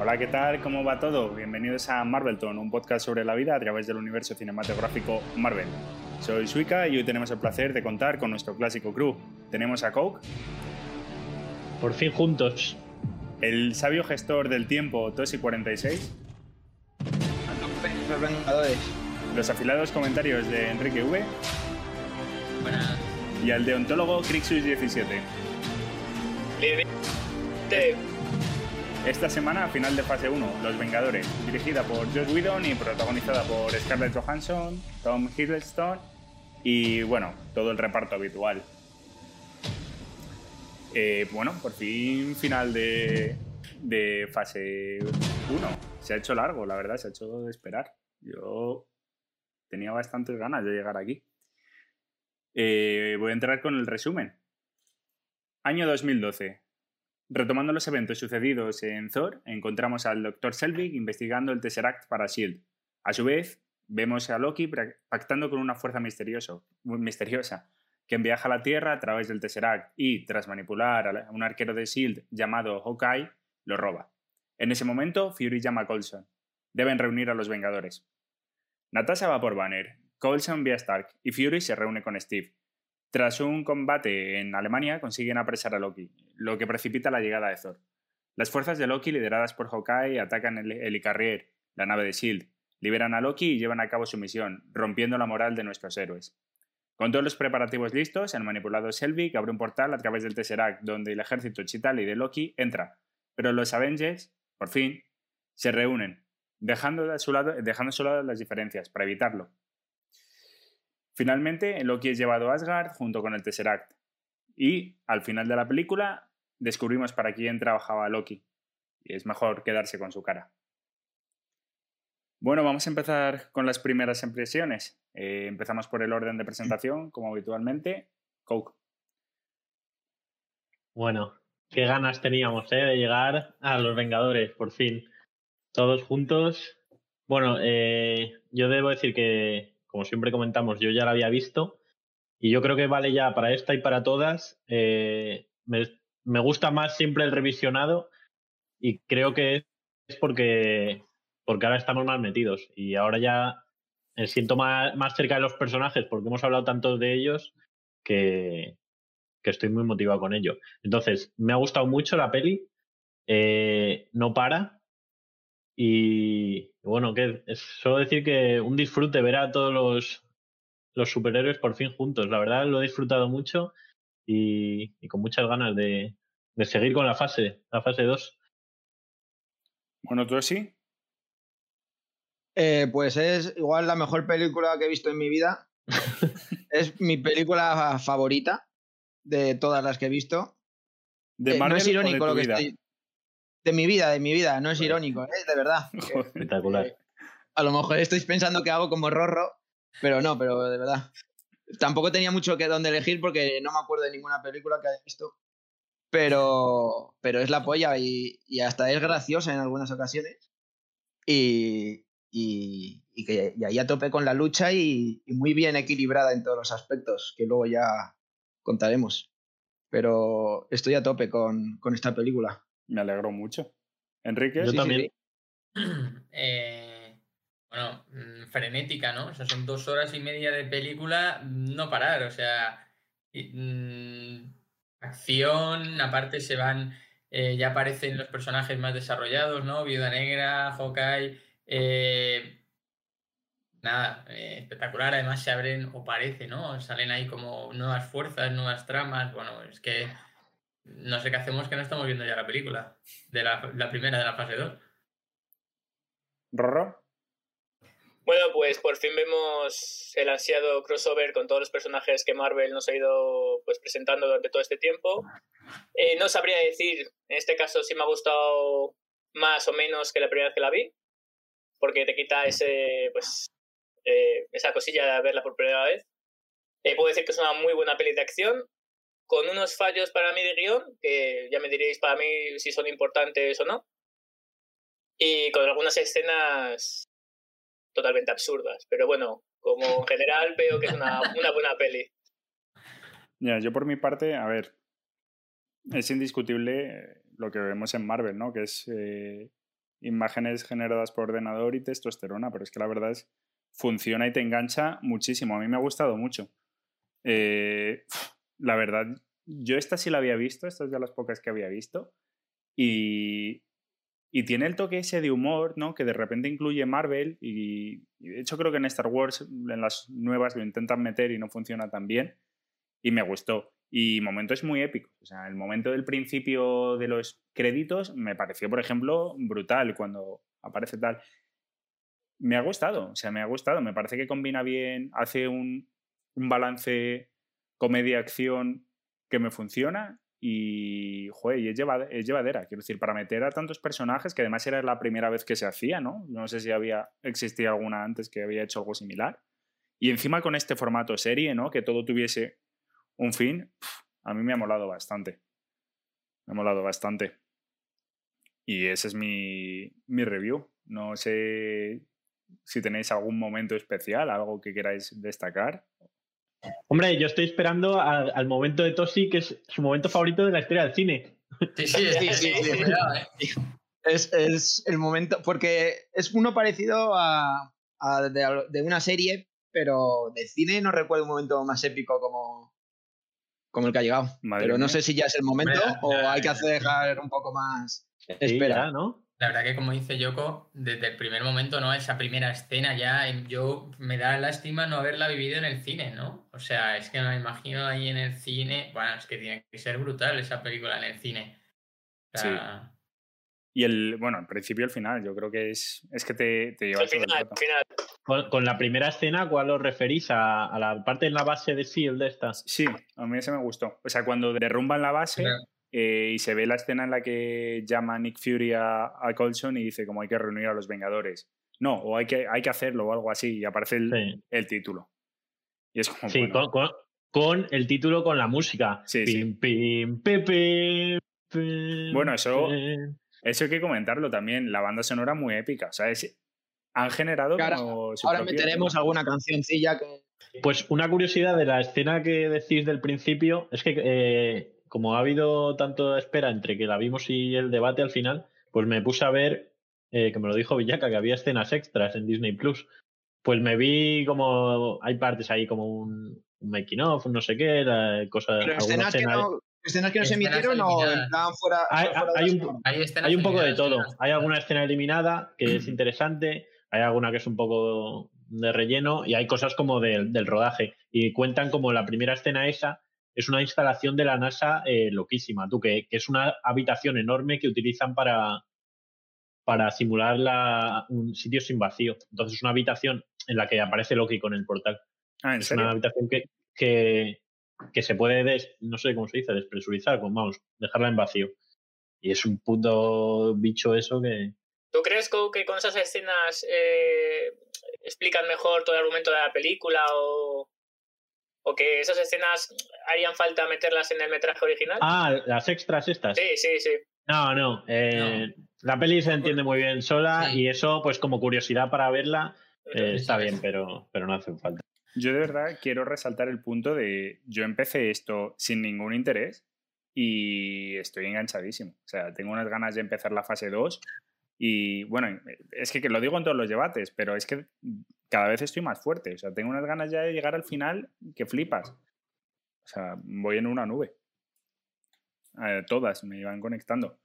Hola, ¿qué tal? ¿Cómo va todo? Bienvenidos a Marvelton, un podcast sobre la vida a través del universo cinematográfico Marvel. Soy Suika y hoy tenemos el placer de contar con nuestro clásico crew. Tenemos a Coke. Por fin juntos. El sabio gestor del tiempo, Tosi46. Los Vengadores. Los afilados comentarios de Enrique V. Buenas. Y al deontólogo Crixus17. Esta semana, final de fase 1, Los Vengadores, dirigida por Joss Whedon y protagonizada por Scarlett Johansson, Tom Hiddleston y, bueno, todo el reparto habitual. Eh, bueno, por fin final de, de fase 1. Se ha hecho largo, la verdad, se ha hecho de esperar. Yo tenía bastantes ganas de llegar aquí. Eh, voy a entrar con el resumen. Año 2012. Retomando los eventos sucedidos en Thor, encontramos al Dr. Selvig investigando el Tesseract para S.H.I.E.L.D. A su vez, vemos a Loki pactando con una fuerza misterioso, misteriosa que viaja a la Tierra a través del Tesseract y, tras manipular a un arquero de S.H.I.E.L.D. llamado Hawkeye, lo roba. En ese momento, Fury llama a Coulson. Deben reunir a los Vengadores. Natasha va por Banner, Coulson vía Stark y Fury se reúne con Steve. Tras un combate en Alemania, consiguen apresar a Loki, lo que precipita la llegada de Thor. Las fuerzas de Loki, lideradas por Hawkeye, atacan el Helicarrier, la nave de S.H.I.E.L.D., liberan a Loki y llevan a cabo su misión, rompiendo la moral de nuestros héroes. Con todos los preparativos listos, el manipulado Selvig abre un portal a través del Tesseract, donde el ejército Chitali de Loki entra, pero los Avengers, por fin, se reúnen, dejando a su lado, dejando lado las diferencias, para evitarlo. Finalmente, Loki es llevado a Asgard junto con el Tesseract. Y al final de la película descubrimos para quién trabajaba Loki. Y es mejor quedarse con su cara. Bueno, vamos a empezar con las primeras impresiones. Eh, empezamos por el orden de presentación, como habitualmente. Coke. Bueno, qué ganas teníamos ¿eh? de llegar a los Vengadores, por fin. Todos juntos. Bueno, eh, yo debo decir que como siempre comentamos, yo ya la había visto y yo creo que vale ya para esta y para todas. Eh, me, gusta más siempre el revisionado y creo que es porque, porque ahora estamos más metidos y ahora ya me siento más, más cerca de los personajes porque hemos hablado tanto de ellos que, que estoy muy motivado con ello. Entonces, me ha gustado mucho la peli, eh, no para, y bueno, que es solo decir que un disfrute ver a todos los, los superhéroes por fin juntos. La verdad lo he disfrutado mucho y, con muchas ganas de, de, seguir con la fase, la fase 2. Bueno, ¿tú sí? Eh, pues es igual la mejor película que he visto en mi vida. es mi película favorita de todas las que he visto. ¿De eh, no es irónico lo que estoy de mi vida, de mi vida, no es irónico, ¿eh? de verdad. Espectacular. a lo mejor estáis pensando que hago como Rorro, pero no, pero de verdad. Tampoco tenía mucho que donde elegir porque no me acuerdo de ninguna película que haya visto. Pero, pero es la polla y, hasta es graciosa en algunas ocasiones. Y, y, que y ahí a tope con la lucha y, muy bien equilibrada en todos los aspectos, que luego ya contaremos. Pero estoy a tope con, con esta película. Me alegro mucho. Enrique. Yo también. Eh, bueno, mm, frenética, ¿no? O sea, son dos horas y media de película, no parar, o sea, mm, acción, aparte se van, eh, ya aparecen los personajes más desarrollados, ¿no? Viuda Negra, Hawkeye, eh, nada, espectacular, además se abren, o parece, ¿no? Salen ahí como nuevas fuerzas, nuevas tramas, bueno, es que no sé qué hacemos que no estamos viendo ya la película, de la, primera de la fase 2. ¿Rorro? Bueno, pues por fin vemos el ansiado crossover con todos los personajes que Marvel nos ha ido pues, presentando durante todo este tiempo. Eh, no sabría decir, en este caso, si me ha gustado más o menos que la primera vez que la vi, porque te quita ese, pues, eh, esa cosilla de verla por primera vez. Eh, puedo decir que es una muy buena peli de acción, con unos fallos para mí de guion, que ya me diréis para mí si son importantes o no, y con algunas escenas totalmente absurdas. Pero bueno, como en general veo que es una, una buena peli. Ya, yo por mi parte, a ver, es indiscutible lo que vemos en Marvel, ¿no? Que es eh, imágenes generadas por ordenador y testosterona, pero es que la verdad es, funciona y te engancha muchísimo. A mí me ha gustado mucho. Eh, la verdad, yo esta sí la había visto, esta es de las pocas que había visto, y, y tiene el toque ese de humor, ¿no? Que de repente incluye Marvel, y, y de hecho creo que en Star Wars, en las nuevas, lo intentan meter y no funciona tan bien, y me gustó. Y momentos muy épicos. O sea, el momento del principio de los créditos me pareció, por ejemplo, brutal cuando aparece tal. Me ha gustado, o sea, me ha gustado. Me parece que combina bien, hace un, un balance comedia-acción que me funciona y, joder, es llevadera. Quiero decir, para meter a tantos personajes, que además era la primera vez que se hacía, ¿no? No sé si había existía alguna antes que había hecho algo similar. Y encima con este formato serie, ¿no? Que todo tuviese un fin, a mí me ha molado bastante. Me ha molado bastante. Y ese es mi, mi review. No sé si tenéis algún momento especial, algo que queráis destacar. Hombre, yo estoy esperando al, al momento de Tosi, que es su momento favorito de la historia del cine. Sí, sí, Sí, sí, ¿eh? Es, es el momento, porque es uno parecido a, a de, de una serie, pero de cine no recuerdo un momento más épico como, como el que ha llegado. Madre pero no mía. sé si ya es el momento o ya, hay que ya. hacer dejar un poco más. Sí, Espera. ya, ¿no? La verdad que como dice Yoko, desde el primer momento, ¿no? Esa primera escena ya, em, yo me da lástima no haberla vivido en el cine, ¿no? O sea, es que me imagino ahí en el cine, bueno, es que tiene que ser brutal esa película en el cine. O sea, Y el, bueno, al principio y al final, yo creo que es, es que te, te lleva Al todo el final, final. Con, con la primera escena, ¿cuál os referís? ¿A, a la parte en la base de SEAL de estas? Sí, a mí ese me gustó. O sea, cuando derrumban la base Claro. Eh, y se ve la escena en la que llama Nick Fury a, a Coulson y dice como hay que reunir a los Vengadores. No, o hay que, hay que hacerlo o algo así y aparece el, Sí, el título. Y es como, sí bueno, con, con- con el título, con la música. Sí, sí. Pim, pim, pim, Bueno, eso- pim. eso hay que comentarlo también. La banda sonora muy épica. O sea, es- han generado Ahora- como su Ahora propio- meteremos alguna cancioncilla que. Pues una curiosidad de la escena que decís del principio es que eh, como ha habido tanto espera entre que la vimos y el debate al final, pues me puse a ver, eh, que me lo dijo Villaca, que había escenas extras en Disney Plus. Pues me vi como hay partes ahí como un, un making of, un no sé qué, la, cosa, Pero escenas que, escena de- no, escenas que no se emitieron o fuera. Hay- fuera de hay la un- hay escenas Hay un poco de todo. Hay alguna escena eliminada que es interesante, hay alguna que es un poco de relleno y hay cosas como del, del rodaje. Y cuentan como la primera escena esa es una instalación de la NASA eh, loquísima, tú, que, que es una habitación enorme que utilizan para, para simular la, un sitio sin vacío. Entonces es una habitación en la que aparece Loki con el portal. Ah, ¿en Es serio? una habitación que, que, que se puede, des- no sé cómo se dice, despresurizar, con, vamos, dejarla en vacío. Y es un puto bicho eso que... ¿Tú crees que con esas escenas eh, explican mejor todo el argumento de la película o, o que esas escenas harían falta meterlas en el metraje original? Ah, las extras estas. Sí, sí, sí. No, no. eh, La peli se entiende muy bien sola Sí. y eso, pues como curiosidad para verla, eh, está bien, pero, pero no hace falta. Yo de verdad quiero resaltar el punto de yo empecé esto sin ningún interés y estoy enganchadísimo. O sea, tengo unas ganas de empezar la fase 2 y bueno, es que, que lo digo en todos los debates, pero es que cada vez estoy más fuerte. O sea, tengo unas ganas ya de llegar al final que flipas. O sea, voy en una nube. Eh, todas me iban conectando.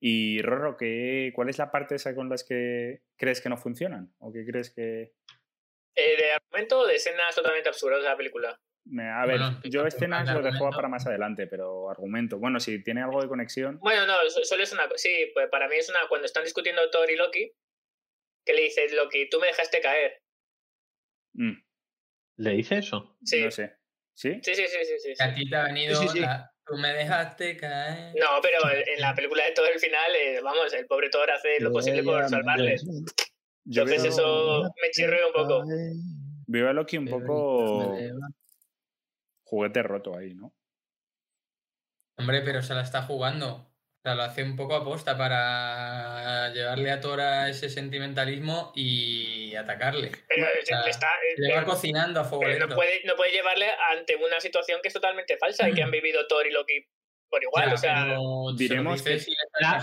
Y Rorro, ¿qué, ¿cuál es la parte esa con las que crees que no funcionan? ¿O qué crees que...? Eh, ¿De argumento o de escenas totalmente absurdas de la película? Me- a ver, Bueno, yo escenas lo dejo para más adelante, pero argumento. Bueno, si tiene algo de conexión. Bueno, no, so- solo es una. Sí, pues para mí es una. Cuando están discutiendo Thor y Loki, que le dices, Loki, tú me dejaste caer. Mm, ¿Le dice eso? Sí, No sé. ¿Sí? sí, sí, sí, sí, sí. A ti te ha venido Sí, sí, sí. la- Tú me dejaste caer. No, pero en la película de Thor, el final, eh, vamos, el pobre Thor hace lo posible por salvarle. Yo Entonces veo, eso me chirrió un poco. veo a Loki un poco juguete roto ahí, ¿no? Hombre, pero se la está jugando. Sea, lo hace un poco aposta para llevarle a Tora ese sentimentalismo y atacarle. Pero O sea, le está, Le va pero- cocinando a fuego pero no puede, no puede llevarle ante una situación que es totalmente falsa y que han vivido Thor y Loki por igual. Ya, o sea, diremos que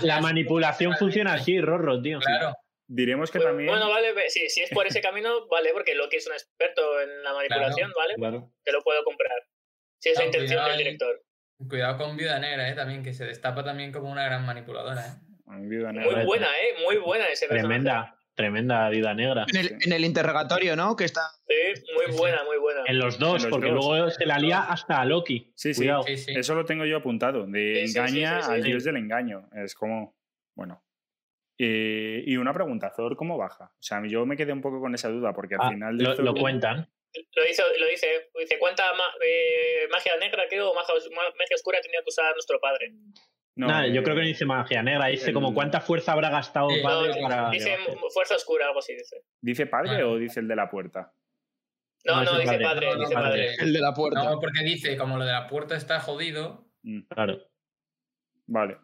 La, manipulación funciona así, Rorro, tío. Claro, Diremos que también. bueno, vale, si, si es por ese camino, vale, porque Loki es un experto en la manipulación, ¿vale? Claro. Te lo puedo comprar. Si es la intención del director. Cuidado con Viuda Negra, ¿eh? También, que se destapa también como una gran manipuladora, ¿eh? Viuda Muy buena, ¿eh? Muy buena ese personaje. Tremenda, tremenda vida negra. En el, en el interrogatorio, ¿no? Que está. Sí, muy buena, muy buena. En los dos, En los porque dos. luego se la lía hasta a Loki. Sí, sí. Cuidado. Sí, sí. Eso lo tengo yo apuntado. De Sí, sí, sí, engaña sí, sí. al dios del engaño. Es como. Bueno. Eh, y una pregunta, ¿Thor cómo baja? O sea, yo me quedé un poco con esa duda, porque al Ah, final de lo, Thor- lo cuentan. Lo dice, lo dice, dice ¿cuánta ma- eh, magia negra creo o magia, magia oscura tenía que usar nuestro padre? No, Nada, yo eh, creo que no dice magia negra, dice el- como cuánta fuerza habrá gastado Sí, padre No, para. dice fuerza oscura, algo así dice. ¿Dice padre Ah. o dice el de la puerta? No, No, dice padre. padre, No, no, dice padre. padre. El de la puerta. No, porque dice, como lo de la puerta está jodido, Mm, Claro. Vale.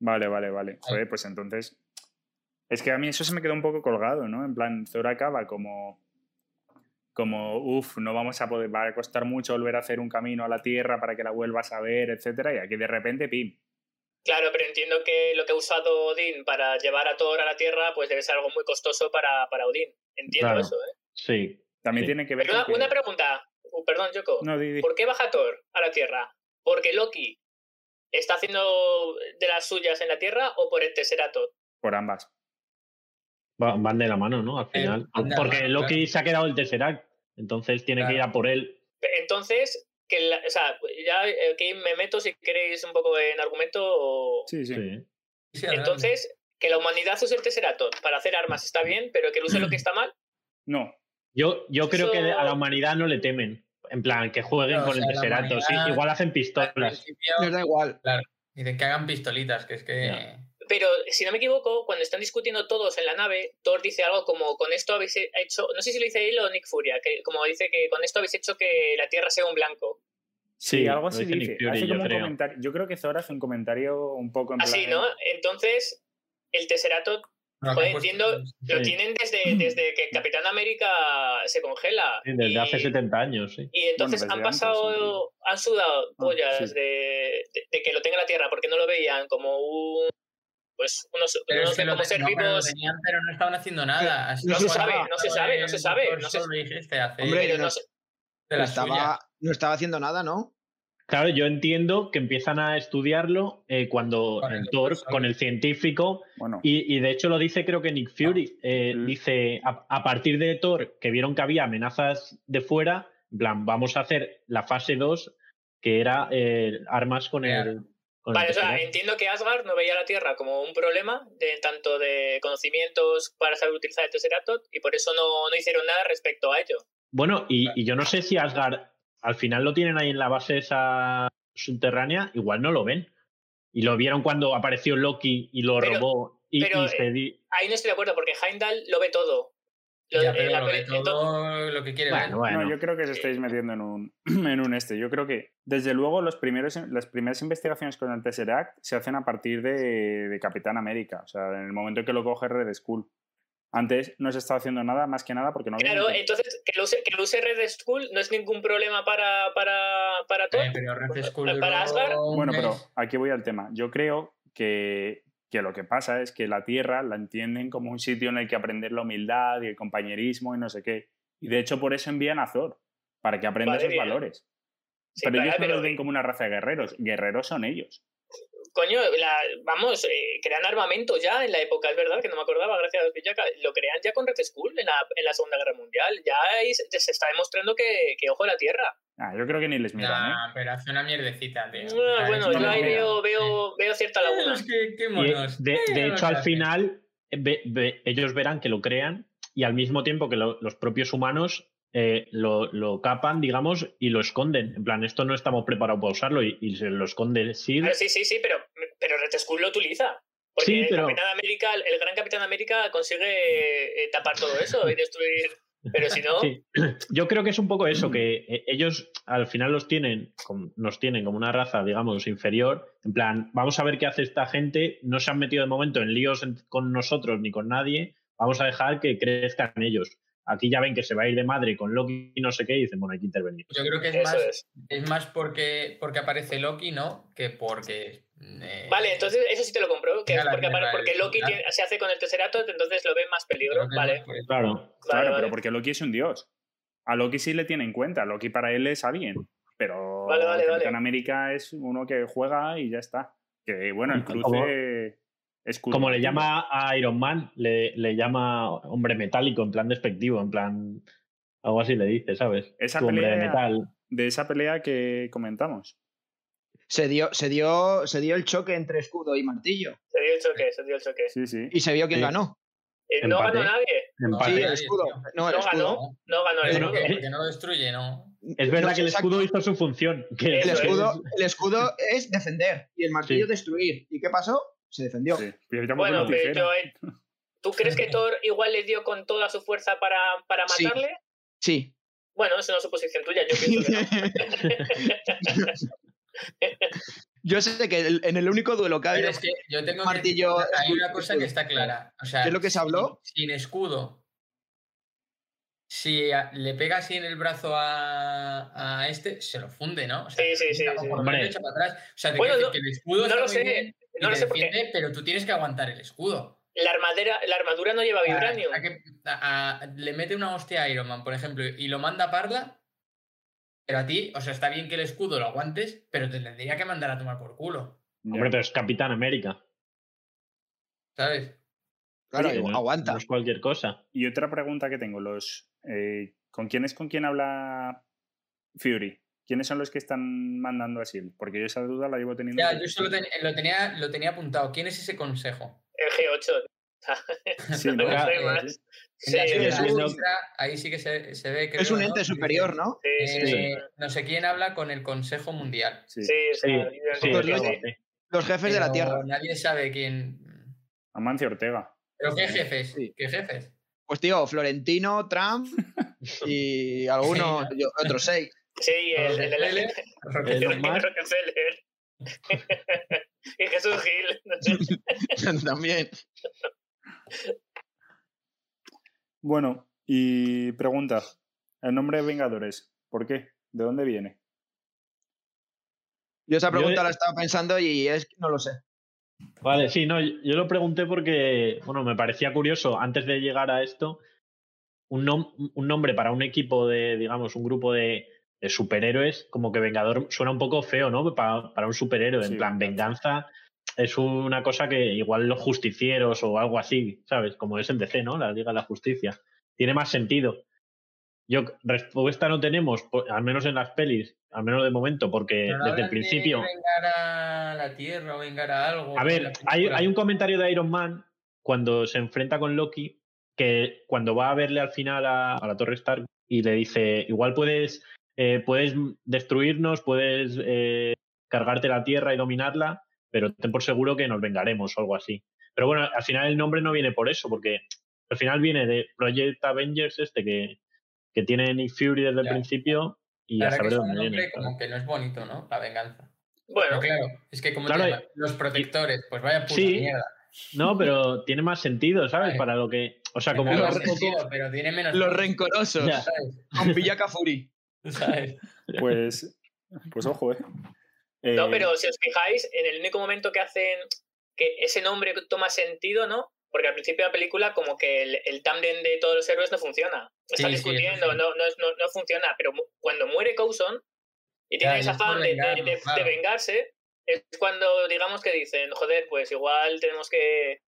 Vale, vale, vale. Joder, pues entonces. Es que a mí eso se me quedó un poco colgado, ¿no? En plan, Thor acaba como. Como, uff, no vamos a poder. Va a costar mucho volver a hacer un camino a la Tierra para que la vuelvas a ver, etcétera. Y aquí de repente, pim. Claro, pero entiendo que lo que ha usado Odín para llevar a Thor a la Tierra, pues debe ser algo muy costoso para, para Odín. Entiendo Claro. eso, ¿eh? Sí. También Sí. tiene que ver Pero una, con que- una pregunta, Uh, perdón, Yoko. No, di, di. ¿Por qué baja Thor a la Tierra? ¿Porque Loki está haciendo de las suyas en la Tierra o por el Tesserato? Por ambas. Va- Van de la mano, ¿no? Al Eh, final. Porque mano, Loki claro. se ha quedado el Tesseract. Entonces tiene que ir Claro. a por él. Entonces, que la- o sea, ya eh, aquí me meto si queréis un poco en argumento. o- Sí, sí. Entonces, que la humanidad use el Tesserato para hacer armas está bien, pero que el use lo que está mal. No. Yo, yo creo que a la humanidad no le temen. En plan, que jueguen No, o con sea, el la Tesserato. Sí, igual hacen pistolas. principio, Les da igual. dicen que hagan pistolitas, que es que... Pero si no me equivoco, cuando están discutiendo todos en la nave, Thor dice algo como con esto habéis hecho, no sé si lo dice él o Nick Furia, que como dice que con esto habéis hecho que la Tierra sea un blanco. Sí, Sí, algo así dice dice. Nick Fury, Hace yo como un creo. comentario. Yo creo que Thor hace un comentario un poco en plan. Así, ¿no? Entonces, el Tesserato Joder, han puesto- entiendo- lo tienen desde, desde que Capitán América se congela. Sí, desde y, hace 70 años, sí. Y entonces Bueno, han antes, pasado, han sudado pollas Ah, sí. de, de- de que lo tenga la Tierra, porque no lo veían como un. Pues unos, Pero no es sé que lo, cómo no, pero lo vivos. tenían, pero no estaban haciendo nada. Así no se sabe, no se sabe, no se sabe, no se- Solo dijiste, hace Hombre, Pero no- no sé- de suyas. estaba, no estaba haciendo nada, ¿no? Claro, yo entiendo que empiezan a estudiarlo eh, cuando Con el Thor, con el científico, Bueno, y, y de hecho lo dice creo que Nick Fury. eh, Mm. Dice, a, a partir de Thor, que vieron que había amenazas de fuera, en plan, vamos a hacer la fase 2, que era eh, armas con el... Vale, o sea, entiendo que Asgard no veía la Tierra como un problema de tanto de conocimientos para saber utilizar el Tesseract y por eso no, no hicieron nada respecto a ello. Bueno, y, y yo no sé si Asgard al final lo tienen ahí en la base esa subterránea, igual no lo ven. Y lo vieron cuando apareció Loki y lo Pero- robó y, pero, y se di- Ahí no estoy de acuerdo porque Heimdall lo ve todo. Lo- Ya, en pero la lo ve peli- entonces- todo lo que quiere ver. Bueno, bueno. No, yo creo que os estáis metiendo en un, en un este. Yo creo que, desde luego, los primeros, las primeras investigaciones con el Tesseract se hacen a partir de, de Capitán América. O sea, en el momento en que lo coge Red Skull. Antes no se estaba haciendo nada, más que nada porque no había... Claro, entonces que lo use, que lo use Red Skull no es ningún problema para, para, para. Eh, pero Red Skull para duró Asgard. Bueno, pero aquí voy al tema. Yo creo que, que lo que pasa es que la Tierra la entienden como un sitio en el que aprender la humildad y el compañerismo y no sé qué. Y de hecho por eso envían a Thor, para que aprenda Vale, esos bien. valores. Sí, pero ellos no pero- los ven como una raza de guerreros. Guerreros son ellos. Coño, la- vamos, eh, crean armamento ya en la época, es verdad que no me acordaba, gracias a Villaka, lo crean ya con Red Skull en la, en la Segunda Guerra Mundial. Ya ahí se, está demostrando que, que ojo a la Tierra. Ah, yo creo que ni les miran, ¿eh? Nah, pero hace una mierdecita, tío. Ah, bueno, yo ahí veo, veo, veo cierta laguna. Es que, qué Y, monos. de, Eh, hecho, al final, eh, ve- ve- ellos verán que lo crean y al mismo tiempo que lo- los propios humanos eh, lo, lo capan, digamos, y lo esconden. En plan, esto no estamos preparados para usarlo y, y se lo esconde Sid. Claro, sí, sí, sí, pero, pero Red Skull lo utiliza. Porque Sí, pero- el, Capitán América, el gran Capitán América consigue eh, tapar todo eso y destruir. Pero si no, Sí. Yo creo que es un poco eso, que eh, ellos al final los tienen, nos tienen como una raza, digamos, inferior. En plan, vamos a ver qué hace esta gente. No se han metido de momento en líos con nosotros ni con nadie. Vamos a dejar que crezcan ellos. Aquí ya ven que se va a ir de madre con Loki y no sé qué y dicen, bueno, hay que intervenir. Yo creo que es eso más, es. es más porque, porque aparece Loki, ¿no? Que porque. eh, Vale, entonces eso sí te lo compro. Que es porque, porque Loki tiene- se hace con el Tesserato, entonces lo ven más peligro. creo que es Vale. Claro. vale, Claro, vale. pero porque Loki es un dios. A Loki sí le tiene en cuenta. Loki para él es alguien. Pero Vale, vale, vale. Capitán América es uno que juega y ya está. Que bueno, el cruce Como le llama a Iron Man, le, le llama hombre metálico en plan despectivo, en plan. Algo así le dice, ¿sabes? Esa Tu hombre de pelea- metal. de esa pelea que comentamos. Se dio, se, dio, se dio el choque entre escudo y martillo. se dio el choque, se dio el choque. Sí, sí. Y se vio quién Sí. ganó. Eh, no ganó nadie. Empate. Sí, el escudo. No, el No escudo. ganó. No ganó el escudo. que- porque no lo destruye, ¿no? Es verdad No que el escudo hizo su función. Que El Eso es. escudo, el escudo es defender y el martillo Sí. destruir. ¿Y qué pasó? Se defendió. sí. Bueno, una pero tijera. yo, eh, ¿tú crees que Thor igual le dio con toda su fuerza para, para Sí. matarle? Sí. Bueno, eso no es suposición tuya, yo pienso que no. Yo sé que el- en el único duelo que ha habido. es que yo tengo martillo, que hay una cosa que está clara. O sea, ¿Qué es lo que se habló? Sin, sin escudo. Si a- le pega así en el brazo a, a este, se lo funde, ¿no? O sea, Sí, sí, sí, sí. Hombre. para atrás. O sea, te Bueno, quiero no- decir que el escudo no está lo muy sé, bien no lo te sé por qué. defiende, pero tú tienes que aguantar el escudo. La armadura, la armadura no lleva O sea, vibranium. a que- a- a- le mete una hostia a Iron Man, por ejemplo, y lo manda a Parla, pero a ti, o sea, está bien que el escudo lo aguantes, pero te tendría que mandar a tomar por culo. Hombre, pero es Capitán América. ¿sabes? Claro, Oye, aguanta. No es cualquier cosa. Y otra pregunta que tengo, los eh, ¿con quién es con quién habla Fury? ¿Quiénes son los que están mandando así? Porque yo esa duda la llevo teniendo. Ya, yo solo ten- lo, tenía, lo tenía apuntado. ¿Quién es ese consejo? El G8. Sí, no ¿no? Ya, sé eh, más. Sí, serie es un- ahí sí que se, se ve que Es un ente superior, ¿no? Sí, sí, sí. Eh, no sé quién habla con el Consejo Mundial. Sí. Sí, sí, Sí, yo sí, entiendo es que algo sí. así. Los jefes de la Pero Tierra. Nadie sabe quién. Amancio Ortega. ¿Pero qué jefes? Sí. ¿Qué jefes? Pues tío, Florentino, Trump y algunos, otros seis. Sí, el, el, el, el, Rockefeller, y Jesús Gil. También. Bueno, y pregunta. El nombre de Vengadores, ¿por qué? ¿De dónde viene? Yo esa Yo- pregunta la estaba pensando y es no lo sé. Vale, sí, no, yo lo pregunté porque, bueno, me parecía curioso antes de llegar a esto, un, nom- un nombre para un equipo de, digamos, un grupo de, de superhéroes, como que Vengador suena un poco feo, ¿no? Para, para un superhéroe, Sí. en plan, venganza es una cosa que igual los justicieros o algo así, ¿sabes? Como es en DC, ¿no? La Liga de la Justicia. Tiene más sentido. Yo, respuesta no tenemos, al menos en las pelis, al menos de momento, porque no desde el principio... vengar a la Tierra o vengar a algo. A ver, hay, hay un comentario de Iron Man cuando se enfrenta con Loki que cuando va a verle al final a, a la Torre Stark y le dice, igual puedes, eh, puedes destruirnos, puedes eh, cargarte la Tierra y dominarla, pero ten por seguro que nos vengaremos o algo así. Pero bueno, al final el nombre no viene por eso, porque al final viene de Project Avengers este que, que tiene Nick Fury desde el principio y La a saber que es dónde nombre viene. como que no es bonito, ¿no? La venganza. Bueno, Pero claro, es que como Claro, te llaman, los protectores, pues vaya puta Sí, mierda. No, pero tiene más sentido, ¿sabes? Para lo que... O sea, como un poco- sentido, pero tiene menos. Los rencorosos. Con Villaka Fury. ¿Sabes? Pues, pues ojo, ¿eh? no, Eh, pero si os fijáis, en el único momento que hacen que ese nombre toma sentido, ¿no? Porque al principio de la película, como que el, el tándem de todos los héroes no funciona. Están Sí, discutiendo, sí. no, no, no, no funciona. Pero cuando muere Coulson y tiene Ya, ese y es por afán de, de- vengarse, es cuando digamos que dicen, joder, pues igual tenemos que,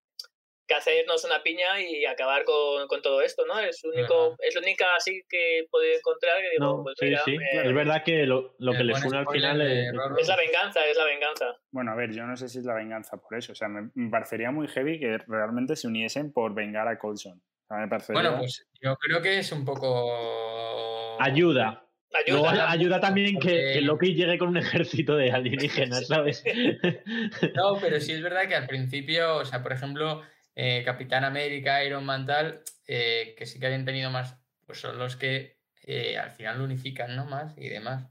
que hacernos una piña y acabar con, con todo esto, ¿no? Es, único, Ajá. es lo única así que he podido encontrar que digo, No, pues sí, mira, sí. Es verdad que lo, lo que les une al final es... Es la venganza, es la venganza. Bueno, a ver, yo no sé si es la venganza por eso. O sea, me, me parecería muy heavy que realmente se uniesen por vengar a sea, me parecería... Bueno, pues yo creo que es un poco. Ayuda. Luego Ayuda. ayuda también que, porque- que Loki llegue con un ejército de alienígenas, ¿sabes? No, pero sí es verdad que al principio, o sea, por ejemplo, eh, Capitán América, Iron Man, tal, eh, que sí que habían tenido más pues son los que eh, al final lo unifican, ¿no? Más y demás.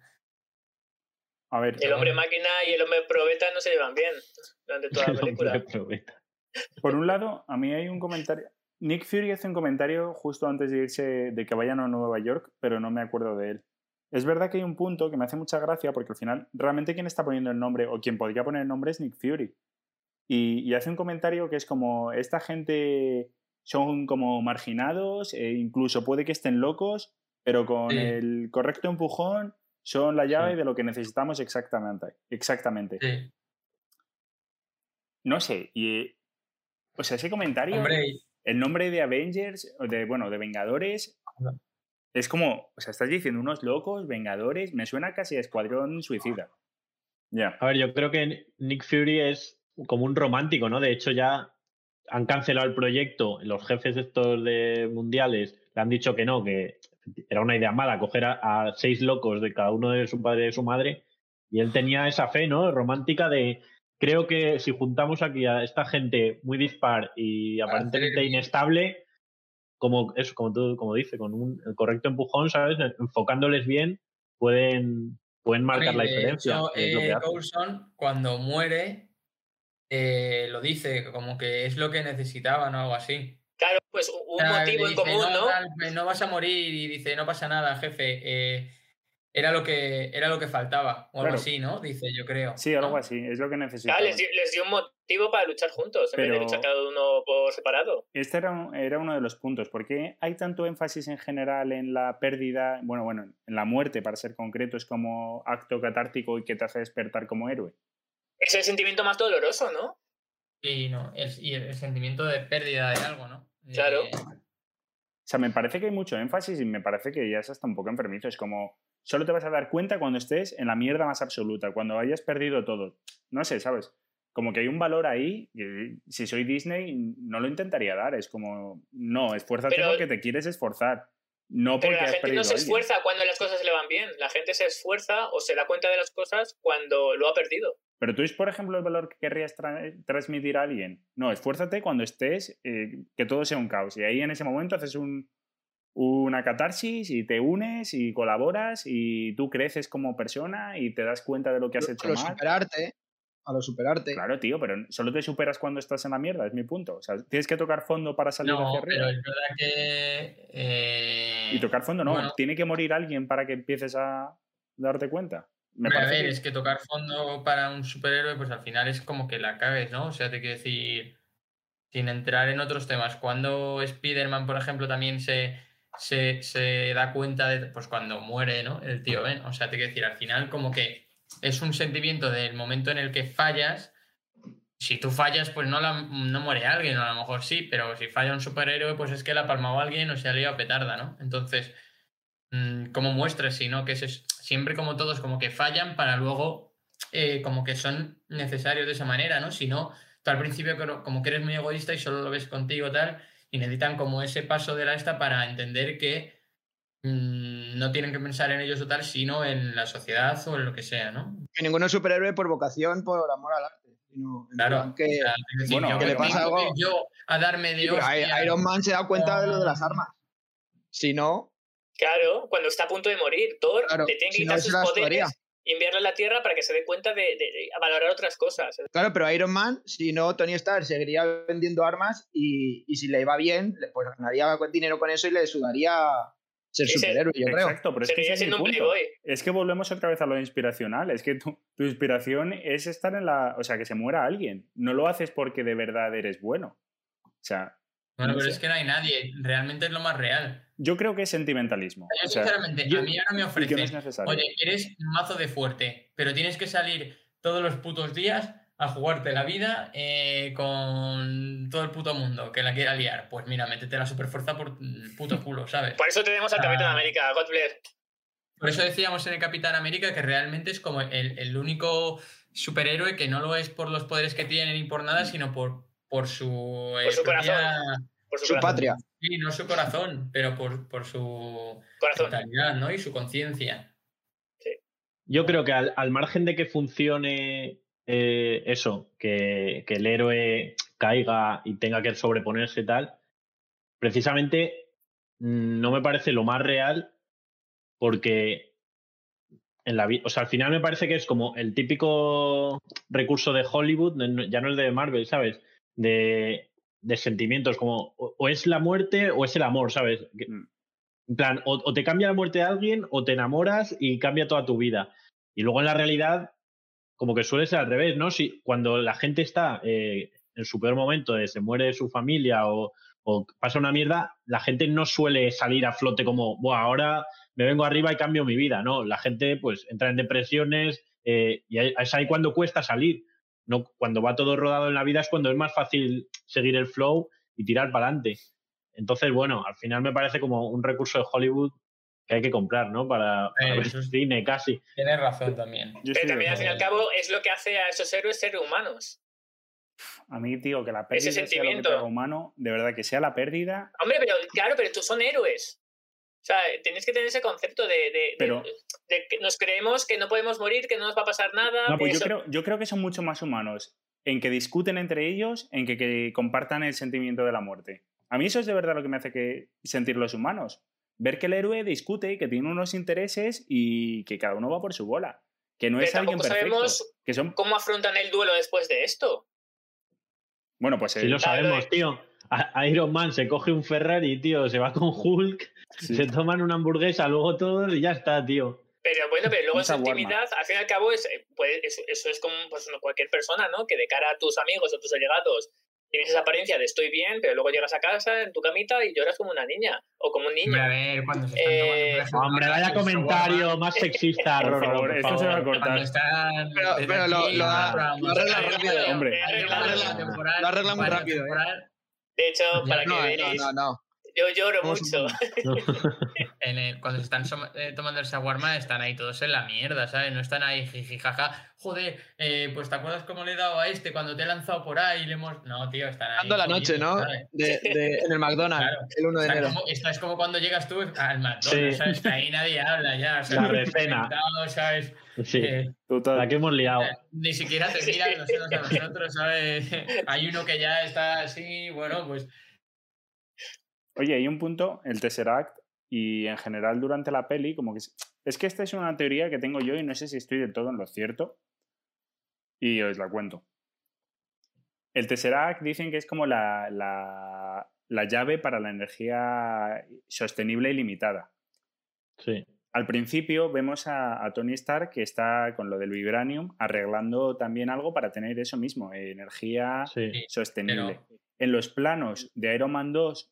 A ver, El hombre máquina y el hombre probeta no se llevan bien durante toda la El hombre película. probeta. por un lado, a mí hay un comentario. Nick Fury hace un comentario justo antes de irse de que vayan a Nueva York, pero no me acuerdo de él. Es verdad que hay un punto que me hace mucha gracia porque al final, realmente quien está poniendo el nombre o quien podría poner el nombre es Nick Fury. Y, y hace un comentario que es como, esta gente son como marginados, e incluso puede que estén locos, pero con Sí. el correcto empujón son la llave Sí. de lo que necesitamos exactamente. exactamente. Sí. No sé, y... O sea, ese comentario, Hombre, el nombre de Avengers, de, bueno, de Vengadores, es como, o sea, estás diciendo unos locos, Vengadores, me suena casi a Escuadrón Suicida. Ya. A ver, yo creo que Nick Fury es como un romántico, ¿no? De hecho, ya han cancelado el proyecto. Los jefes estos de mundiales le han dicho que no, que era una idea mala coger a, a seis locos de cada uno de su padre y de su madre. Y él tenía esa fe, ¿no? Romántica de. Creo que si juntamos aquí a esta gente muy dispar y aparentemente inestable, como eso, como tú, como dice, con un el correcto empujón, ¿sabes? Enfocándoles bien, pueden, pueden marcar la diferencia. hecho, eh. Coulson, cuando muere, eh, lo dice, como que es lo que necesitaban o algo así. Claro, pues un O sea, motivo en común, ¿no? tal, pues, no vas a morir y dice, no pasa nada, jefe. eh, era lo que era lo que faltaba o algo Claro. así, ¿no? Dice, yo creo. Sí, algo ¿no? así, es lo que Claro, necesitamos. les, dio, les dio un motivo para luchar juntos, en vez de luchar cada uno por separado. Este era, un- era uno de los puntos. ¿Por qué hay tanto énfasis en general en la pérdida, bueno, bueno, en la muerte, para ser concretos, como acto catártico y que te hace despertar como héroe? Es el sentimiento más doloroso, ¿no? Y, no, el, y el sentimiento de pérdida de algo, ¿no? De- Claro. O sea, me parece que hay mucho énfasis y me parece que ya es hasta un poco enfermizo. Es como, solo te vas a dar cuenta cuando estés en la mierda más absoluta, cuando hayas perdido todo. No sé, ¿sabes? Como que hay un valor ahí, si soy Disney no lo intentaría dar. Es como, no, esfuérzate Pero- porque te quieres esforzar. No porque la gente no se esfuerza cuando las cosas le van bien. La gente se esfuerza o se da cuenta de las cosas cuando lo ha perdido. Pero tú es, por ejemplo, el valor que querrías tra- transmitir a alguien. No, esfuérzate cuando estés, eh, que todo sea un caos. Y ahí en ese momento haces un, una catarsis y te unes y colaboras y tú creces como persona y te das cuenta de lo que has hecho a lo mal. superarte, a lo superarte. Claro, tío, pero solo te superas cuando estás en la mierda, es mi punto. O sea, tienes que tocar fondo para salir No, hacia pero arriba. es verdad que. eh, Y tocar fondo no, bueno, tiene que morir alguien para que empieces a darte cuenta. Me a ver, que- es que tocar fondo para un superhéroe, pues al final es como que la cagues, ¿no? O sea, te quiero decir, sin entrar en otros temas, cuando Spider-Man, por ejemplo, también se, se, se da cuenta de, pues cuando muere, ¿no? El tío Ben, o sea, te quiero decir, al final como que es un sentimiento del momento en el que fallas. Si tú fallas, pues no, la, no muere alguien, a lo mejor sí, pero si falla un superhéroe, pues es que la palmado alguien o se ha liado a petarda, ¿no? Entonces, mm, ¿cómo muestras? Si no, que es, siempre como todos como que fallan para luego eh, como que son necesarios de esa manera, ¿no? Si no, tú al principio como- que eres muy egoísta y solo lo ves contigo tal, y necesitan como ese paso de la esta para entender que mm, no tienen que pensar en ellos o tal, sino en la sociedad o en lo que sea, ¿no? Que ninguno es superhéroe por vocación, por amor al arte. sino Claro. que- o sea, es decir, bueno, yo que le pasa algo- yo a darme de Sí. Iron Man se da cuenta de lo de las armas. Si no, Claro, cuando está a punto de morir, Thor Claro, le tiene que si no, quitar sus las poderes y enviarle a la Tierra para que se dé cuenta de, de- de valorar otras cosas. claro, pero Iron Man, si no, Tony Stark seguiría vendiendo armas y, y si le iba bien, pues ganaría dinero con eso y le sudaría ser superhéroe, yo creo. Exacto, pero es que ese es mi siendo un punto. Es que volvemos otra vez a lo inspiracional. Es que tu, tu inspiración es estar en la. O sea, que se muera alguien. No lo haces porque de verdad eres bueno. O sea, Bueno, no pero sé. es que no hay nadie, realmente es lo más real. yo creo que es sentimentalismo. Yo, O sea, sinceramente, yo- a mí ahora me no ofrecen. Oye, eres mazo de fuerte, pero tienes que salir todos los putos días a jugarte la vida eh, con todo el puto mundo que la quiera liar. Pues mira, métete la superfuerza por el puto culo, ¿sabes? Por eso tenemos al Ah. Capitán América, God bless. Por eso decíamos en el Capitán América que realmente es como el, el único superhéroe que no lo es por los poderes que tiene ni por nada, sino por, por su... eh, Por su propia- Por su, Su corazón. patria. Sí, no su corazón, pero por, por su Corazón. mentalidad, ¿no? Y su conciencia. Yo creo que al, al margen de que funcione eh, eso, que, que el héroe caiga y tenga que sobreponerse y tal, precisamente mm, no me parece lo más real porque en la o sea, al final me parece que es como el típico recurso de Hollywood, ya no el de Marvel, ¿sabes? De, de sentimientos, como o, o es la muerte o es el amor, ¿sabes? Que- Mm. En plan, o, o te cambia la muerte de alguien o te enamoras y cambia toda tu vida. Y luego en la realidad, como que suele ser al revés, ¿no? Si cuando la gente está eh, en su peor momento, de se muere su familia o, o pasa una mierda, la gente no suele salir a flote como, Buah, ahora me vengo arriba y cambio mi vida, ¿no? La gente pues entra en depresiones eh, y es ahí cuando cuesta salir. No, cuando va todo rodado en la vida es cuando es más fácil seguir el flow y tirar para adelante. Entonces, bueno, al final me parece como un recurso de Hollywood que hay que comprar, ¿no? Para, para Eh, ver eso es- cine casi. Tienes razón también. Yo Pero también al fin y al cabo es lo que hace a esos héroes ser humanos. A mí, tío, que la pérdida sea lo que sentimiento. humano, de verdad que sea la pérdida. Hombre, pero claro, pero tú son héroes. O sea, tienes que tener ese concepto de, de- de- Pero- de que nos creemos que no podemos morir, que no nos va a pasar nada. No, pues yo creo, yo creo que son mucho más humanos en que discuten entre ellos, en que, que compartan el sentimiento de la muerte. A mí eso es de verdad lo que me hace que sentir los humanos. Ver que el héroe discute, que tiene unos intereses y que cada uno va por su bola. Que no Pero es alguien perfecto. sabemos Que son, ¿Cómo afrontan el duelo después de esto? bueno, pues Si el- lo sabemos, eh. tío. A- Iron Man se coge un Ferrari, tío, se va con Hulk, sí. se toman una hamburguesa, luego todos y ya está, tío. Pero bueno, pero luego Un en su shawarma. intimidad, al fin y al cabo, es, pues, eso, eso es como pues, no, cualquier persona, ¿no? Que de cara a tus amigos o tus allegados tienes esa apariencia de estoy bien, pero luego llegas a casa en tu camita y lloras como una niña o como un Hombre, a niño. ver, cuando se están Eh, Hombre, vaya comentario más sexista, Por Rorro, favor, por esto se va a cortar. Están. Pero- lo- lo arregla rápido. Hombre. Lo arregla- muy rápido, ¿eh? temporal. De hecho, para No, que no, veáis, no, no. yo lloro mucho. En el- cuando se están eh, tomando el shawarma están ahí todos en la mierda, ¿sabes? No están ahí jiji, jaja. Joder, eh, pues ¿te acuerdas cómo le he dado a este cuando te he lanzado por ahí y le hemos... No, tío, están ahí. Dando la noche, ¿no? ¿sabes? De, de- en el McDonald's, Claro. el 1 de enero. como- esto es como cuando llegas tú al McDonald's, Sí. ¿sabes? Ahí nadie habla ya. o sea, La recena. Sí, Eh, Total. la que hemos liado. ni siquiera te miran los unos a los otros, ¿sabes? Hay uno que ya está así, bueno, pues Oye, hay un punto, el Tesseract, y en general durante la peli, como que... Es, que esta es una teoría que tengo yo y no sé si estoy del todo en lo cierto. Y os la cuento. El Tesseract dicen que es como la, la, la llave para la energía sostenible y limitada. Sí. Al principio vemos a, a Tony Stark que está con lo del Vibranium arreglando también algo para tener eso mismo, energía. Sí, sostenible. pero- En los planos de Iron Man 2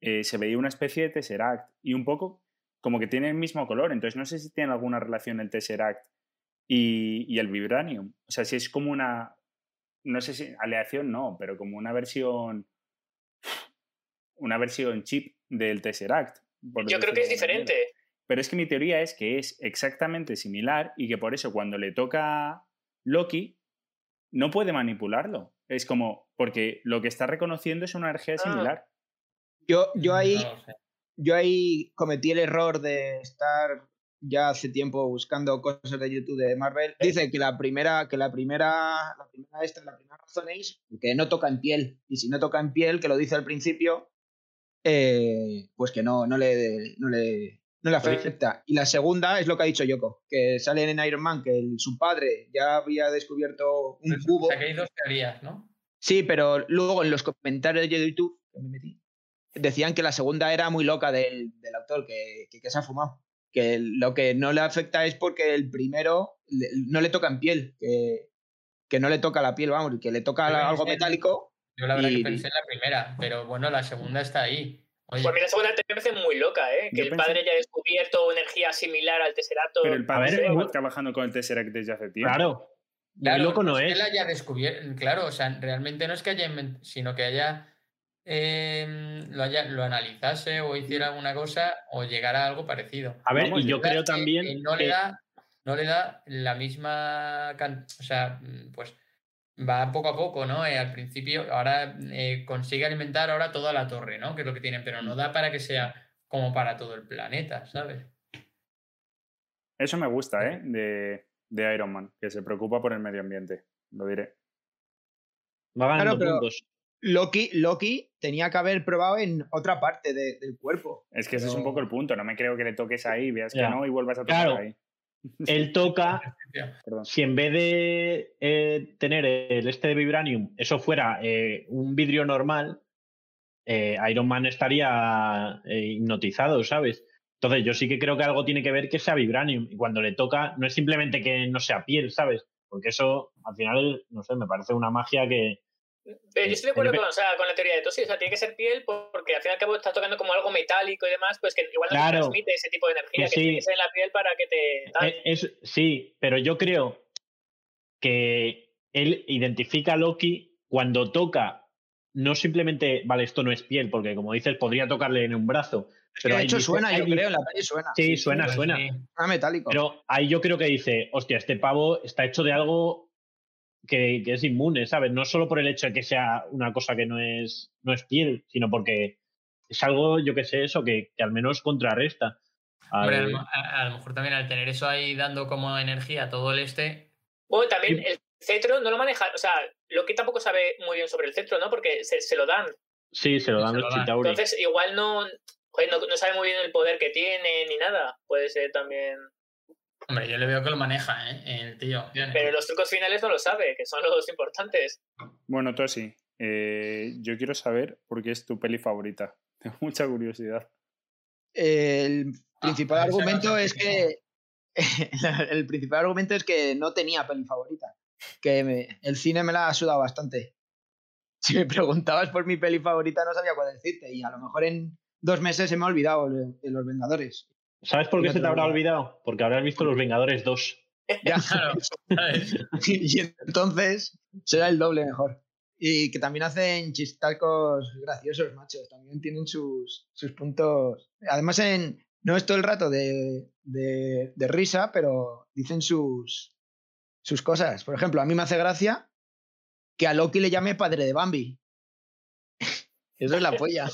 eh, se veía una especie de Tesseract y un poco como que tiene el mismo color, entonces no sé si tiene alguna relación el Tesseract y, y el Vibranium. O sea, si es como una, no sé si, aleación no, pero como una versión, una versión chip del Tesseract. Yo creo que es manera. diferente. Pero es que mi teoría es que es exactamente similar y que por eso cuando le toca Loki no puede manipularlo. Es como, porque lo que está reconociendo es una energía Ah. similar. Yo, yo, ahí, no lo sé. yo ahí cometí el error de estar ya hace tiempo buscando cosas de YouTube de Marvel. Dice que la primera, que la primera, la primera esta, la primera razón es que no toca en piel. Y si no toca en piel, que lo dice al principio, eh, pues que no, no le, no le, no le afecta. Y la segunda es lo que ha dicho Yoko, que sale en Iron Man que el- su padre ya había descubierto un O cubo. sea, que hay dos teorías, ¿no? Sí, pero luego en los comentarios de YouTube que me metí, decían que la segunda era muy loca del, del autor, que, que, que se ha fumado. Que lo que no le afecta es porque el primero le- no le toca en piel, que, que no le toca la piel, vamos, que le toca Pero algo metálico. Yo la verdad Y- que pensé en la primera, pero bueno, la segunda está ahí. Oye, Pues a mí la segunda te parece muy loca, ¿eh? Que Yo el pensé- padre haya descubierto energía similar al Tesseracto. Pero el padre lleva eh, trabajando con el Tesseract desde hace tiempo. Claro. Muy claro, loco no que es. él haya descubierto, claro, o sea, realmente no es que haya inventado, sino que haya, eh, lo haya, lo analizase o hiciera alguna cosa o llegara a algo parecido. A ver, Vamos, y yo creo que, también no que- le da no le da la misma can- o sea mm, pues va poco a poco no Eh, al principio ahora eh, consigue alimentar ahora toda la torre no que es lo que tienen pero no da para que sea como para todo el planeta sabes Eso me gusta, ¿eh? De, de Iron Man, que se preocupa por el medio ambiente. Lo diré. va ganando Claro, pero- puntos. Loki, Loki tenía que haber probado en otra parte de- del cuerpo. Es que ese es un poco el punto. No me creo que le toques ahí, veas que no y vuelvas a tocar Claro. ahí. Él toca, si en vez de eh, tener el este de Vibranium, eso fuera eh, un vidrio normal, eh, Iron Man estaría eh, hipnotizado, ¿sabes? Entonces yo sí que creo que algo tiene que ver que sea Vibranium. Y cuando le toca, no es simplemente que no sea piel, ¿sabes? Porque eso, al final, no sé, me parece una magia que... Pero yo estoy de acuerdo con, o sea, con la teoría de Tosi, o sea, tiene que ser piel porque al fin y al cabo estás tocando como algo metálico y demás, pues que igual no te Claro. transmite ese tipo de energía Que que, tiene sí. que ser en la piel para que te... tal. Eh, Es, sí, pero yo creo que él identifica a Loki cuando toca, no simplemente, vale, esto no es piel, porque como dices, podría tocarle en un brazo. Pero de hecho, dice- suena, yo creo, en la peli suena. Sí, suena, Pues suena. sí. Suena metálico. Pero ahí yo creo que dice, hostia, este pavo está hecho de algo que, que es inmune, ¿sabes? No solo por el hecho de que sea una cosa que no es, no es piel, sino porque es algo, yo que sé, eso, que, que al menos contrarresta. al- Hombre, a, lo- a- a lo mejor también al tener eso ahí dando como energía a todo el este. Bueno, también el cetro no lo maneja, o sea, Loki tampoco sabe muy bien sobre el cetro, ¿no? Porque se, se lo dan. Sí, se lo dan Se los lo dan. Entonces, igual no, joder, no, no sabe muy bien el poder que tiene ni nada. Puede ser también. Hombre, yo le veo que lo maneja, ¿eh? El tío. Pero los trucos finales no lo sabe, que son los importantes. Bueno, Tosi, eh, yo quiero saber por qué es tu peli favorita. Tengo mucha curiosidad. El principal Ah, esa argumento es sí que. el principal argumento es que no tenía peli favorita. Que me- el cine me la ha sudado bastante. Si me preguntabas por mi peli favorita, no sabía cuál decirte. Y a lo mejor en dos meses se me ha olvidado de, de Los Vengadores. ¿Sabes por qué No se te habrá olvidado? Porque habrás visto Los Vengadores 2. Ya. Claro, y entonces será el doble mejor. Y que también hacen chistacos graciosos, machos. También tienen sus, sus puntos. Además, en, no es todo el rato de, de, de risa, pero dicen sus, sus cosas. Por ejemplo, a mí me hace gracia que a Loki le llame padre de Bambi. Eso es la polla.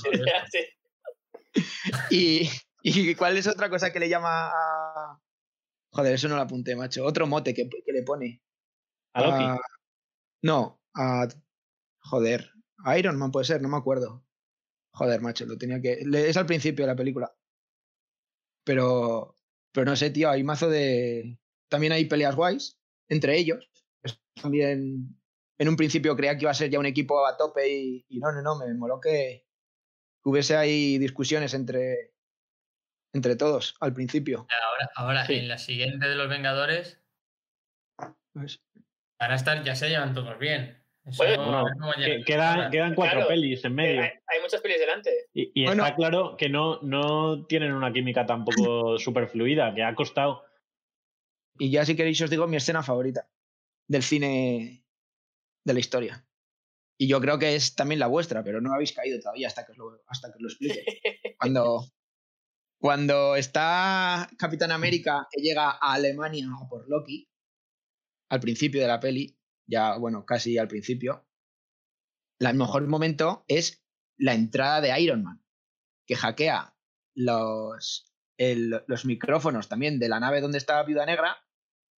Y, ¿Y cuál es otra cosa que le llama a. Joder, eso no lo apunté, macho. Otro mote que, que le pone. A Loki. a- no, a. Joder. A Iron Man puede ser, no me acuerdo. Joder, macho, lo tenía que. Es al principio de la película. Pero. Pero no sé, tío, hay mazo de. También hay peleas guays entre ellos. También. En un principio creía que iba a ser ya un equipo a tope y, y no, no, no, me moló que hubiese ahí discusiones entre. Entre todos al principio. Ahora, ahora Sí. en la siguiente de los Vengadores Pues, van a estar, ya se llevan todos bien. Eso, Bueno, que- quedan, quedan cuatro Claro. pelis en medio. hay, hay muchas pelis delante. Y, y Bueno. está claro que no, no tienen una química tampoco súper fluida, que ha costado. Y ya si queréis os digo mi escena favorita del cine de la historia. Y yo creo que es también la vuestra, pero no habéis caído todavía hasta que os lo, hasta que os lo explique. Cuando, cuando está Capitán América que llega a Alemania a por Loki, al principio de la peli, ya bueno, casi al principio, el mejor momento es la entrada de Iron Man, que hackea los, el- los micrófonos también de la nave donde está Viuda Negra,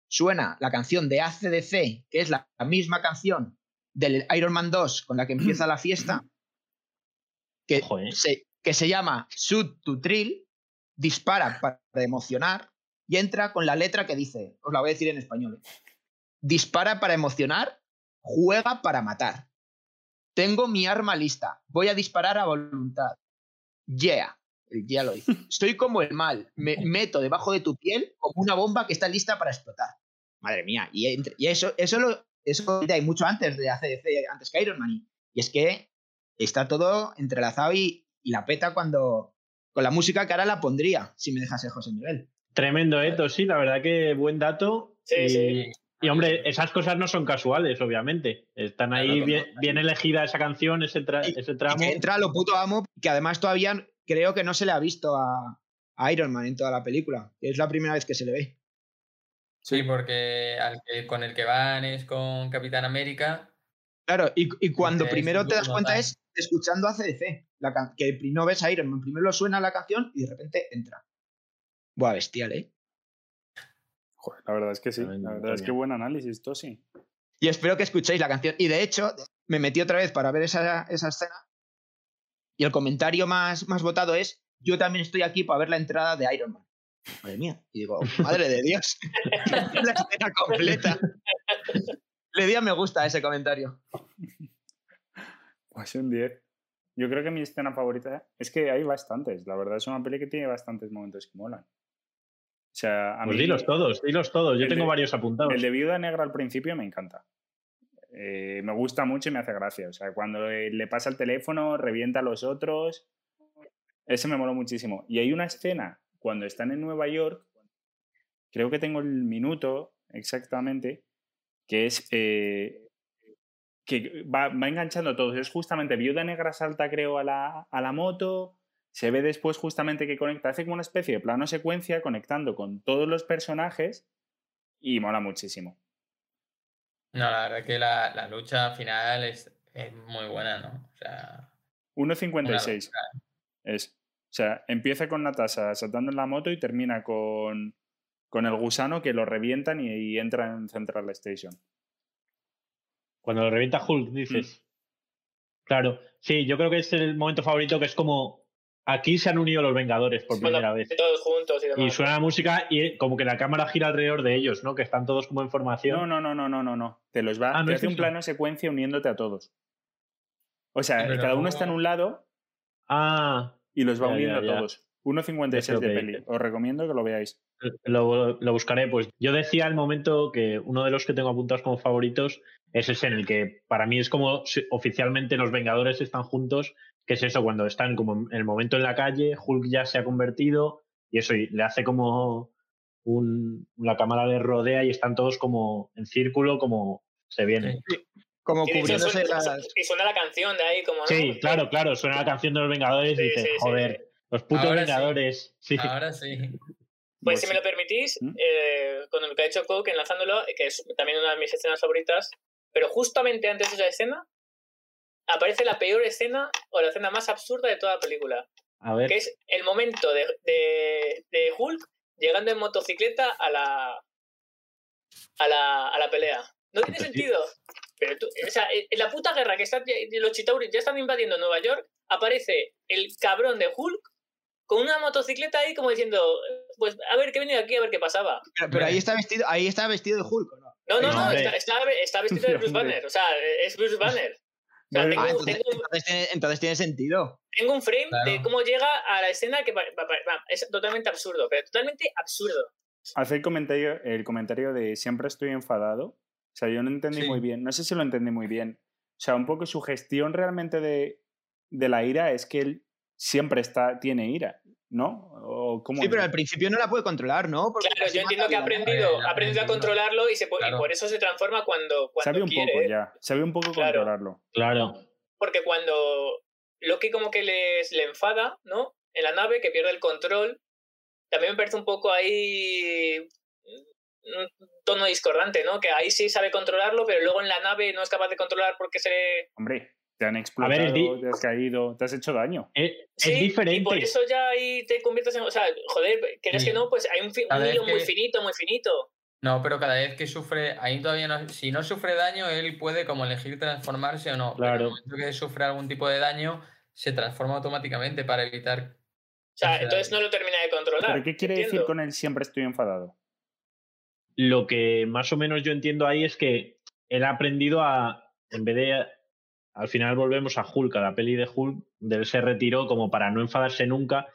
suena la canción de ACDC, que es la, la misma canción del Iron Man 2 con la que empieza la fiesta, que, se, que se llama Shoot to Thrill, dispara para emocionar y entra con la letra que dice, os la voy a decir en español, ¿eh? dispara para emocionar, juega para matar. Tengo mi arma lista, voy a disparar a voluntad. Yeah, el yeah lo dice. Estoy como el mal, me meto debajo de tu piel como una bomba que está lista para explotar. Madre mía, y, entre- y eso, eso, lo, eso hay mucho antes de ACDC, antes que Iron Man. Y, y es que está todo entrelazado y, y la peta cuando. Con la música que ahora la pondría, si me dejase José Miguel. Tremendo, Eto, sí, la verdad que buen dato. Sí, y, sí. y, hombre, esas cosas no son casuales, obviamente. Están ahí Claro, bien, no. bien elegida esa canción, ese, tra- Y- ese Y tramo. que entra lo puto amo, que además todavía creo que no se le ha visto a, a Iron Man en toda la película. Es la primera vez que se le ve. Sí, porque al que- con el que van es con Capitán América. Claro, y, y cuando primero te das cuenta tal. es escuchando a CDC, la can- que no ves a Iron Man, primero suena la canción y de repente entra. Buah, bestial, ¿eh? Joder, la verdad es que sí. La verdad es que buen análisis, Tosi. Y espero que escuchéis la canción. Y de hecho, me metí otra vez para ver esa, esa escena y el comentario más, más votado es, yo también estoy aquí para ver la entrada de Iron Man. Madre mía. Y digo, madre de Dios. la escena completa. Le di a me gusta a ese comentario. Pues un 10. Yo creo que mi escena favorita es que hay bastantes. La verdad es una peli que tiene bastantes momentos que molan. O sea, a Pues mí dilos todos, dilos todos. Yo tengo de- varios apuntados. el de Viuda Negra al principio me encanta. Eh, me gusta mucho y me hace gracia. O sea, cuando le pasa el teléfono, revienta a los otros. Ese me moló muchísimo. Y hay una escena cuando están en Nueva York, creo que tengo el minuto exactamente, que es eh, que va, va enganchando a todos. Es justamente Viuda Negra salta, creo, a la, a la moto. Se ve después justamente que conecta, hace como una especie de plano secuencia conectando con todos los personajes y mola muchísimo. No, la verdad que la, la lucha final es, es muy buena, ¿no? O sea, una 1.56 locura. es. O sea, empieza con Natasha saltando en la moto y termina con, con el gusano que lo revientan y, y entra en Central Station. Cuando lo revienta Hulk, dices. Claro, sí, yo creo que es el momento favorito que es como aquí se han unido los Vengadores por primera vez. todos juntos y Y demás. suena la música y como que la cámara gira alrededor de ellos, ¿no? Que están todos como en formación. No, no, no, no, no, no, no. Te los va, Ah, ¿no te hace un plano secuencia uniéndote a todos. O sea, pero cada uno no- está en un lado Ah, y los va Ya, uniendo ya, ya. a todos. 1.56 Es lo de peli. Os recomiendo que lo veáis. lo, lo buscaré. Pues yo decía el momento que uno de los que tengo apuntados como favoritos es ese en el que para mí es como si oficialmente los Vengadores están juntos, que es eso, cuando están como en el momento en la calle, Hulk ya se ha convertido y eso, y le hace como un, la cámara le rodea y están todos como en círculo, como se vienen. Como Y, cubriéndose suena, las... y suena la canción de ahí, como. ¿no? Sí, claro, claro, suena la canción de los Vengadores y Sí, dices, sí, sí, joder, sí. Los putos Ahora sí. Vengadores. Sí. ahora sí. Pues Pues si me lo permitís, ¿Mm? eh, con lo que ha hecho Coke enlazándolo, que es también una de mis escenas favoritas, pero justamente antes de esa escena aparece la peor escena o la escena más absurda de toda la película, A ver, que es el momento de, de, de Hulk llegando en motocicleta a la a la, a la pelea. No tiene sentido. Pero tú, o sea, en la puta guerra que están, los Chitauris ya están invadiendo Nueva York, aparece el cabrón de Hulk con una motocicleta ahí como diciendo, pues a ver, que he venido aquí a ver qué pasaba. Pero, pero ahí está vestido, ahí está vestido de Hulk, ¿o ¿no? No, no, no, está, está- está vestido de Bruce. Banner, o sea, es Bruce Banner. O sea, tengo, Ah, entonces, tengo un- entonces tiene, entonces tiene sentido. tengo un frame de cómo llega a la escena que es totalmente absurdo, pero totalmente absurdo. Hace el comentario, el comentario de siempre estoy enfadado. O sea, yo no entendí Sí. muy bien. No sé si lo entendí muy bien. O sea, un poco su gestión realmente de, de la ira es que él siempre está, tiene ira, ¿no? ¿O cómo Sí, es? pero al principio no la puede controlar, ¿no? Porque Claro, yo entiendo que ha aprendido, ha aprendido a controlarlo y, se, po- y Claro. por eso se transforma cuando, cuando Sabe un quiere. poco ya. Sabe un poco Claro. controlarlo. claro. Porque cuando Loki como que les, le enfada, ¿no? En la nave, que pierde el control, también me parece un poco ahí un tono discordante, ¿no? Que ahí sí sabe controlarlo, pero luego en la nave no es capaz de controlar porque se. Hombre, te han explotado, di- te has caído, te has hecho daño. Es, Sí, es diferente. y por eso ya ahí te conviertes en... O sea, joder, ¿crees Sí. que no? Pues hay un, fi- un hilo muy finito, muy finito. No, pero cada vez que sufre, ahí todavía no. Si no sufre daño, él puede como elegir transformarse o no. Pero en el Claro. momento que sufre algún tipo de daño, se transforma automáticamente para evitar. O sea, entonces no lo termina de controlar. ¿Pero qué quiere decir con el siempre estoy enfadado? Lo que más o menos yo entiendo ahí es que él ha aprendido a, en vez de, al final volvemos a Hulk, a la peli de Hulk, de él se retiró como para no enfadarse nunca.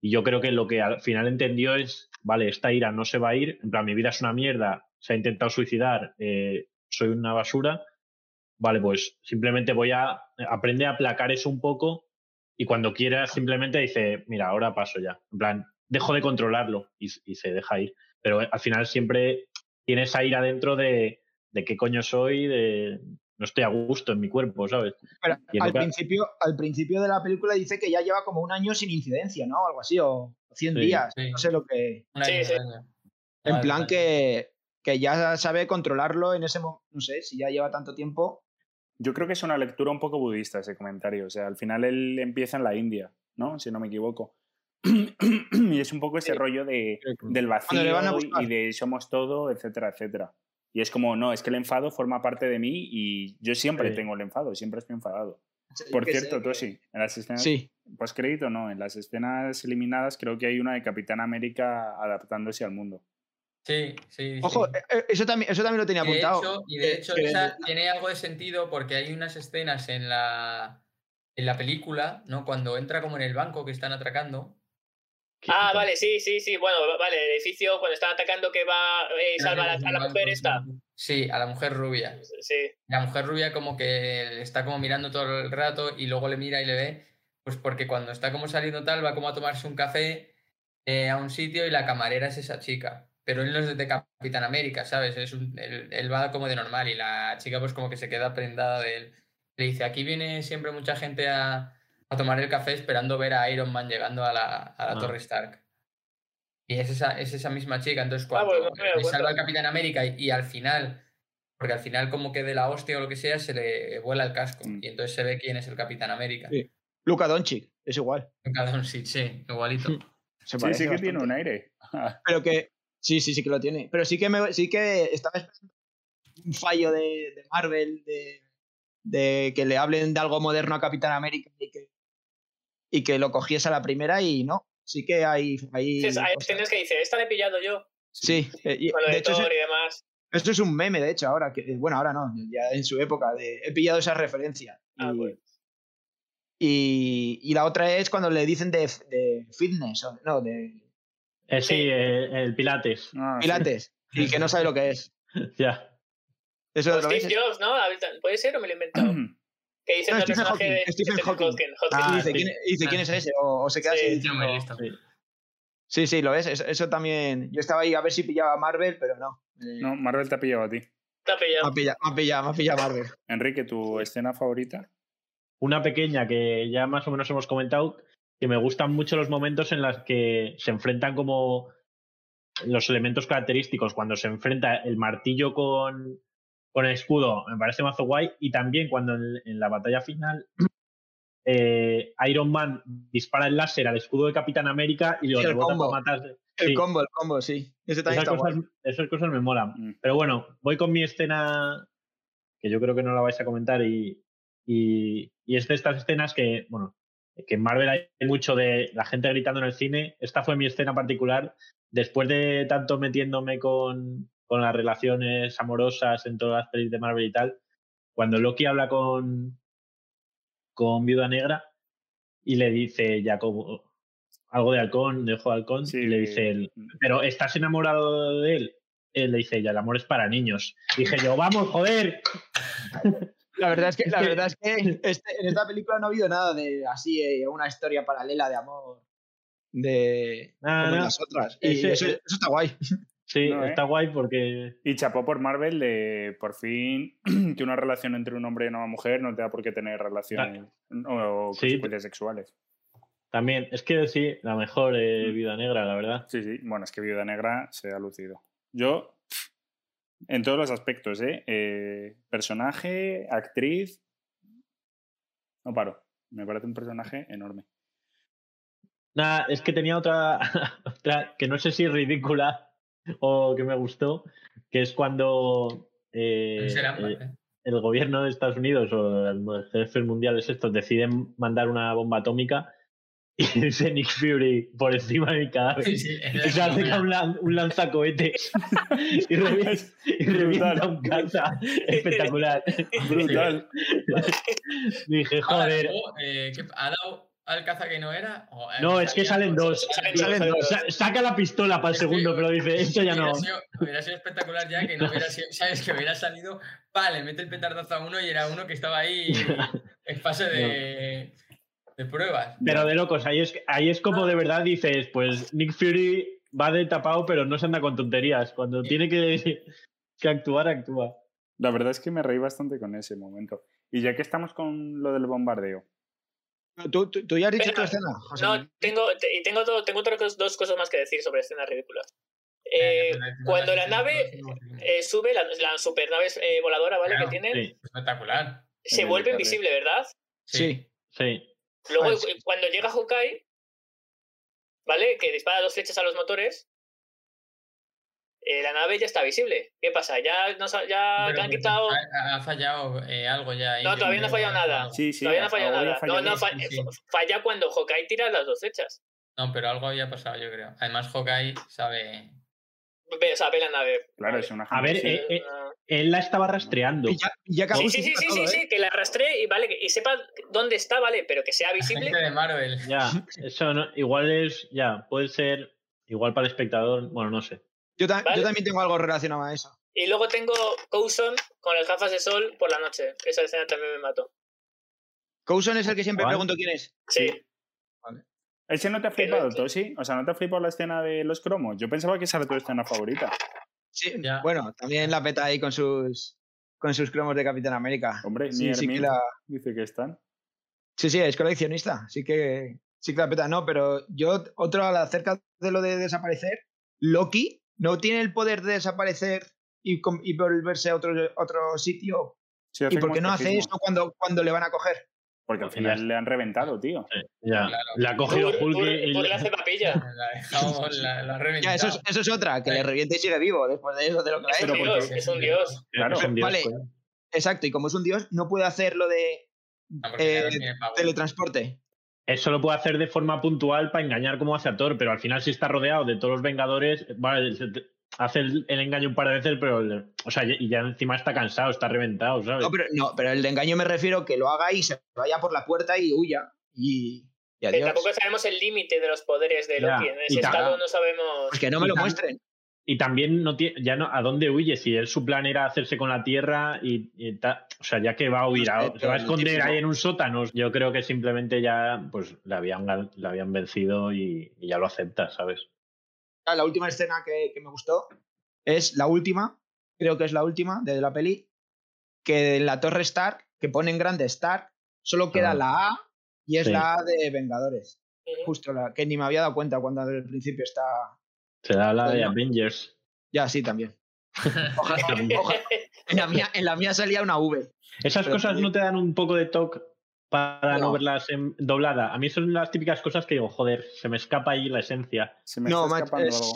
Y yo creo que lo que al final entendió es, vale, esta ira no se va a ir, en plan, mi vida es una mierda, se ha intentado suicidar, eh, soy una basura, vale, pues simplemente voy a aprender a aplacar eso un poco y cuando quiera simplemente dice, mira, ahora paso ya. En plan, dejo de controlarlo y, se deja ir. Pero al final siempre tiene esa ira dentro de, de qué coño soy, de no estoy a gusto en mi cuerpo, ¿sabes? Pero al principio, al principio de la película dice que ya lleva como un año sin incidencia, ¿no? Algo así, o 100 Sí, días. sí. No sé lo que. Sí, sí. En plan vale. que, que ya sabe controlarlo en ese momento. No sé, si ya lleva tanto tiempo. Yo creo que es una lectura un poco budista ese comentario. O sea, al final él empieza en la India, ¿no? Si no me equivoco. y es un poco ese Sí. rollo de, del vacío y de somos todo, etcétera, etcétera. Y es como, no, es que el enfado forma parte de mí y yo siempre Sí. tengo el enfado, siempre estoy enfadado. Por sé, cierto, que- Toshi, en las escenas Sí, post crédito no, en las escenas eliminadas creo que hay una de Capitán América adaptándose al mundo. Sí, sí. Ojo, sí. eh, eh, eso también, eso también lo tenía Y apuntado. hecho, y de que- hecho esa tiene algo de sentido porque hay unas escenas en la, en la película, ¿no? Cuando entra como en el banco que están atracando. Ah, vale, sí, sí, sí. Bueno, vale, el edificio cuando están atacando que va eh, salva a la, a la mujer esta. Sí, a la mujer rubia. Sí. La mujer rubia como que está como mirando todo el rato y luego le mira y le ve, pues porque cuando está como saliendo tal va como a tomarse un café eh, a un sitio y la camarera es esa chica. Pero él no es de Capitán América, ¿sabes? Es un- él, él va como de normal y la chica pues como que se queda prendada de él. Le dice, aquí viene siempre mucha gente a, a tomar el café esperando ver a Iron Man llegando a la, a la Ah. Torre Stark. Y es esa, es esa misma chica. Entonces, Ah, cuando no me he dado le salva al. Capitán América y, y al final, porque al final, como que de la hostia o lo que sea, se le vuela el casco. Mm. Y entonces se ve quién es el Capitán América. Sí. Luka Doncic, es igual. Cada un sí, igualito. Se Sí, parece sí que tiene un aire. Pero que. Sí, sí, sí que lo tiene. Pero sí que me, sí que estaba esperando un fallo de, de Marvel, de, de que le hablen de algo moderno a Capitán América y que, y que lo cogiese a la primera y no. Sí que hay. hay Sí, hay cosas. escenas que dice, esta la he pillado yo. Sí, eh, y- Con lo de de hecho, Thor eso- y demás. esto es un meme, de hecho, ahora. Que, bueno, ahora no, ya en su época. De, he pillado esa referencia. Ah, y, bueno. y, y la otra es cuando le dicen de, de fitness, o- no, de Eh, sí, eh, el Pilates. Ah, sí. pilates, y que no sabe lo que es. Ya. Eso Pues Steve. Jobs, ¿no? ¿Puede ser o me lo he inventado? Que dice No, el Stephen personaje Hawking, de Stephen Hawking. Hawking. Ah, dice, sí. ¿quién, y dice, ¿quién es ese? O, o se queda Sí, así. Sí. Sí. Sí, sí, lo ves. Eso, eso también. Yo estaba ahí a ver si pillaba a Marvel, pero no. Eh, No, Marvel te ha pillado a ti. Está Me pillado. ha pillado, me ha pillado, me ha pillado Marvel. Enrique, ¿tu escena favorita? Una pequeña que ya más o menos hemos comentado, que me gustan mucho los momentos en los que se enfrentan como los elementos característicos, cuando se enfrenta el martillo con, con el escudo, me parece mazo guay, y también cuando en, en la batalla final eh, Iron Man dispara el láser al escudo de Capitán América y lo Sí, el rebota combo. para matar. El Sí. combo, el combo, sí. Ese también Esas está guay. cosas, esas cosas me molan. Mm. Pero bueno, voy con mi escena, que yo creo que no la vais a comentar, y, y, y es de estas escenas que, bueno, que en Marvel hay mucho de la gente gritando en el cine. Esta fue mi escena particular. Después de tanto metiéndome con, con las relaciones amorosas en todas las pelis de Marvel y tal, cuando Loki habla con, con Viuda Negra y le dice Jacobo algo de halcón, de ojo de halcón, Sí, y le dice él, pero ¿estás enamorado de él? Él le dice ella, el amor es para niños. Dije yo, vamos, joder. La verdad es que, la verdad es que este- en esta película no ha habido nada de así, eh, una historia paralela de amor de como las otras. Y Ese- eso, eso está guay. Sí, No, ¿eh? está guay porque Y chapó por Marvel de por fin que una relación entre un hombre y una mujer no te da por qué tener relaciones o, Sí. consecuencias sexuales. también, es que sí, la mejor eh, Mm. Viuda Negra, la verdad. Sí, sí. Bueno, es que Viuda Negra se ha lucido. Yo, en todos los aspectos, ¿eh? Eh, personaje, actriz. No paro. Me parece un personaje enorme. Nada, es que tenía otra, otra que no sé si es ridícula o que me gustó, que es cuando eh, ¿eh? el gobierno de Estados Unidos o los jefes mundiales estos deciden mandar una bomba atómica y dice Nick Fury por encima de mi cadáver. Sí, sí, Y se hace un, lan- un lanzacohetes y revienta, y revienta un caza. Espectacular. Brutal. Dije, Ahora, joder. luego, eh, ¿qué- ¿Ha dado al caza que no era? Eh, No, es que salen dos. Salen Salen dos, dos. Sa- Saca la pistola para el segundo, pero dice, esto ya no. Hubiera sido, hubiera sido espectacular ya que no hubiera sido, ¿sabes? Que hubiera salido, vale, mete el petardazo a uno y era uno que estaba ahí en fase de, de pruebas. Pero de locos, ahí es, ahí es como de verdad dices, pues Nick Fury va de tapado, pero no se anda con tonterías. Cuando tiene que, que actuar, actúa. La verdad es que me reí bastante con ese momento. Y ya que estamos con lo del bombardeo. ¿Tú, tú, tú ya has dicho tu escena, José? No, tengo, tengo, todo- tengo otras dos cosas más que decir sobre escenas ridículas. Eh, Eh, cuando la nave eh, sube, la, la supernave eh, voladora, ¿vale? Claro, que tienen, Sí, Espectacular. se vuelve invisible, ¿verdad? Sí. sí. Luego, Ah, sí. cuando llega Hawkeye, ¿vale? Que dispara dos flechas a los motores, eh, la nave ya está visible. ¿Qué pasa? ¿Ya, nos ha- ya Pero han porque quitado...? Ha, ha fallado eh, algo ya. ahí, No, todavía no ha fallado nada. Sí, sí. Todavía no ha fallado nada. falla No, no, bien. fa- Sí, sí. f- falla cuando Hawkeye tira las dos flechas. No, pero algo había pasado, yo creo. Además, Hawkeye sabe. Ve, ve la nave. Claro, es una A ver, sí. eh, él la estaba rastreando. Y ya, y ya que Sí, sí, sí, sí, todo, sí, ¿eh? sí, que la arrastre y vale, que- y sepa dónde está, vale, pero que sea visible. Gente de Marvel. Ya, eso no, igual es, ya, puede ser igual para el espectador, bueno, no sé. Yo, ta- Vale. yo también tengo algo relacionado a eso. Y luego tengo Coulson con las gafas de sol por la noche. Esa escena también me mató. Coulson es el que siempre pregunto quién es. Sí. ¿Ese no te ha flipado. Tosi? O sea, ¿no te ha flipado la escena de los cromos? Yo pensaba que esa era tu escena favorita. Sí, Ya. bueno, también la peta ahí con sus con sus cromos de Capitán América. Hombre, sí, ni sí, que la- dice que están. sí, sí, es coleccionista, sí que sí que la peta. No, pero yo otro acerca de lo de desaparecer, Loki no tiene el poder de desaparecer y, volverse a otro, otro sitio. Sí, ¿Y por qué no hace esto cuando, cuando le van a coger? Porque al final le han reventado, tío. Sí, ya, Claro. le ha cogido Hulk y- le hace papilla. La la, la. Ya, eso es, eso es otra, que le reviente y sigue vivo después de eso, de lo que ha Es un hecho. Pero dios, porque- es un dios. Claro. es un dios, Vale. coño. Exacto, y como es un dios, no puede hacer lo de No, eh, teletransporte. Eso lo puede hacer de forma puntual para engañar como hace a Thor, pero al final si está rodeado de todos los Vengadores, vale, hace el, el engaño un par de veces, pero el- o sea, y ya encima está cansado, está reventado, ¿sabes? No pero, no, pero el de engaño me refiero que lo haga y se vaya por la puerta y huya. Y, y Eh, adiós. tampoco sabemos el límite de los poderes de Ya, Loki. En y ese ta- estado no sabemos. Pues que no me lo muestren. Y también no tiene, ya no, ¿a dónde huye? Si él su plan era hacerse con la Tierra y, y ta- o sea, ya que va a huir, a- Respeto, se va a esconder ahí en un sótano, yo creo que simplemente ya, pues, le habían, le habían vencido y, y ya lo acepta, ¿sabes? Ah, La última escena que, que me gustó es la última, creo que es la última de la peli, que en la torre Stark, que pone en grande Stark, solo queda Ah. la A y es Sí. la A de Vengadores. Justo la que ni me había dado cuenta cuando al principio está. Será la de. Avengers. Ya, sí, también. Ojalá- ojalá- En la, mía, en la mía salía una V. Esas Pero cosas no te dan un poco de toque para no, No. verlas en doblada. A mí son las típicas cosas que digo, joder, se me escapa ahí la esencia. Se me No, está escapando es- algo.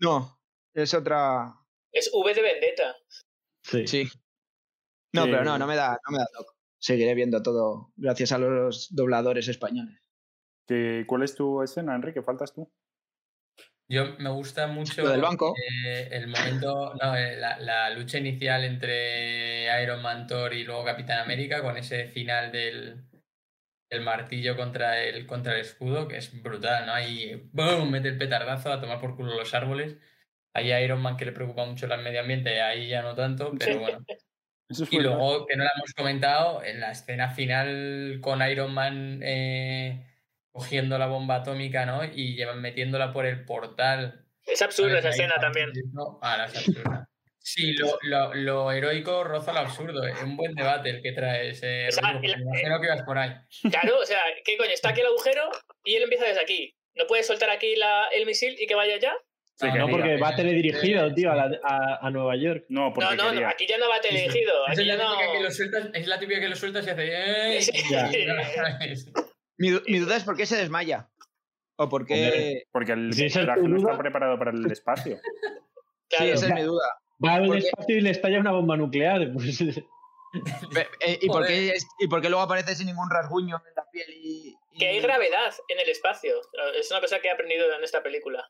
No, es otra. Es V de Vendetta. Sí. Sí. No, Sí. pero no, no me da, no me da toque. Seguiré viendo todo gracias a los dobladores españoles. ¿Qué- ¿Cuál es tu escena, Enrique? ¿Faltas tú? Yo me gusta mucho Lo del banco. eh, el momento, no, eh, la, la lucha inicial entre Iron Man, Thor y luego Capitán América con ese final del, del martillo contra el, contra el escudo, que es brutal, ¿no? Ahí, ¡boom! mete el petardazo a tomar por culo los árboles. Ahí a Iron Man que le preocupa mucho el medio ambiente, ahí ya no tanto, pero bueno. Eso Y luego, que no la hemos comentado, en la escena final con Iron Man eh, cogiendo la bomba atómica, ¿no? Y llevan metiéndola por el portal. Es absurda esa escena también. Ah, no, es absurda. Sí, lo, lo, lo heroico roza lo absurdo. Es un buen debate el que trae ese Esa- rollo, el- porque me imagino que ibas por ahí. Claro, o sea, ¿qué coño? Está aquí el agujero y él empieza desde aquí. ¿No puedes soltar aquí la- el misil y que vaya allá? Sí, No, No, porque va teledirigido, tío, a, la- a, a Nueva York. No, No, no, no, aquí ya no va teledirigido. Aquí es, ya la no. típica que lo sueltas, es la típica que lo sueltas y hace... ¡Ey! Sí. Ya. Mi, mi duda es por qué se desmaya. O por qué. Hombre. Porque el Si tu no está preparado para el espacio. Sí, Claro. esa es mi duda. Va al Porque- espacio y le estalla una bomba nuclear. Pues, eh, ¿Y, por qué, ¿Y por qué luego aparece sin ningún rasguño en la piel y. y- Que hay gravedad en el espacio. Es una cosa que he aprendido en esta película.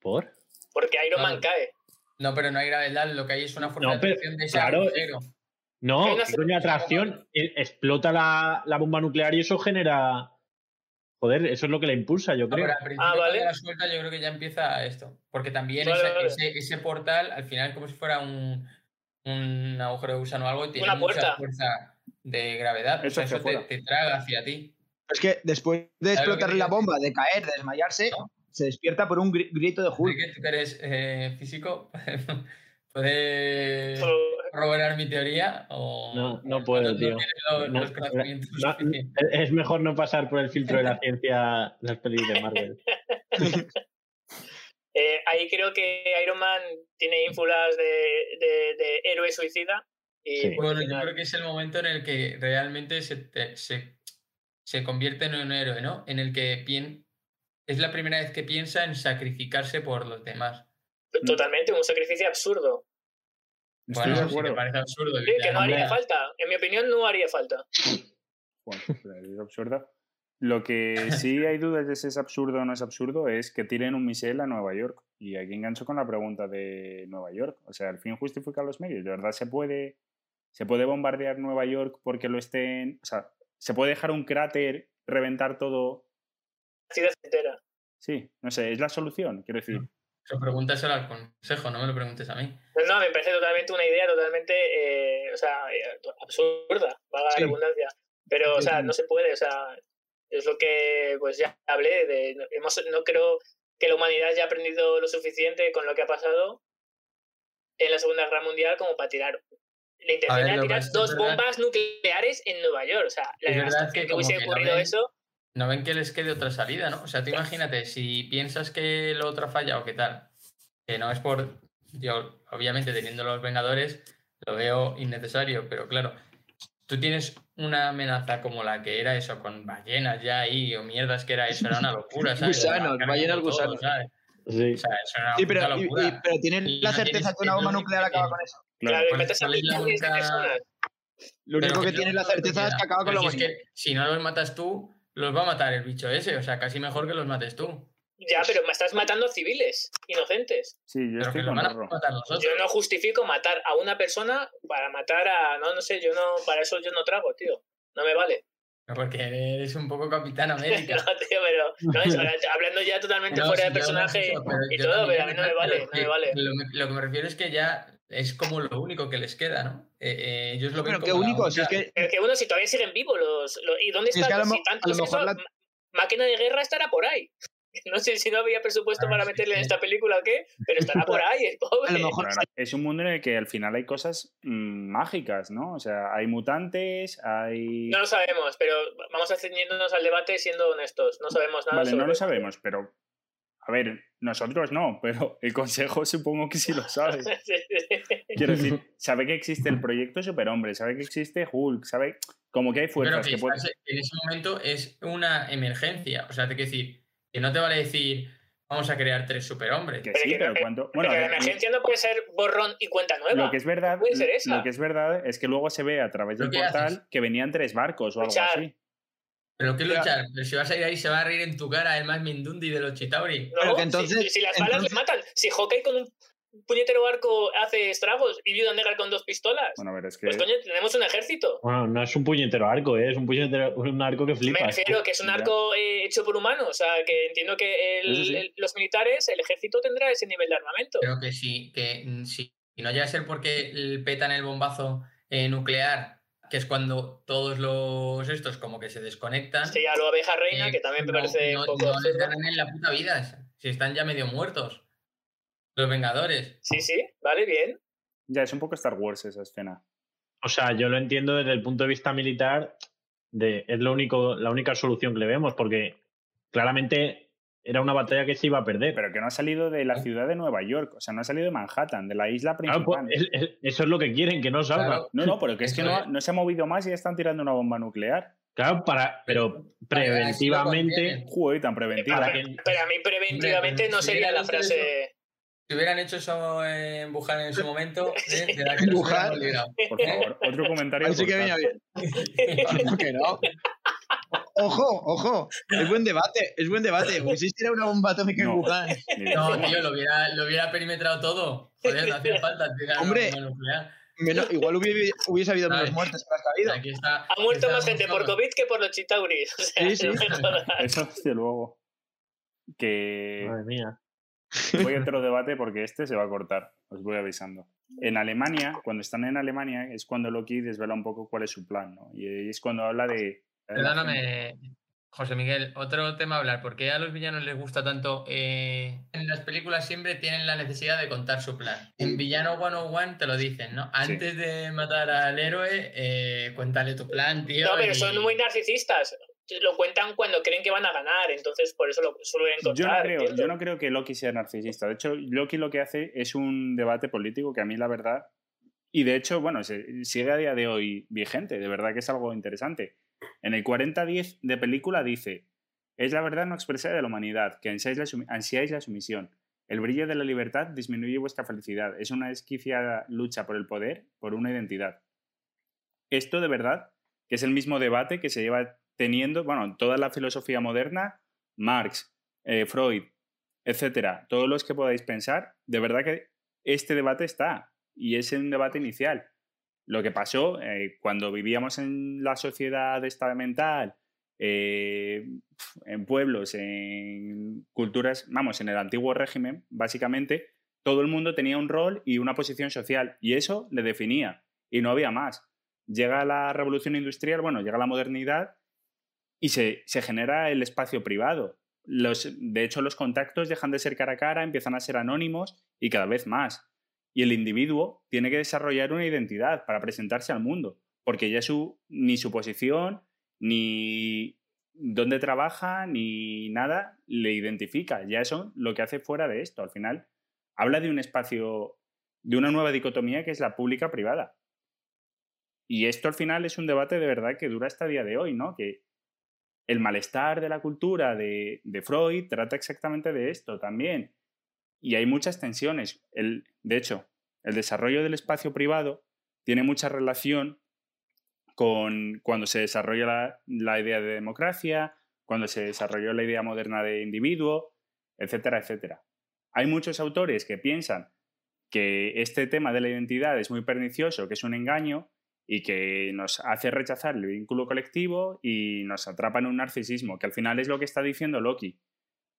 ¿Por? Porque Iron Man cae. No, pero no hay gravedad, lo que hay es una fuerza No, de atracción de ese claro. agujero. No, Hay una ¿qué coño de atracción? Explota la, la bomba nuclear y eso genera. Joder, eso es lo que la impulsa, yo No, creo. pero al principio Ah, vale. la suelta yo creo que ya empieza esto. Porque también Vale, ese, vale. ese- ese portal al final es como si fuera un, un agujero de gusano o algo y tiene Una mucha puerta. fuerza de gravedad. O Eso sea, hacia eso te, traga hacia ti. Es que después de explotar la bomba, de caer, de desmayarse, No. se despierta por un gri- grito de Hulk. Tú que eres eh, físico, ¿puedes corroborar mi teoría? O, No, no puedo, no tío. los, No, los es mejor no pasar por el filtro de la ciencia las pelis de Marvel. Eh, ahí creo que Iron Man tiene ínfulas de, de- de héroe suicida. Y Sí. pues, Bueno, yo creo que es el momento en el que realmente se, te- se, se convierte en un héroe, ¿no? En el que pien- es la primera vez que piensa en sacrificarse por los demás. Totalmente, un sacrificio absurdo. Estoy Bueno, de acuerdo. parece absurdo. Sí, que no haría falta. En mi opinión, no haría falta. Bueno, es absurdo. Lo que sí hay dudas de si es absurdo o no es absurdo es que tiren un misil a Nueva York. Y aquí engancho con la pregunta de Nueva York. O sea, ¿el fin justifica los medios? ¿De verdad se puede, se puede bombardear Nueva York porque lo estén... O sea, ¿se puede dejar un cráter, reventar todo? La ciudad entera. Sí, no sé, ¿es la solución? Quiero decir, Eso pregúntaselo al consejo, no me lo preguntes a mí. No, no, me parece totalmente una idea totalmente, eh, o sea, eh, absurda, valga Sí. redundancia. Pero, o Yo sea, no se puede, o sea, es lo que pues ya hablé de, no- hemos, no creo que la humanidad haya aprendido lo suficiente con lo que ha pasado en la Segunda Guerra Mundial como para tirar. La intención era tirar es dos verdad- bombas nucleares en Nueva York, o sea, la Es verdad devastación que que, hubiese no ocurrido ven- eso, No ven que les quede otra salida, ¿no? O sea, tú imagínate, si piensas que lo otro ha fallado, ¿qué tal? Que no es por. Yo, obviamente, teniendo los Vengadores, lo veo innecesario, pero claro, tú tienes una amenaza como la que era eso, con ballenas ya ahí, o mierdas que era eso, era una locura, ¿sabes? Gusanos, ballenas gusanos. ¿sabes? Sí. O sea, eso era una Sí, pero, puta y- y- locura. pero tienen Y la no certeza tienes- que una bomba nuclear acaba que- con eso. claro, claro, ¿cuál- metes a la. Lo Pero único que no tiene la que certeza es que acaba con la si es que si no los matas tú, los va a matar el bicho ese. O sea, casi mejor que los mates tú. Ya, pero me estás matando a civiles inocentes. sí, yo Pero que estoy los con van a Rorro. matar nosotros. Yo no justifico matar a una persona para matar a. No, no sé, yo no. Para eso yo no trago, tío. No me vale. Porque eres un poco Capitán América. No, tío, pero. No, eso, hablando ya totalmente No, fuera de personaje eso, y todo, pero a mí no me vale, no me vale. Lo que me refiero es que ya es como lo único que les queda, ¿no? Eh, eh, ellos lo ven Pero qué como la único, si es que Pero que bueno, si todavía siguen vivos los. los- ¿Y dónde Si es están? que Si tanto eso- la- Máquina de guerra estará por ahí. No sé si no había presupuesto Ah, para sí, meterle en esta película o qué, pero estará por ahí, el pobre. a lo mejor es un mundo en el que al final hay cosas mm, mágicas, ¿no? O sea, hay mutantes, hay... No lo sabemos, pero vamos a ceñirnos al debate siendo honestos. No sabemos nada Vale, sobre no lo sabemos, pero... A ver, nosotros no, pero el Consejo supongo que sí lo sabe. Quiero decir, sabe que existe el proyecto Superhombre, sabe que existe Hulk, sabe como que hay Pero fuerzas que que pueden... en ese momento es una emergencia. O sea, te quiero decir, que no te vale decir, vamos a crear tres superhombres. Que Pero sí, que- pero pero- cuánto... Bueno, Pero la emergencia no puede ser borrón y cuenta nueva. lo que es verdad, puede ser esa. lo que es verdad es que luego se ve a través del ¿Pero portal haces? que venían tres barcos o algo Luchar. así. Pero qué luchar. Pero si vas a ir ahí, se va a reír en tu cara el más Mindundi de los Chitauri. No, Pero que si- entonces- si, si las balas entonces- le matan. Si Hawkeye con un puñetero arco hace estragos y Viuda Negra con dos pistolas. Bueno, a ver, es que... Pues coño, tenemos un ejército. Bueno, no es un puñetero arco, ¿eh? es un puñetero, un arco que Me flipas. refiero que es un arco eh, hecho por humanos. O sea, que entiendo que el- sí. el- los militares, el ejército tendrá ese nivel de armamento. Creo que sí, que mm, sí. Y no llega a ser porque el- petan el bombazo eh, nuclear, que es cuando todos los estos como que se desconectan. Sí, a lo abeja reina, eh, que también me no- parece no, un poco no les ganan en la puta vida. Si están ya medio muertos. Los Vengadores. Sí, sí, vale, bien. Ya, es un poco Star Wars esa escena. O sea, yo lo entiendo desde el punto de vista militar, de, es lo único, la única solución que le vemos, porque claramente era una batalla que se iba a perder. Pero que no ha salido de la ciudad de Nueva York, o sea, no ha salido de Manhattan, de la isla principal. pues, es- es- eso es lo que quieren, que no salga. Claro. No, no, pero que es que no, no se ha movido más y ya están tirando una bomba nuclear. Claro, para, pero que así preventivamente. Joder, tan preventiva. Para que- Pero a mí preventivamente no sería la frase. Si hubieran hecho eso en Wuhan en su momento, ¿eh? de la que Wuhan. Por favor, otro comentario. Ahí sí que venía bien. ¿Por qué no? Ojo, ojo, es buen debate, es buen debate. Pues si era una bomba atómica en. Wuhan. No, tío, lo hubiera, lo hubiera perimetrado todo. Joder, no hacía falta Hombre. bomba nuclear. Menos- igual hubiese, hubiese habido menos muertes que las que ha habido. Aquí está. Ha muerto más gente por. COVID que por los chitauris. O sea, Sí. Eso desde luego. Que Madre mía. voy a otro debate porque este se va a cortar, os voy avisando. En Alemania, cuando están en Alemania, es cuando Loki desvela un poco cuál es su plan, ¿no? Y es cuando habla de... Perdóname, José Miguel, otro tema a hablar. ¿Por qué a los villanos les gusta tanto? eh, en las películas siempre tienen la necesidad de contar su plan. En Villano 101 te lo dicen, ¿no? Antes de matar al héroe, eh, cuéntale tu plan, tío. No, pero y- son muy narcisistas. Lo cuentan cuando creen que van a ganar, entonces por eso lo suelen Yo no, contar. creo, yo no creo que Loki sea narcisista. De hecho, Loki lo que hace es un debate político que a mí la verdad... Y de hecho, bueno, sigue a día de hoy vigente, de verdad que es algo interesante. En el 40-10 de película dice, es la verdad no expresada de la humanidad, que ansiáis la, la sumisión. El brillo de la libertad disminuye vuestra felicidad. Es una esquicia lucha por el poder, por una identidad. Esto de verdad, que es el mismo debate que se lleva teniendo, bueno, toda la filosofía moderna, Marx, eh, Freud, etcétera, todos los que podáis pensar, de verdad que este debate está y es un debate inicial. Lo que pasó eh, cuando vivíamos en la sociedad estamental, eh, en pueblos, en culturas, vamos, en el antiguo régimen, básicamente, todo el mundo tenía un rol y una posición social y eso le definía y no había más. Llega la revolución industrial, bueno, llega la modernidad y se, se genera el espacio privado. De hecho, los contactos dejan de ser cara a cara, empiezan a ser anónimos y cada vez más. Y el individuo tiene que desarrollar una identidad para presentarse al mundo, porque ya su, ni su posición, ni dónde trabaja, ni nada le identifica. Ya eso lo que hace fuera de esto. Al final, habla de un espacio, de una nueva dicotomía que es la pública-privada. Y esto al final es un debate de verdad que dura hasta el día de hoy, ¿no? Que el malestar de la cultura de, de Freud trata exactamente de esto también. Y hay muchas tensiones. El, de hecho, el desarrollo del espacio privado tiene mucha relación con cuando se desarrolla la, la, idea de democracia, cuando se desarrolló la idea moderna de individuo, etcétera, etcétera. Hay muchos autores que piensan que este tema de la identidad es muy pernicioso, que es un engaño, y que nos hace rechazar el vínculo colectivo y nos atrapa en un narcisismo, que al final es lo que está diciendo Loki,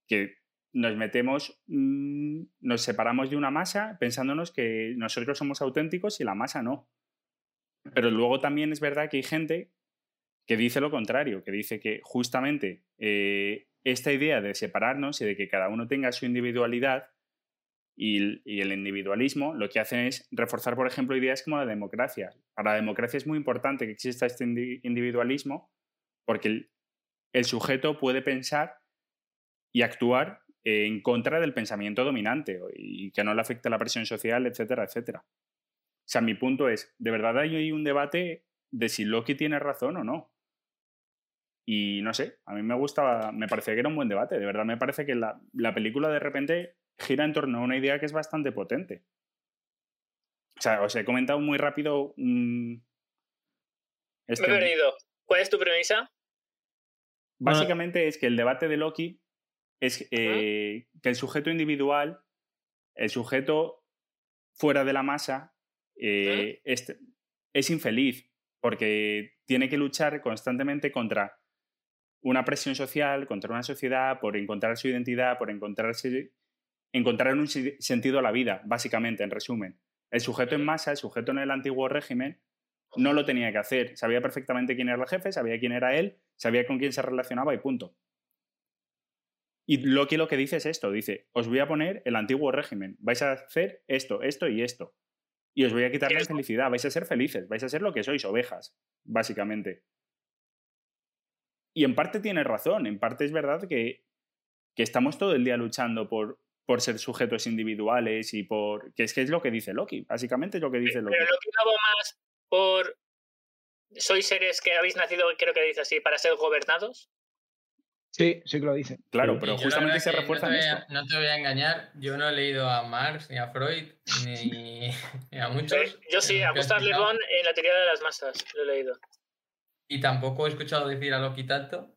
que nos metemos, mmm, nos separamos de una masa pensándonos que nosotros somos auténticos y la masa no. Pero luego también es verdad que hay gente que dice lo contrario, que dice que justamente eh, esta idea de separarnos y de que cada uno tenga su individualidad y, el individualismo lo que hacen es reforzar, por ejemplo, ideas como la democracia. Para la democracia es muy importante que exista este individualismo porque el, sujeto puede pensar y actuar en contra del pensamiento dominante y que no le afecte la presión social, etcétera, etcétera. O sea, mi punto es, de verdad hay un debate de si Loki tiene razón o no. Y no sé, a mí me gustaba, me parecía que era un buen debate. De verdad me parece que la, la película de repente gira en torno a una idea que es bastante potente. O sea, os he comentado muy rápido. Este... Me he perdido. ¿Cuál es tu premisa? Básicamente es que el debate de Loki es eh, que el sujeto individual, el sujeto fuera de la masa, eh, es, es infeliz porque tiene que luchar constantemente contra una presión social, contra una sociedad, por encontrar su identidad, por encontrarse encontrar un sentido a la vida, básicamente, en resumen. El sujeto en masa, el sujeto en el antiguo régimen, no lo tenía que hacer. Sabía perfectamente quién era el jefe, sabía quién era él, sabía con quién se relacionaba y punto. Y Loki lo que dice es esto, dice, os voy a poner el antiguo régimen, vais a hacer esto, esto y esto. Y os voy a quitar la felicidad, vais a ser felices, vais a ser lo que sois, ovejas, básicamente. Y en parte tiene razón, en parte es verdad que, que estamos todo el día luchando por, por ser sujetos individuales y por... que es que es lo que dice Loki, básicamente es lo que dice Loki. Pero Loki no va más por... Sois seres que habéis nacido, creo que dice así, para ser gobernados. Sí, sí que lo dice. Claro, pero justamente se refuerza no en esto. No te voy a engañar, yo no he leído a Marx, ni a Freud, ni, a muchos. Yo sí, a Gustav Le Bon en la teoría de las masas, lo he leído. Y tampoco he escuchado decir a Loki tanto,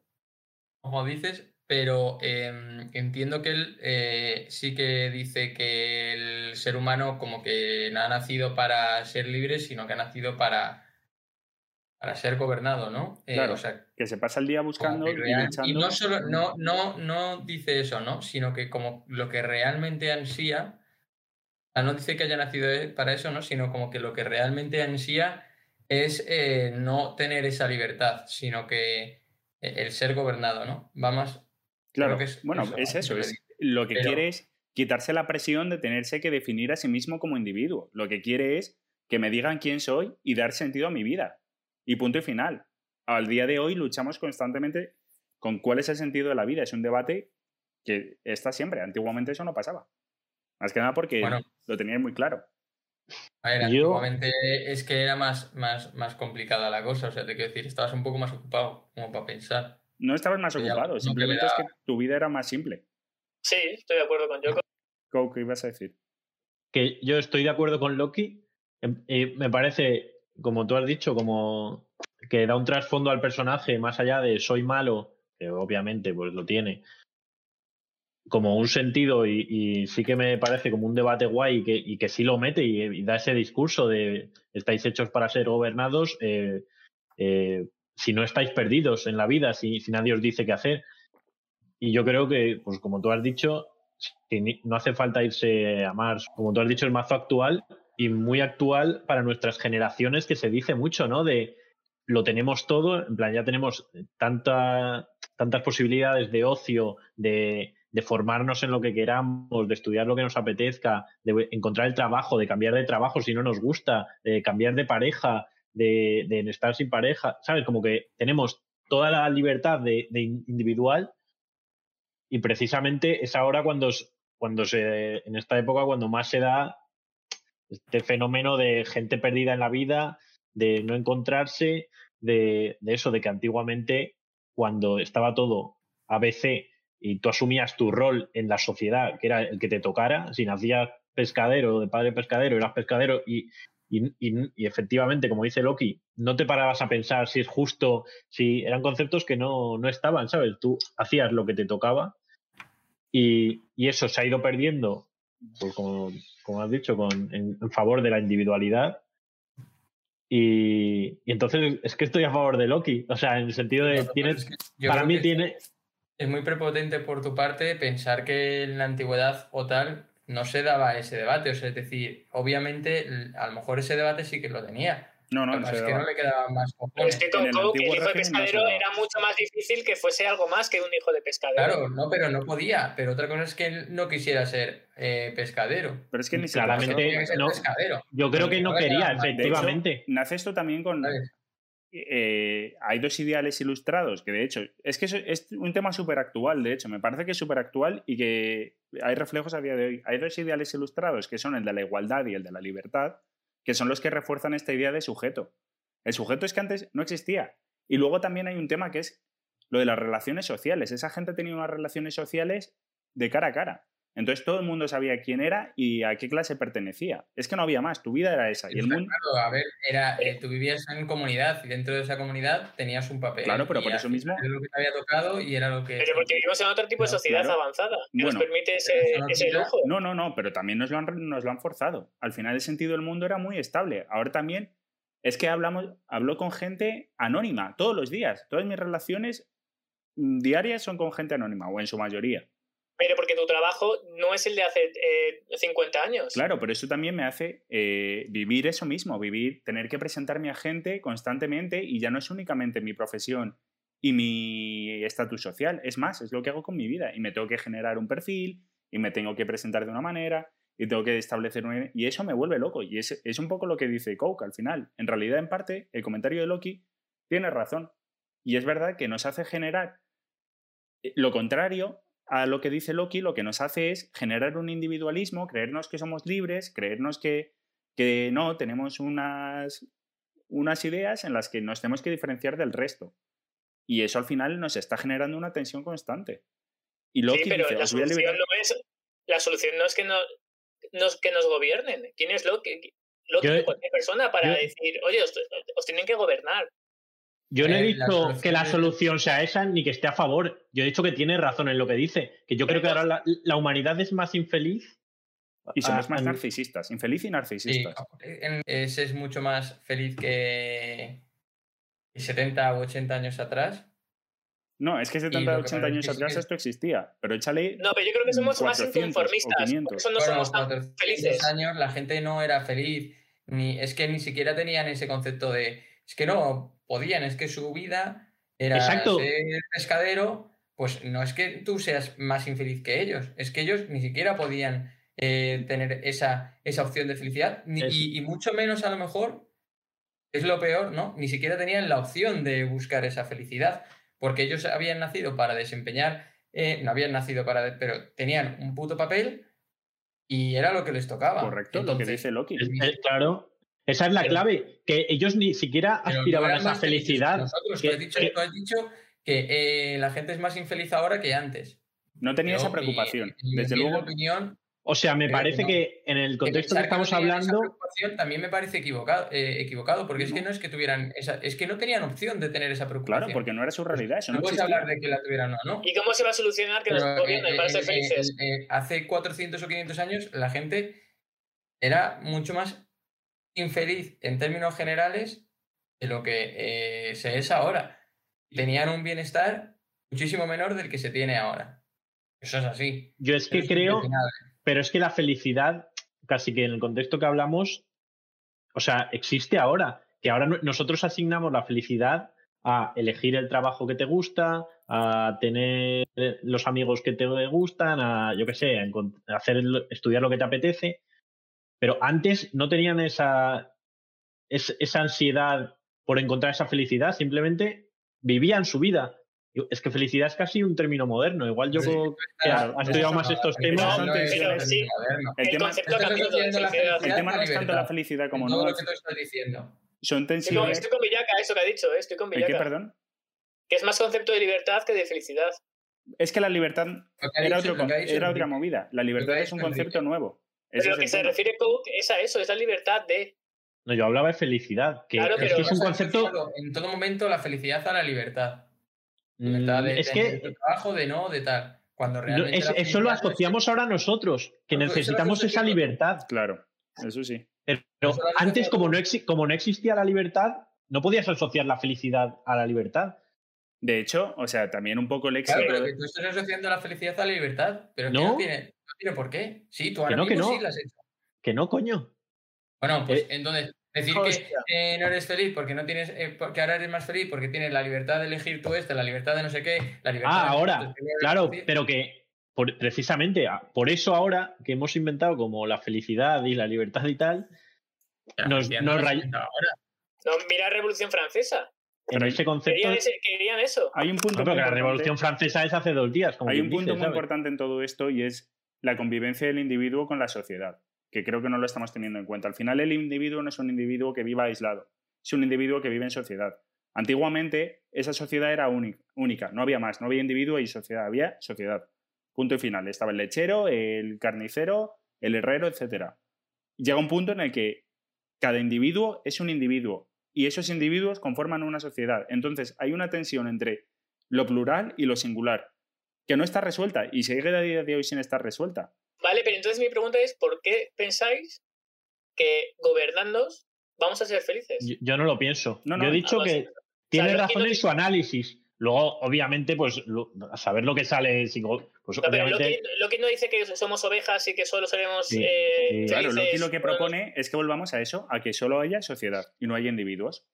como dices, pero em, entiendo que él eh, sí que dice que el ser humano como que no ha nacido para ser libre, sino que ha nacido para, para ser gobernado, ¿no? Eh, claro, o sea, que se pasa el día buscando y, y no solo, no, no, no dice eso, ¿no? Sino que como lo que realmente ansía, no dice que haya nacido para eso, ¿no? Sino como que lo que realmente ansía es eh, no tener esa libertad, sino que el ser gobernado, ¿no? Va más Claro, que es, bueno, es eso, es, lo que quiere es quitarse la presión de tenerse que definir a sí mismo como individuo. Lo que quiere es que me digan quién soy y dar sentido a mi vida. Y punto y final. Al día de hoy luchamos constantemente con cuál es el sentido de la vida. Es un debate que está siempre. Antiguamente eso no pasaba. Más que nada porque lo tenía muy claro. A ver, antiguamente es que era más, más, más complicada la cosa. O sea, te quiero decir, estabas un poco más ocupado como para pensar no estabas más ocupado, simplemente es que tu vida era más simple. Sí, estoy de acuerdo con Yoko. ¿qué ibas a decir? Que yo estoy de acuerdo con Loki. em, y me parece, como tú has dicho, como que da un trasfondo al personaje más allá de soy malo, que obviamente pues lo tiene, como un sentido y, y sí que me parece como un debate guay y que, y que sí lo mete y, y da ese discurso de estáis hechos para ser gobernados, eh, eh, si no estáis perdidos en la vida, si, si nadie os dice qué hacer. Y yo creo que, pues como tú has dicho, no hace falta irse a Mars. Como tú has dicho, el mazo actual y muy actual para nuestras generaciones que se dice mucho, ¿no? De lo tenemos todo, en plan, ya tenemos tanta, tantas posibilidades de ocio, de, formarnos en lo que queramos, de estudiar lo que nos apetezca, de encontrar el trabajo, de cambiar de trabajo si no nos gusta, de cambiar de pareja, de, de estar sin pareja, ¿sabes? Como que tenemos toda la libertad de, de individual y precisamente es ahora cuando, cuando se, en esta época, cuando más se da este fenómeno de gente perdida en la vida, de no encontrarse, de, de eso, de que antiguamente, cuando estaba todo ABC y tú asumías tu rol en la sociedad, que era el que te tocara, si nacías pescadero, de padre pescadero, eras pescadero y, y, y- y efectivamente, como dice Loki, no te parabas a pensar si es justo, si eran conceptos que no, no estaban, ¿sabes? Tú hacías lo que te tocaba y, y eso se ha ido perdiendo, pues como, como has dicho, con, en, en favor de la individualidad. Y, y entonces es que estoy a favor de Loki, o sea, en el sentido de, No, tiene, es que para mí tiene, Es muy prepotente por tu parte pensar que en la antigüedad o tal no se daba ese debate. O sea, es decir, obviamente, a lo mejor ese debate sí que lo tenía. No, no, se es que no le quedaban más cojones. es que En con el Coke, el hijo de no se pescadero era mucho más difícil que fuese algo más que un hijo de pescadero. Claro, no, pero no podía. Pero otra cosa es que él no quisiera ser eh, pescadero. Pero es que ni se Claramente, pasó. Tenía que ser no. pescadero. yo creo que no quería, hecho, efectivamente. nace esto también con. eh, hay dos ideales ilustrados que, de hecho, es que es un tema súper actual, de hecho, me parece que es súper actual y que hay reflejos a día de hoy. Hay dos ideales ilustrados que son el de la igualdad y el de la libertad, que son los que refuerzan esta idea de sujeto. El sujeto es que antes no existía. Y luego también hay un tema que es lo de las relaciones sociales. Esa gente tenía unas relaciones sociales de cara a cara. Entonces todo el mundo sabía quién era y a qué clase pertenecía. Es que no había más, tu vida era esa. Y el mundo, claro, a ver, era, eh, tú vivías en comunidad y dentro de esa comunidad tenías un papel. Claro, pero por eso mismo- Era lo que te había tocado y era lo que. Pero porque vivimos en otro tipo de sociedad claro. avanzada que Bueno. nos permite ese, no lujo. No, no, no, pero también nos lo, han, nos lo han forzado. Al final el sentido del mundo era muy estable. Ahora también es que hablamos, hablo con gente anónima todos los días. Todas mis relaciones mm, diarias son con gente anónima, o en su mayoría. Pero porque tu trabajo no es el de hace eh, 50 años. Claro, pero eso también me hace eh, vivir eso mismo, vivir, tener que presentarme a gente constantemente y ya no es únicamente mi profesión y mi estatus social, es más, es lo que hago con mi vida y me tengo que generar un perfil y me tengo que presentar de una manera y tengo que establecer un... Y eso me vuelve loco y es, es un poco lo que dice Coke al final. En realidad, en parte, el comentario de Loki tiene razón y es verdad que nos hace generar eh, lo contrario a lo que dice Loki, lo que nos hace es generar un individualismo, creernos que somos libres, creernos que, que no, tenemos unas, unas ideas en las que nos tenemos que diferenciar del resto. Y eso al final nos está generando una tensión constante. Y Loki sí, pero dice, la "Os voy a solución, liberar". no es, la solución no es que, no, no es que nos gobiernen. ¿Quién es Loki? Loki Yo- cualquier persona para yo- decir, oye, os, os tienen que gobernar. Yo no he Eh, la dicho solución que la solución sea esa ni que esté a favor. Yo he dicho que tiene razón en lo que dice. Que yo creo que ahora la, la humanidad es más infeliz. Y somos a- más a- narcisistas, infeliz y narcisistas. ese es mucho más feliz que que 70 u 80 años atrás. No, es que 70, lo que 80 pasa es años atrás esto existía. Pero échale No, pero yo creo que somos más 400 o inconformistas. Por 500. eso no Bueno, somos tan 400 felices. años la gente no era feliz. Ni, es que ni siquiera tenían ese concepto de. Es que no podían, es que su vida era Exacto. ser pescadero. Pues no es que tú seas más infeliz que ellos, es que ellos ni siquiera podían eh, tener esa, esa opción de felicidad, ni- y, y mucho menos a lo mejor, es lo peor, ¿no? Ni siquiera tenían la opción de buscar esa felicidad, porque ellos habían nacido para desempeñar, eh, no habían nacido para, pero tenían un puto papel y era lo que les tocaba. correcto lo que dice Loki. Es- es- claro. Esa es la Pero- clave. Que ellos ni siquiera aspiraban a esa felicidad. Nosotros, que- tú has dicho, que- tú has dicho que eh, la gente es más infeliz ahora que antes. No tenía esa preocupación. mi Desde luego, opinión, O sea, me que parece no. que en el contexto que estamos esa hablando, también me parece equivocado, eh, equivocado porque es que no es que tuvieran esa, es que no tenían opción de tener esa preocupación. Claro, porque no era su realidad, eso no no puedes existía. hablar de que la tuvieran o no. ¿Y cómo se va a solucionar que nos gobiernen eh, para eh, ser felices? eh, eh, hace 400 o 500 años la gente era mucho más infeliz en términos generales de lo que eh, se es ahora. Tenían un bienestar muchísimo menor del que se tiene ahora. Eso es así. yo es que es creo, pero es que la felicidad, casi que en el contexto que hablamos, o sea, existe ahora. Que ahora no- nosotros asignamos la felicidad a elegir el trabajo que te gusta, a tener los amigos que te gustan, a, yo qué sé, a hacer estudiar lo que te apetece. Pero antes no tenían esa, es- esa ansiedad por encontrar esa felicidad, simplemente vivían su vida. Es que felicidad es casi un término moderno. Igual yo Sí, que estudiado más estos temas. sí. El El tema-. El no es tanto la felicidad como no. lo que tú estás diciendo. Son Estoy con, tensiones. estoy con Villaca, eso que ha dicho, ¿eh? estoy con ¿El qué, Villaca. perdón? Que es más concepto de libertad que de felicidad. Es que la libertad era, dicho- otro era otra movida. La libertad es un concepto nuevo. Pero es lo que se tema. refiere Coke es a eso, es la libertad de. No, yo hablaba de felicidad, que Claro, es que es un concepto. En todo momento la felicidad a la libertad. Libertad mm, de, es de- que de trabajo, de no, de tal. Cuando no, realmente es- eso lo asociamos ahora nosotros, que No, necesitamos esa libertad. Claro, eso sí. Pero antes, como no, exi- como no existía la libertad, no podías asociar la felicidad a la libertad. De hecho, o sea, también un poco el éxito. Claro, pero que tú estás asociando la felicidad a la libertad. Pero que No. no tiene, no tiene por qué. Sí, tú ahora Que no, que mismo no. sí la has hecho. Que no, coño. Bueno, pues Eh, entonces, decir hostia. que eh, no eres feliz porque no tienes, eh, porque ahora eres más feliz porque tienes la libertad de elegir tú este, la libertad de no sé qué, la libertad Ah, de ahora, de- claro, de- pero que por- precisamente a- por eso ahora que hemos inventado como la felicidad y la libertad y tal, nos- nos no la has ray- inventado ahora. No, mira la Revolución Francesa. En ese concepto. Querían, ese- querían eso. Hay un punto No, pero muy que la Revolución Francesa es hace dos días. Como Hay un punto dice, muy ¿sabes? importante en todo esto y es la convivencia del individuo con la sociedad, que creo que no lo estamos teniendo en cuenta. Al final el individuo no es un individuo que viva aislado, es un individuo que vive en sociedad. Antiguamente esa sociedad era única, única, no había más, no había individuo y sociedad, había sociedad. Punto y final. Estaba el lechero, el carnicero, el herrero, etc. Llega un punto en el que cada individuo es un individuo y esos individuos conforman una sociedad. Entonces hay una tensión entre lo plural y lo singular, que no está resuelta y sigue a día de hoy sin estar resuelta. Vale, pero entonces mi pregunta es: ¿por qué pensáis que gobernándonos vamos a ser felices? Yo, yo no lo pienso. No, no, yo he dicho vamos, que tiene razón no en su análisis. Luego, obviamente, pues lo- a saber lo que sale, psico- pues No, pero obviamente. Loki, Loki no dice que somos ovejas y que solo seremos Sí, eh, sí. Claro, Loki lo que propone es que volvamos a eso, a que solo haya sociedad y no haya individuos.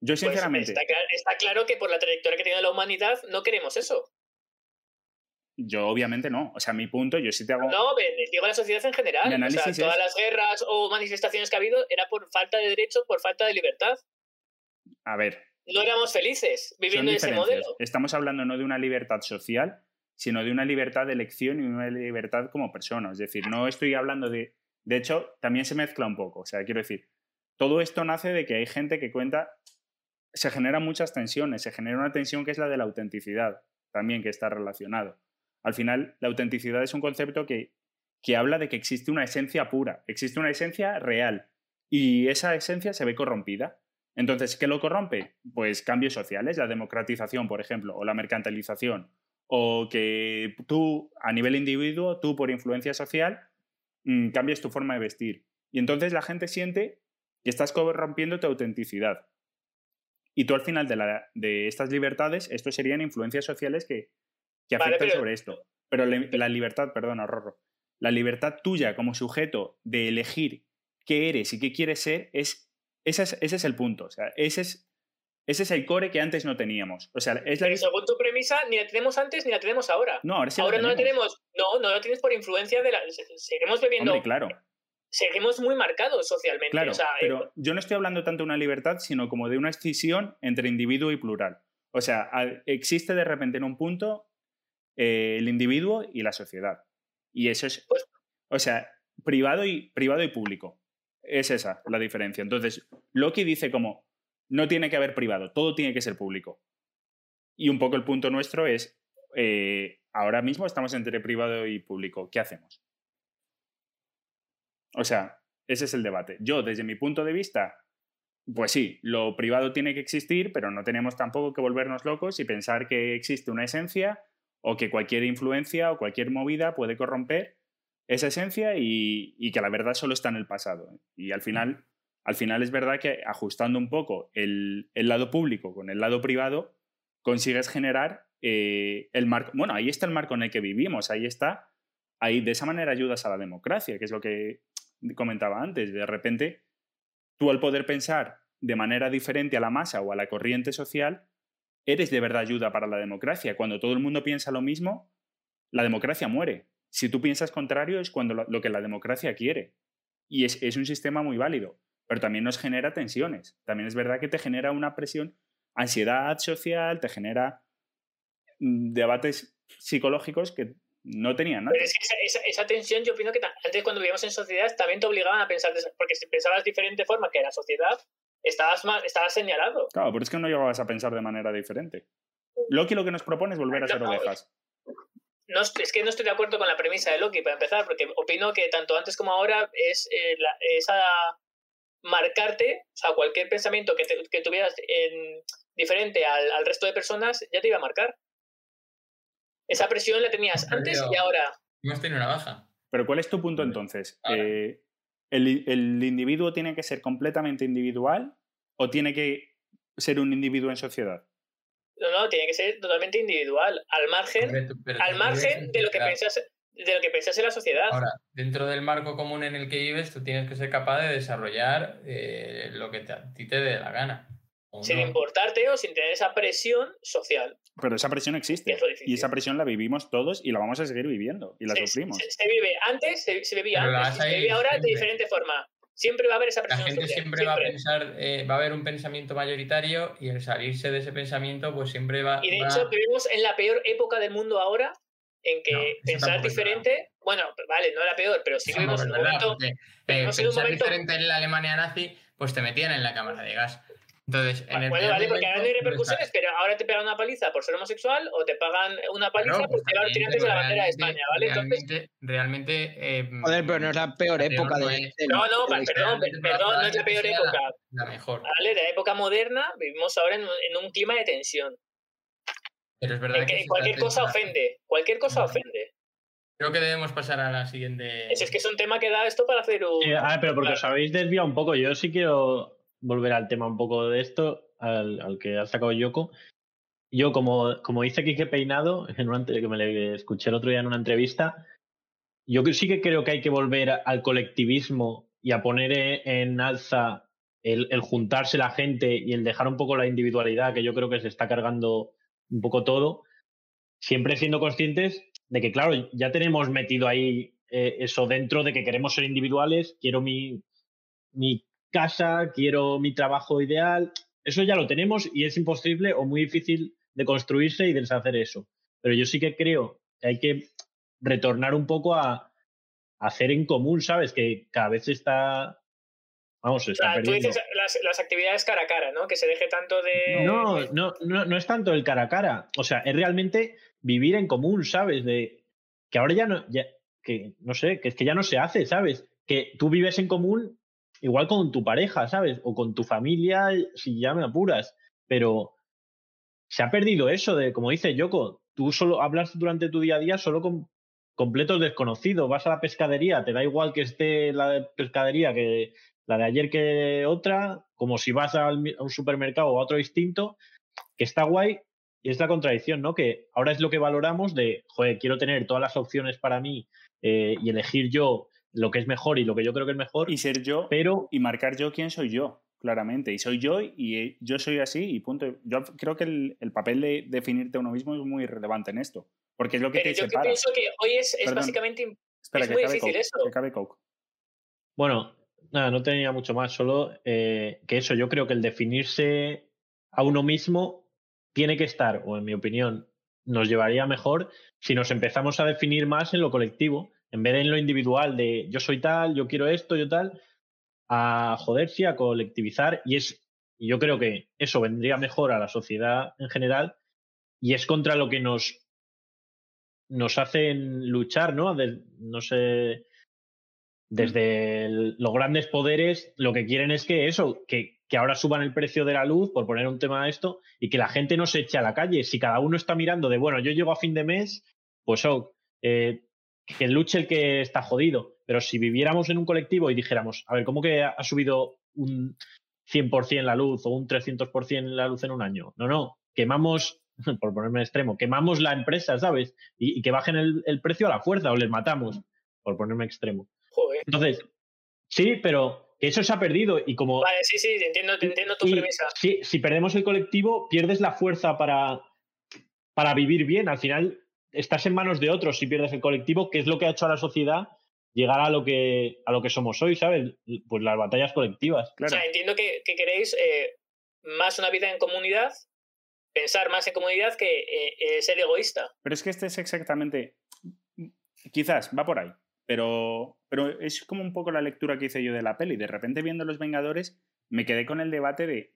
Yo, Pues sinceramente, está, cla- está claro que por la trayectoria que tiene la humanidad no queremos eso. yo obviamente no. O sea, mi punto, yo sí te hago. No, digo la sociedad en general. O análisis sea, es- todas las guerras o manifestaciones que ha habido era por falta de derechos, por falta de libertad. A ver, No éramos felices viviendo en ese modelo. Estamos hablando no de una libertad social, sino de una libertad de elección y una libertad como persona. Es decir, no estoy hablando de. De hecho, también se mezcla un poco. O sea, quiero decir, todo esto nace de que hay gente que cuenta. Se generan muchas tensiones. Se genera una tensión que es la de la autenticidad, también que está relacionado. Al final, la autenticidad es un concepto que, que habla de que existe una esencia pura, existe una esencia real. Y esa esencia se ve corrompida. Entonces, ¿qué lo corrompe? Pues cambios sociales, la democratización, por ejemplo, o la mercantilización, o que tú, a nivel individuo, tú por influencia social, mm, cambies tu forma de vestir. Y entonces la gente siente que estás corrompiendo tu autenticidad. Y tú al final de, la- de estas libertades, estos serían influencias sociales que, que Vale, afectan pero- sobre esto. Pero la libertad, perdona, Rorro, la libertad tuya como sujeto de elegir qué eres y qué quieres ser, es, ese, es, ese es el punto. O sea, ese es, ese es el core que antes no teníamos. O sea, es la Pero según tu premisa, ni la tenemos antes ni la tenemos ahora. No, ahora sí ahora la no la tenemos. No, no la tienes por influencia de la. se- Seguimos bebiendo. Hombre, claro, Seguimos muy marcados socialmente. claro. o sea, eh, pero yo no estoy hablando tanto de una libertad, sino como de una escisión entre individuo y plural. O sea, existe de repente en un punto eh, el individuo y la sociedad. Y eso es. Pues- O sea, privado y, privado y público. Es esa la diferencia. Entonces, Loki dice como, no tiene que haber privado, todo tiene que ser público. Y un poco el punto nuestro es, eh, ahora mismo estamos entre privado y público, ¿qué hacemos? O sea, ese es el debate. Yo, desde mi punto de vista, pues sí, lo privado tiene que existir, pero no tenemos tampoco que volvernos locos y pensar que existe una esencia o que cualquier influencia o cualquier movida puede corromper esa esencia y, que la verdad solo está en el pasado. Y al final, al final es verdad que ajustando un poco el, lado público con el lado privado, consigues generar eh, el marco. Bueno, ahí está el marco en el que vivimos, ahí está. Ahí de esa manera ayudas a la democracia, que es lo que comentaba antes. De repente, tú al poder pensar de manera diferente a la masa o a la corriente social, eres de verdad ayuda para la democracia. Cuando todo el mundo piensa lo mismo, la democracia muere. Si tú piensas contrario es cuando lo, que la democracia quiere. Y es, es, un sistema muy válido, pero también nos genera tensiones. También es verdad que te genera una presión, ansiedad social, te genera mm, debates psicológicos que no tenían nada. Pero es que esa, tensión yo opino que antes cuando vivíamos en sociedad también te obligaban a pensar, porque si pensabas de diferente forma que la sociedad, estabas, estabas señalado. Claro, pero es que no llegabas a pensar de manera diferente. Loki lo que nos propone es volver a ser ovejas. No, es que no estoy de acuerdo con la premisa de Loki, para empezar, porque opino que tanto antes como ahora es eh, esa marcarte, o sea, cualquier pensamiento que, que tuvieras en, diferente al, al, resto de personas ya te iba a marcar. Esa presión la tenías antes y ahora. Hemos tenido una baja. Pero ¿cuál es tu punto entonces? Eh, ¿el, ¿El individuo tiene que ser completamente individual o tiene que ser un individuo en sociedad? No, no, tiene que ser totalmente individual, al margen, al margen de lo que piensas de lo que piensas en la sociedad. Ahora, dentro del marco común en el que vives, tú tienes que ser capaz de desarrollar eh, lo que a ti te dé la gana. Sin importarte o sin tener esa presión social. Pero esa presión existe. Y esa presión la vivimos todos y la vamos a seguir viviendo. Y la sufrimos. Se, vive antes, se, vivía antes, se vive ahora de diferente forma siempre va a haber esa presión. La gente siempre, va a pensar, eh, va a haber un pensamiento mayoritario y el salirse de ese pensamiento, pues siempre va. Y de hecho, vivimos en la peor época del mundo ahora, en que pensar diferente, bueno, vale, no la peor, pero sí vivimos en un momento. Eh, pensar diferente en la Alemania nazi, pues te metían en la cámara de gas. Entonces, en el bueno, vale, porque ahora no hay repercusiones, pero ahora te pegan una paliza por ser homosexual o te pagan una paliza por llevar tirantes de la bandera de España, ¿vale? Realmente, realmente eh, Joder, pero no es la peor época no de, No, no, perdón, perdón, no es la peor época. La mejor. Vale, de la época moderna vivimos ahora en, en un clima de tensión. Pero es verdad que, cualquier cosa ofende, cualquier cosa ofende. Creo que debemos pasar a la siguiente. Es, es que es un tema que da esto para hacer un. a ver, pero porque os habéis desviado un poco. Yo sí quiero volver al tema un poco de esto, al, que ha sacado Yoko. Yo, como, como dice Kike Peinado, que me le escuché el otro día en una entrevista, yo sí que creo que hay que volver al colectivismo y a poner e, en alza el, juntarse la gente y el dejar un poco la individualidad, que yo creo que se está cargando un poco todo, siempre siendo conscientes de que, claro, ya tenemos metido ahí eh, eso dentro de que queremos ser individuales, quiero mi casa, quiero mi trabajo ideal. Eso ya lo tenemos y es imposible o muy difícil de construirse y deshacer eso. Pero yo sí que creo que hay que retornar un poco a, hacer en común, ¿sabes? Que cada vez está Vamos, está tú dices las, actividades cara a cara, ¿no? Que se deje tanto de. No, no, no, no es tanto el cara a cara. O sea, es realmente vivir en común, ¿sabes? De que ahora ya no. Ya, que no sé, que es que ya no se hace, ¿sabes? Que tú vives en común igual con tu pareja, ¿sabes? O con tu familia, si ya me apuras. Pero se ha perdido eso de, como dice Yoko, tú solo hablas durante tu día a día solo con completos desconocidos. Vas a la pescadería, te da igual que esté la pescadería que la de ayer que otra, como si vas a un supermercado o a otro distinto, que está guay. Y es la contradicción, ¿no? Que ahora es lo que valoramos de, joder, quiero tener todas las opciones para mí eh, y elegir yo lo que es mejor y lo que yo creo que es mejor. Y ser yo pero... y marcar yo quién soy yo, claramente. Y soy yo y eh, yo soy así y punto. Yo creo que el, papel de definirte a uno mismo es muy relevante en esto. Porque es lo que pero te yo pienso que hoy es, básicamente... es muy difícil eso. Bueno, nada, no tenía mucho más, solo eh, que eso, yo creo que el definirse a uno mismo tiene que estar, o en mi opinión, nos llevaría mejor si nos empezamos a definir más en lo colectivo en vez de en lo individual de yo soy tal, yo quiero esto, yo tal, a joderse, a colectivizar y es y yo creo que eso vendría mejor a la sociedad en general y es contra lo que nos nos hacen luchar, ¿no? no sé desde los grandes poderes lo que quieren es que eso, que, que ahora suban el precio de la luz, por poner un tema de esto, y que la gente no se eche a la calle. Si cada uno está mirando de, bueno, yo llego a fin de mes, pues oh, eh, que luche el que está jodido. Pero si viviéramos en un colectivo y dijéramos, a ver, ¿cómo que ha subido un 100% la luz o un 300% la luz en un año? No, no, quemamos, por ponerme extremo, quemamos la empresa, ¿sabes? Y, y que bajen el, el precio a la fuerza o les matamos, por ponerme extremo. Joder. Entonces, sí, pero que eso se ha perdido y como Vale, sí, sí, entiendo, entiendo tu y premisa. si, si perdemos el colectivo, pierdes la fuerza para, para vivir bien. Al final, estás en manos de otros si pierdes el colectivo, que es lo que ha hecho a la sociedad llegar a lo que, a lo que somos hoy, ¿sabes? Pues las batallas colectivas. O sea, entiendo que, que queréis eh, más una vida en comunidad, pensar más en comunidad que eh, eh, ser egoísta. Pero es que este es exactamente. Quizás va por ahí. Pero, pero es como un poco la lectura que hice yo de la peli. De repente, viendo Los Vengadores, me quedé con el debate de.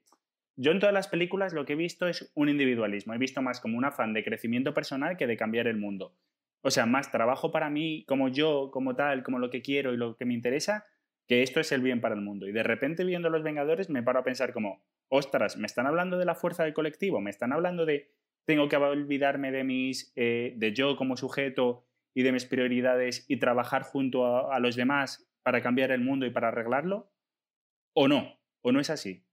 Yo en todas las películas lo que he visto es un individualismo. He visto más como un afán de crecimiento personal que de cambiar el mundo. O sea, más trabajo para mí, como yo, como tal, como lo que quiero y lo que me interesa, que esto es el bien para el mundo. Y de repente, viendo Los Vengadores, me paro a pensar como, ostras, me están hablando de la fuerza del colectivo, me están hablando de tengo que olvidarme de mis eh, de yo como sujeto y de mis prioridades y trabajar junto a, a los demás para cambiar el mundo y para arreglarlo o no o no es así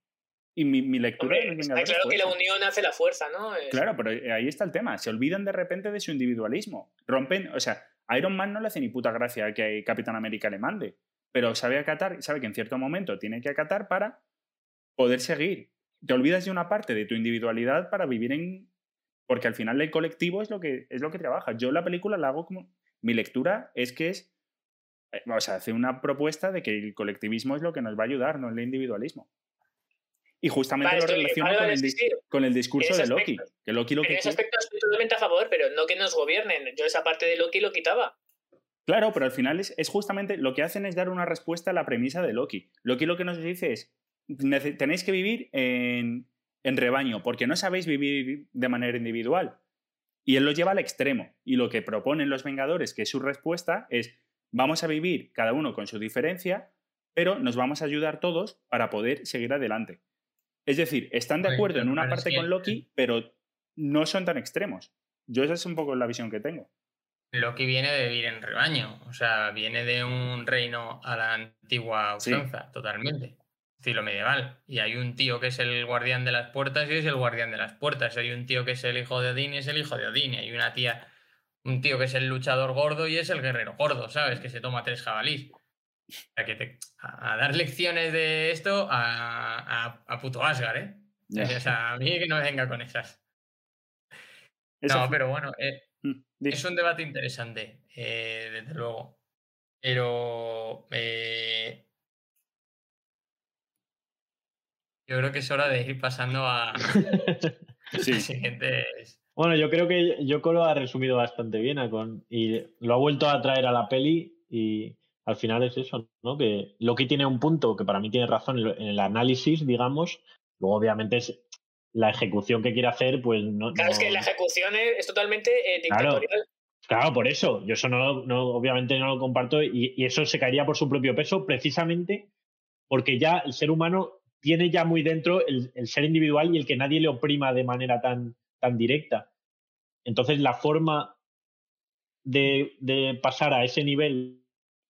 y mi, mi lectura de está claro que la unión hace la fuerza, ¿no? Es- Claro, pero eh, ahí está el tema. Se olvidan de repente de su individualismo. Rompen, o sea, a Iron Man no le hace ni puta gracia que Capitán América le mande, pero sabe acatar, sabe que en cierto momento tiene que acatar para poder seguir. Te olvidas de una parte de tu individualidad para vivir en porque al final el colectivo es lo que es lo que trabaja. Yo la película la hago como mi lectura es que es eh, o sea, hace una propuesta de que el colectivismo es lo que nos va a ayudar, no el individualismo. Y justamente Vale, lo vale, con, el, sí, con el discurso de Loki. aspecto. Que Loki lo En que ese aspecto estoy totalmente a favor, pero no que nos gobiernen. Yo esa parte de Loki lo quitaba. Claro, pero al final es, es justamente lo que hacen es dar una respuesta a la premisa de Loki. Loki lo que nos dice es, "Nece- tenéis que vivir en, en rebaño, porque no sabéis vivir de manera individual. Y él lo lleva al extremo. Y lo que proponen los Vengadores, que es su respuesta, es, vamos a vivir cada uno con su diferencia, pero nos vamos a ayudar todos para poder seguir adelante. Es decir, están de acuerdo en una parte con Loki, pero no son tan extremos. Yo esa es un poco la visión que tengo. Loki viene de vivir en rebaño, o sea, viene de un reino a la antigua Sí. usanza, totalmente. Estilo medieval. Y hay un tío que es el guardián de las puertas y es el guardián de las puertas. Hay un tío que es el hijo de Odín y es el hijo de Odín. Y hay una tía, un tío que es el luchador gordo y es el guerrero gordo, ¿sabes? Que se toma tres jabalís. Que te- a, dar lecciones de esto a, a, a puto Asgard, ¿eh? O sea, a mí que no me venga con esas. Esa No, fue- pero bueno, eh, Mm, es un debate interesante, eh, desde luego. Pero eh, yo creo que es hora de ir pasando a Sí. siguientes. Bueno, yo creo que Yoko lo ha resumido bastante bien a con- y lo ha vuelto a traer a la peli y al final es eso, ¿no? Que Loki tiene un punto que para mí tiene razón en el análisis, digamos, luego obviamente es la ejecución que quiere hacer, pues no... Claro, es que la ejecución es, es totalmente eh, Claro. dictatorial. Claro, por eso. Yo eso no, no obviamente no lo comparto y, y eso se caería por su propio peso precisamente porque ya el ser humano tiene ya muy dentro el, el ser individual y el que nadie le oprima de manera tan, tan directa. Entonces la forma de, de pasar a ese nivel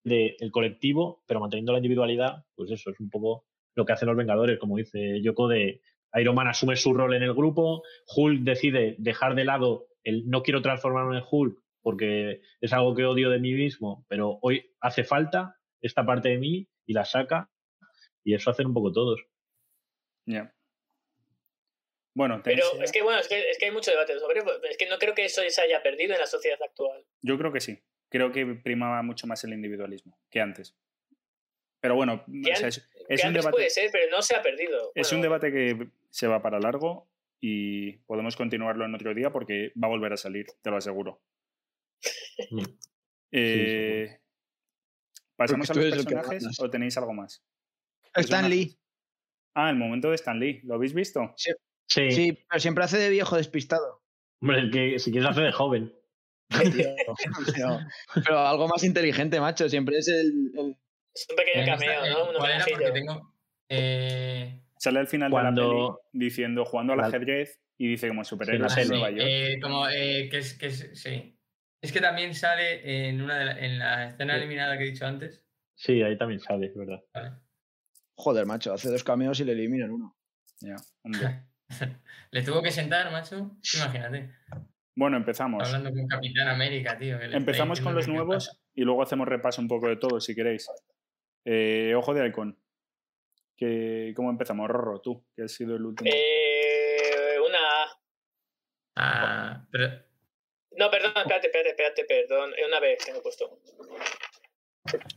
del colectivo, pero manteniendo la individualidad, pues eso es un poco lo que hacen los Vengadores, como dice Yoko, de Iron Man asume su rol en el grupo, Hulk decide dejar de lado el no quiero transformarme en Hulk porque es algo que odio de mí mismo, pero hoy hace falta esta parte de mí y la saca y eso hacen un poco todos. Ya. Bueno, Pero tenéis- es que, bueno, es que, es que hay mucho debate sobre Es que no creo que eso se haya perdido en la sociedad actual. yo creo que sí. Creo que primaba mucho más el individualismo que antes. Pero bueno, o sea, es, un debate, puede ser, pero no se ha perdido. es un debate que se va para largo y podemos continuarlo en otro día porque va a volver a salir, te lo aseguro. Mm. Eh, ¿Pasamos a los personajes o tenéis algo más? Stan Lee. Ah, el momento de Stan Lee. ¿Lo habéis visto? Sí, Sí, pero siempre hace de viejo despistado. hombre, el que si quieres hacer de joven. Pero, pero algo más inteligente, macho. Siempre es el, el- Es un pequeño cameo, ¿no? Un ¿Cuál era? homenajillo. Porque tengo. eh, Sale al final de la Cuando- peli diciendo jugando al La- ajedrez y dice como superhéroes Sí, en la Nueva sí, York. eh, como eh, que es, que es, sí. Es que también sale en una de la, en la escena Sí. eliminada que he dicho antes. Sí, ahí también sale, es verdad. Vale. Joder, macho, hace dos cameos y le eliminan uno. Ya, hombre. Le tuvo que sentar, macho. Imagínate. Bueno, empezamos. Hablando con Capitán América, tío. que Empezamos con los que nuevos pasa. y luego hacemos repaso un poco de todo, si queréis. Eh, Ojo de halcón. Que, ¿Cómo empezamos? Rorro, tú, que has sido el último. Eh, una A. Ah, pero No, perdón, espérate, espérate, espérate, perdón. Eh, Una B tengo puesto.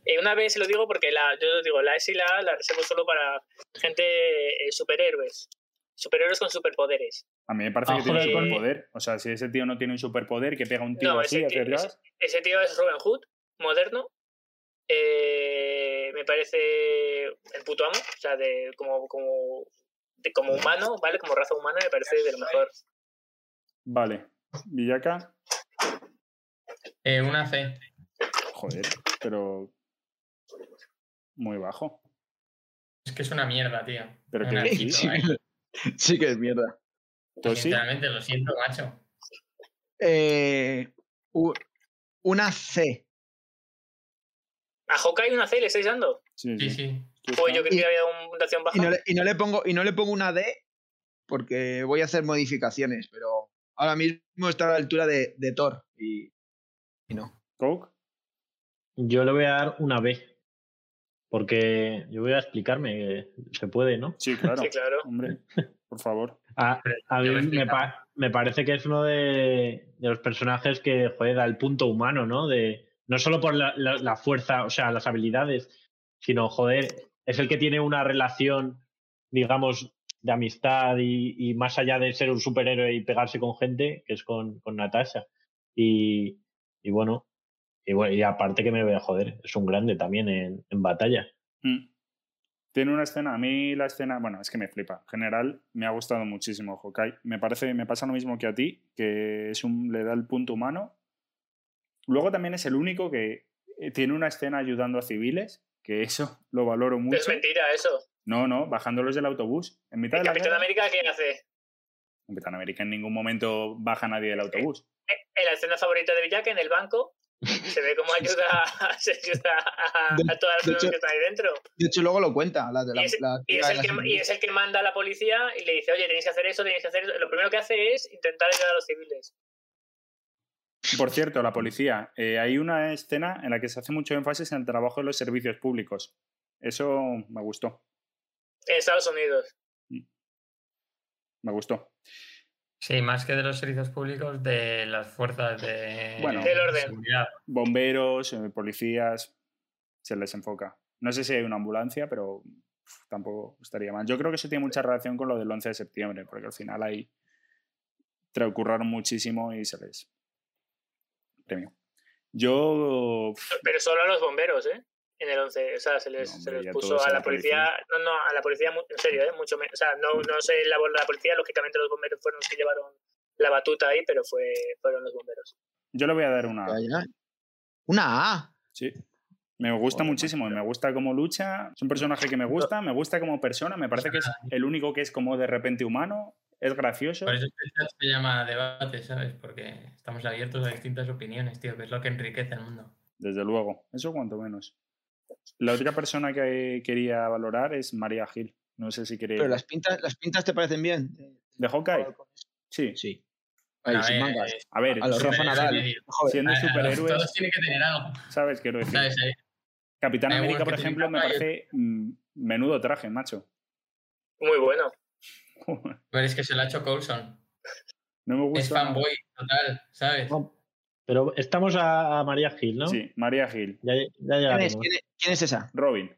Eh, una B se lo digo porque la, yo lo digo, la S y la A la reservo solo para gente eh, superhéroes. Superhéroes con superpoderes. A mí me parece que Ojo tiene halcón. superpoder. O sea, si ese tío no tiene un superpoder que pega un tiro No, así ese hacia tío- atrás. Ese tío es Robin Hood, moderno. Eh, me parece el puto amo. O sea, de, como, como, de, como humano, ¿vale? Como raza humana me parece de lo mejor. Vale. Villaca, eh, una C. joder, pero. Muy bajo. Es que es una mierda, tío. Pero que Sí, que- es mierda. Tosi, Sinceramente, lo siento, macho. Eh, una C. ¿A Hawkeye una C le estáis dando? sí, Sí, sí. Pues yo creía que había una puntuación baja. Y no, le, y no le pongo, y no le pongo una D porque voy a hacer modificaciones, pero ahora mismo está a la altura de, de Thor. Y, y no. Coke, Yo le voy a dar una B. Porque yo voy a explicarme, que se puede, ¿no? sí, claro. Sí, claro. Hombre, por favor. A, a mí me, pa- me parece que es uno de, de los personajes que, joder, da el punto humano, ¿no? De, no solo por la, la- la fuerza, o sea, las habilidades, sino, joder, es el que tiene una relación, digamos, de amistad y, y más allá de ser un superhéroe y pegarse con gente, que es con, con Natasha. Y, y bueno, y bueno, y aparte que me voy a joder, es un grande también en, en batalla. Mm. Tiene una escena, a mí la escena, bueno, es que me flipa. En general, me ha gustado muchísimo Hawkeye. Me parece, me pasa lo mismo que a ti, que es un, le da el punto humano. Luego también es el único que eh, tiene una escena ayudando a civiles, que eso lo valoro Es mucho. mentira eso. No, no, bajándolos del autobús. En mitad ¿El de la Capitán guerra, América qué hace? Capitán América en ningún momento baja a nadie del autobús. En la escena favorita de Villac, en el banco, se ve cómo ayuda, se ayuda a, De- a todas las personas hecho- que están ahí dentro. De hecho, luego lo cuenta. La, de la, Y es- la Y es, el la que, y es el que manda a la policía y le dice, oye, tenéis que hacer eso, tenéis que hacer eso. Lo primero que hace es intentar ayudar a los civiles. Por cierto, la policía. eh, hay una escena en la que se hace mucho énfasis en el trabajo de los servicios públicos. Eso me gustó. En Estados Unidos. Me gustó. Sí, más que de los servicios públicos, de las fuerzas de Bueno. Del orden. seguridad. bomberos, eh, policías, se les enfoca. No sé si hay una ambulancia, pero uf, tampoco estaría mal. Yo creo que eso tiene mucha relación con lo del 11 de septiembre, porque al final ahí curraron muchísimo y se les premio. Yo, Pero solo a los bomberos, ¿eh? En el 11. O sea, se les, No, hombre, se les puso a a la policía. No, no, a la policía, en serio, ¿eh? Mucho menos. O sea, no, no sé la, la policía, lógicamente los bomberos fueron los que llevaron la batuta ahí, pero fue, fueron los bomberos. yo le voy a dar una. Ya. Una A. Sí. Me gusta Joder, muchísimo y me gusta cómo lucha. Es un personaje que me gusta, me gusta como persona. Me parece que es el único que es como de repente humano. Es gracioso. Por eso chat se llama debate, ¿sabes? Porque estamos abiertos a distintas opiniones, tío, que es lo que enriquece el mundo. Desde luego. Eso cuanto menos. La otra persona que quería valorar es María Gil. No sé si queréis. Pero las pintas, las pintas te parecen bien. ¿De Hawkeye? Sí. Sí. Ahí, A sin ver, mangas. eh, A ver, A los siendo- Rafa Nadal. siendo superhéroes, Todos tienen que tener algo, ¿sabes? Quiero decir. ¿sabes? Capitán Hay América, por ejemplo, me parece mm, menudo traje, macho. Muy bueno. Pero es que se lo ha hecho Coulson. No me gusta. Es fanboy total, ¿sabes? No, Pero estamos a, a María Gil, ¿no? Sí, María Gil. Ya, ya ¿Quién, es, llegaremos. quién es- quién es esa? Robin.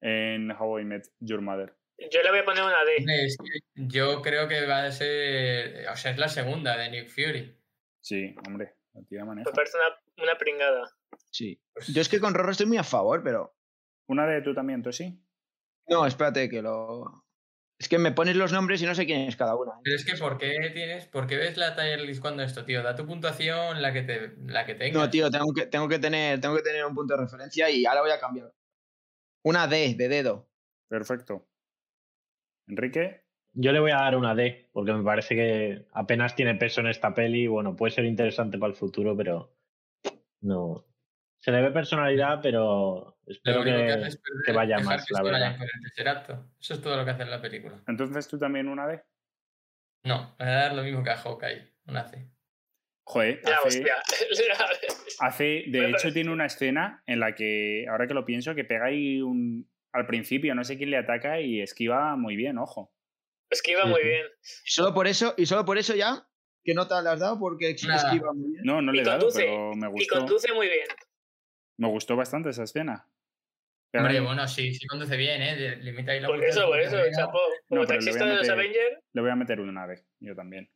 En How I Met Your Mother. Yo le voy a poner una D. Es que yo creo que va a ser. O sea, es la segunda de Nick Fury. Sí, hombre. La tía maneja. Me parece una, una pringada. Sí. Yo es que con Rorro estoy muy a favor, pero. Una de tú también, tú sí. No, espérate, que lo. Es que me pones los nombres y no sé quién es cada una. ¿eh? Pero es que, ¿por qué tienes. ¿Por qué ves la tier list cuando esto, tío? Da tu puntuación, la que te la que tengas. No, tío, tengo que, tengo que tener, tengo que tener un punto de referencia y ahora voy a cambiar. Una D de dedo. Perfecto. Enrique, Yo le voy a dar una D, porque me parece que apenas tiene peso en esta peli. Bueno, puede ser interesante para el futuro, pero no. Se le ve personalidad, pero espero único que, que, hace es perder- que vaya dejar más, que la verdad. Eso es todo lo que hace en la película. entonces tú también una D. No, le voy a dar lo mismo que a Hawkeye, una C. Joder, Ya, hace, hostia. hace- de Me hecho tiene una escena en la que, ahora que lo pienso, que pega ahí un... Al principio no sé quién le ataca y esquiva muy bien, ojo. Esquiva Sí, muy bien. Y solo por eso, y solo por eso ya, ¿qué nota le has dado? Porque Nada. esquiva muy bien. No, no le Y he dado, conduce, pero me Y gustó. conduce muy bien. Me gustó bastante esa escena. Pega Hombre, bueno, sí, sí conduce bien, ¿eh? Limita ahí la Por eso, por eso, chapó. Como le taxista voy a de los meter- Avengers, Le voy a meter una D, yo también.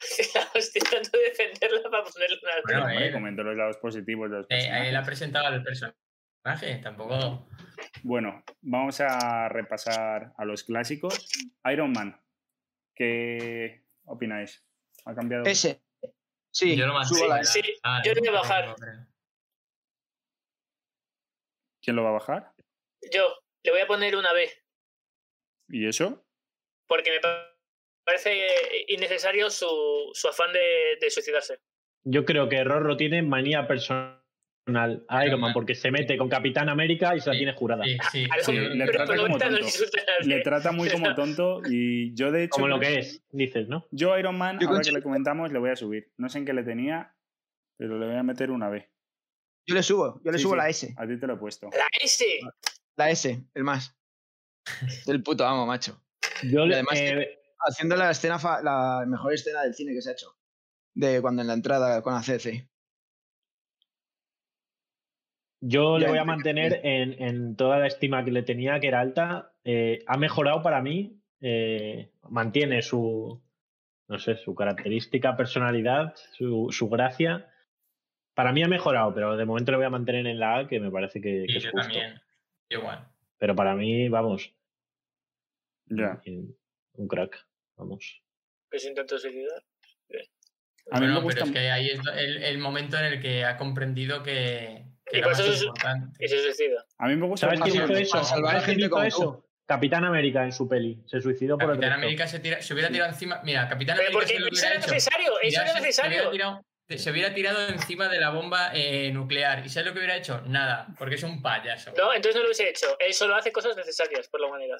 tratando de defenderla para ponerle una Bueno, Hombre, eh, comento los lados positivos de los Eh, ahí él ha presentado al personaje, tampoco. Bueno, vamos a repasar a los clásicos. Iron Man. ¿Qué opináis? ¿Ha cambiado? Ese. Sí, yo lo la la- Sí, ah, yo le voy a no, bajar. ¿Quién lo va a bajar? yo le voy a poner una B. ¿Y eso? Porque me pa- parece innecesario su, su afán de, de suicidarse. Yo creo que Rorro tiene manía personal a Iron Man, porque se mete con Capitán América y se la Sí, tiene jurada. Sí, sí, Sí, le trata como tonto. Le muy como tonto y yo de hecho... Como lo que es, dices, ¿no? Yo Iron Man, Yo ahora que le comentamos, le voy a subir. No sé en qué le tenía, pero le voy a meter una B. Yo le subo, yo le Sí, subo sí. la S. A ti te lo he puesto. La S. La S, el más. Del puto amo, macho. Yo Y le- además eh, Haciendo la escena, fa- la mejor escena del cine que se ha hecho. De cuando en la entrada con ACC. Yo le voy a mantener en, en toda la estima que le tenía, que era alta. Eh, ha mejorado para mí. eh, mantiene su, no sé, su característica, personalidad, su, su gracia. Para mí ha mejorado, pero de momento le voy a mantener en la A, que me parece que, que Sí, es yo justo. también. Igual. Pero para mí, vamos, Ya. un- un crack. Vamos. Que se intentó suicidar. A mí me gusta pero es que ahí es el, el momento en el que ha comprendido que, que Y era más es- importante. Y se suicida. A mí me gusta ¿Sabes quién hizo eso? ¿Sabes quién gente hizo como eso? Capitán América en su peli. Se suicidó por el Capitán. América se, tira- se hubiera tirado encima. Mira, Capitán Pero América porque se lo eso era hecho. necesario, eso era se- Se hubiera, necesario. Se hubiera tirado encima de la bomba eh, nuclear. ¿Y sabes lo que hubiera hecho? Nada, porque es un payaso. No, entonces no lo hubiese hecho. Él solo hace cosas necesarias por la humanidad.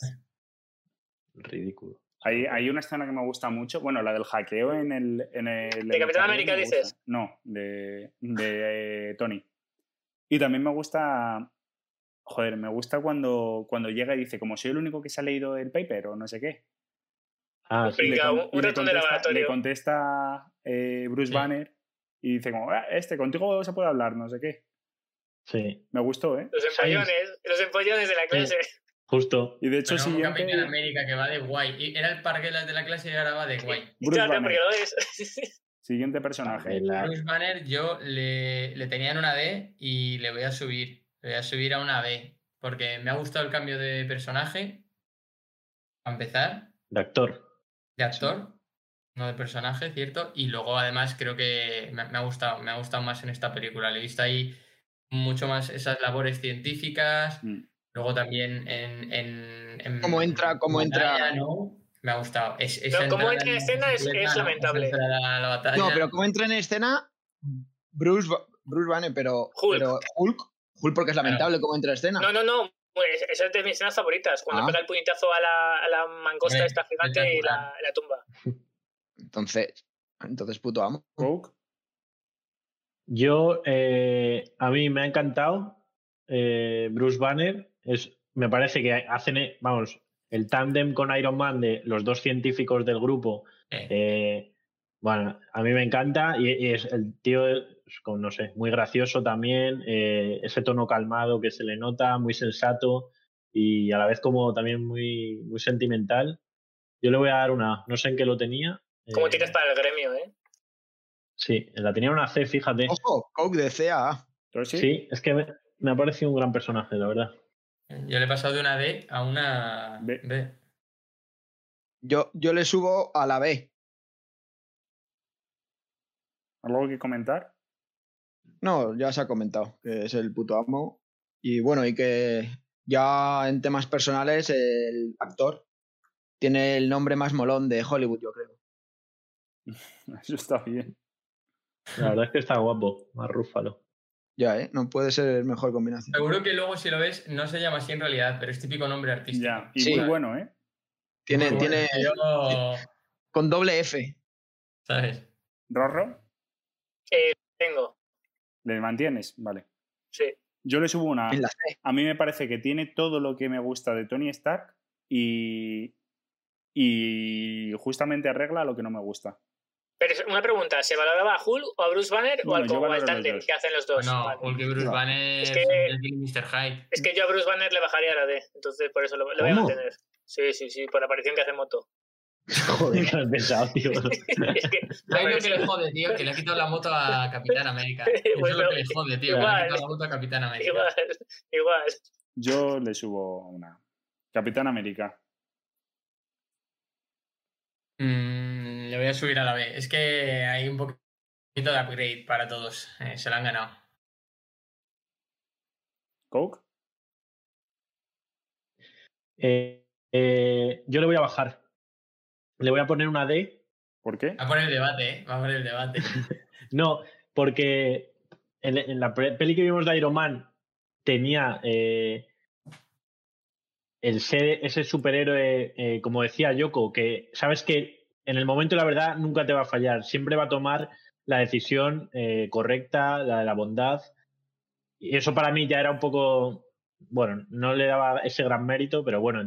Ridículo. Hay, hay una escena que me gusta mucho, bueno, la del hackeo en el... En el ¿De Capitán América dices? No, de, de eh, Tony. Y también me gusta... Joder, me gusta cuando, cuando llega y dice, como soy el único que se ha leído el paper o no sé qué. Ah, sí. Venga, un- un le ratón de laboratorio. Le contesta eh, Bruce Sí. Banner y dice como, "Ah, este, contigo se puede hablar, no sé qué. sí. Me gustó, ¿eh? Los empollones, los empollones de la clase. Justo. Y de hecho, como siguiente... Capitán América que va de guay. Y era el parguelas de la clase y ahora va de guay. Bruce Claro, Banner, porque lo es. siguiente personaje. La- Bruce Banner yo le, le tenía en una D y le voy a subir. Le voy a subir a una B. Porque me ha gustado el cambio de personaje. A empezar. de actor. de actor, no de personaje, ¿cierto? Y luego además creo que me, me ha gustado, me ha gustado más en esta película. Le he visto ahí mucho más esas labores científicas. Mm. Luego también en. en, en Cómo entra- cómo entra- batalla, ¿no? Me ha gustado. Es, No, cómo entrada entra en escena es- lamentable. Esa la batalla. No, pero como entra en escena, Bruce, Bruce Banner, pero Hulk. pero Hulk, Hulk porque es lamentable cómo entra en escena. No, no, no. Pues esa es de mis escenas favoritas. Cuando Ah. pega el puñetazo a la, a la mangosta esta gigante y la, la tumba. Entonces, entonces puto amo. Coke. Yo, eh, a mí me ha encantado eh, Bruce Banner. Es, me parece que hacen, eh, vamos, el tándem con Iron Man de los dos científicos del grupo. Eh, eh, bueno, a mí me encanta y, y es el tío, es no sé, muy gracioso también. eh, ese tono calmado que se le nota, muy sensato y a la vez como también muy, muy sentimental. Yo le voy a dar una, no sé en qué lo tenía. Como eh, tiras para el gremio, ¿eh? Sí, la tenía una C, fíjate. Ojo, Coke de CA. ¿Tú sí? Sí, es que me, me ha parecido un gran personaje, la verdad. yo le he pasado de una D a una B. B. Yo, yo le subo a la B. ¿Algo que comentar? No, ya se ha comentado que es el puto amo. Y bueno, y que Ya en temas personales, el actor tiene el nombre más molón de Hollywood, yo creo. Eso está bien. La verdad es que está guapo, más rúfalo. Ya, ¿eh? No puede ser mejor combinación. Seguro que luego, si lo ves, no se llama así en realidad, pero es típico nombre artístico. Ya, y Sí. muy bueno, ¿eh? Tiene, Muy tiene Yo- con doble F. ¿Sabes? ¿Rorro? Eh, tengo, ¿Le mantienes? Vale. sí. Yo le subo una. A mí me parece que tiene todo lo que me gusta de Tony Stark y. Y justamente arregla lo que no me gusta. Pero es una pregunta, ¿se valoraba a Hulk o a Bruce Banner Bueno, o al, o al valoro los tándem dos. que hacen los dos? Bueno, Vale. Hulk y Bruce No. Banner Es que- Mr. Hyde. Es que yo a Bruce Banner le bajaría la D, entonces por eso lo, lo voy a ¿Cómo? mantener. Sí, sí, sí, por la aparición que hace moto. Joder, qué pesado, tío. es que, ¿Sabes lo que le jode, tío? Que le ha quitado la moto a Capitán América. Eso es Bueno, lo que le jode, tío. que Le ha quitado la moto a Capitán América. igual, igual. Yo le subo una. Capitán América. Mm, le voy a subir a la B. Es que hay un poquito de upgrade para todos. Eh, se la han ganado. Coke. Eh, eh, yo le voy a bajar. Le voy a poner una D. ¿Por qué? Va a poner el debate, ¿eh? Va a poner el debate. No, porque en, en la peli que vimos de Iron Man tenía eh, el ser ese superhéroe, eh, como decía Yoko, que sabes que en el momento la verdad nunca te va a fallar, siempre va a tomar la decisión eh, correcta, la de la bondad. Y eso para mí ya era un poco, bueno, no le daba ese gran mérito, pero bueno,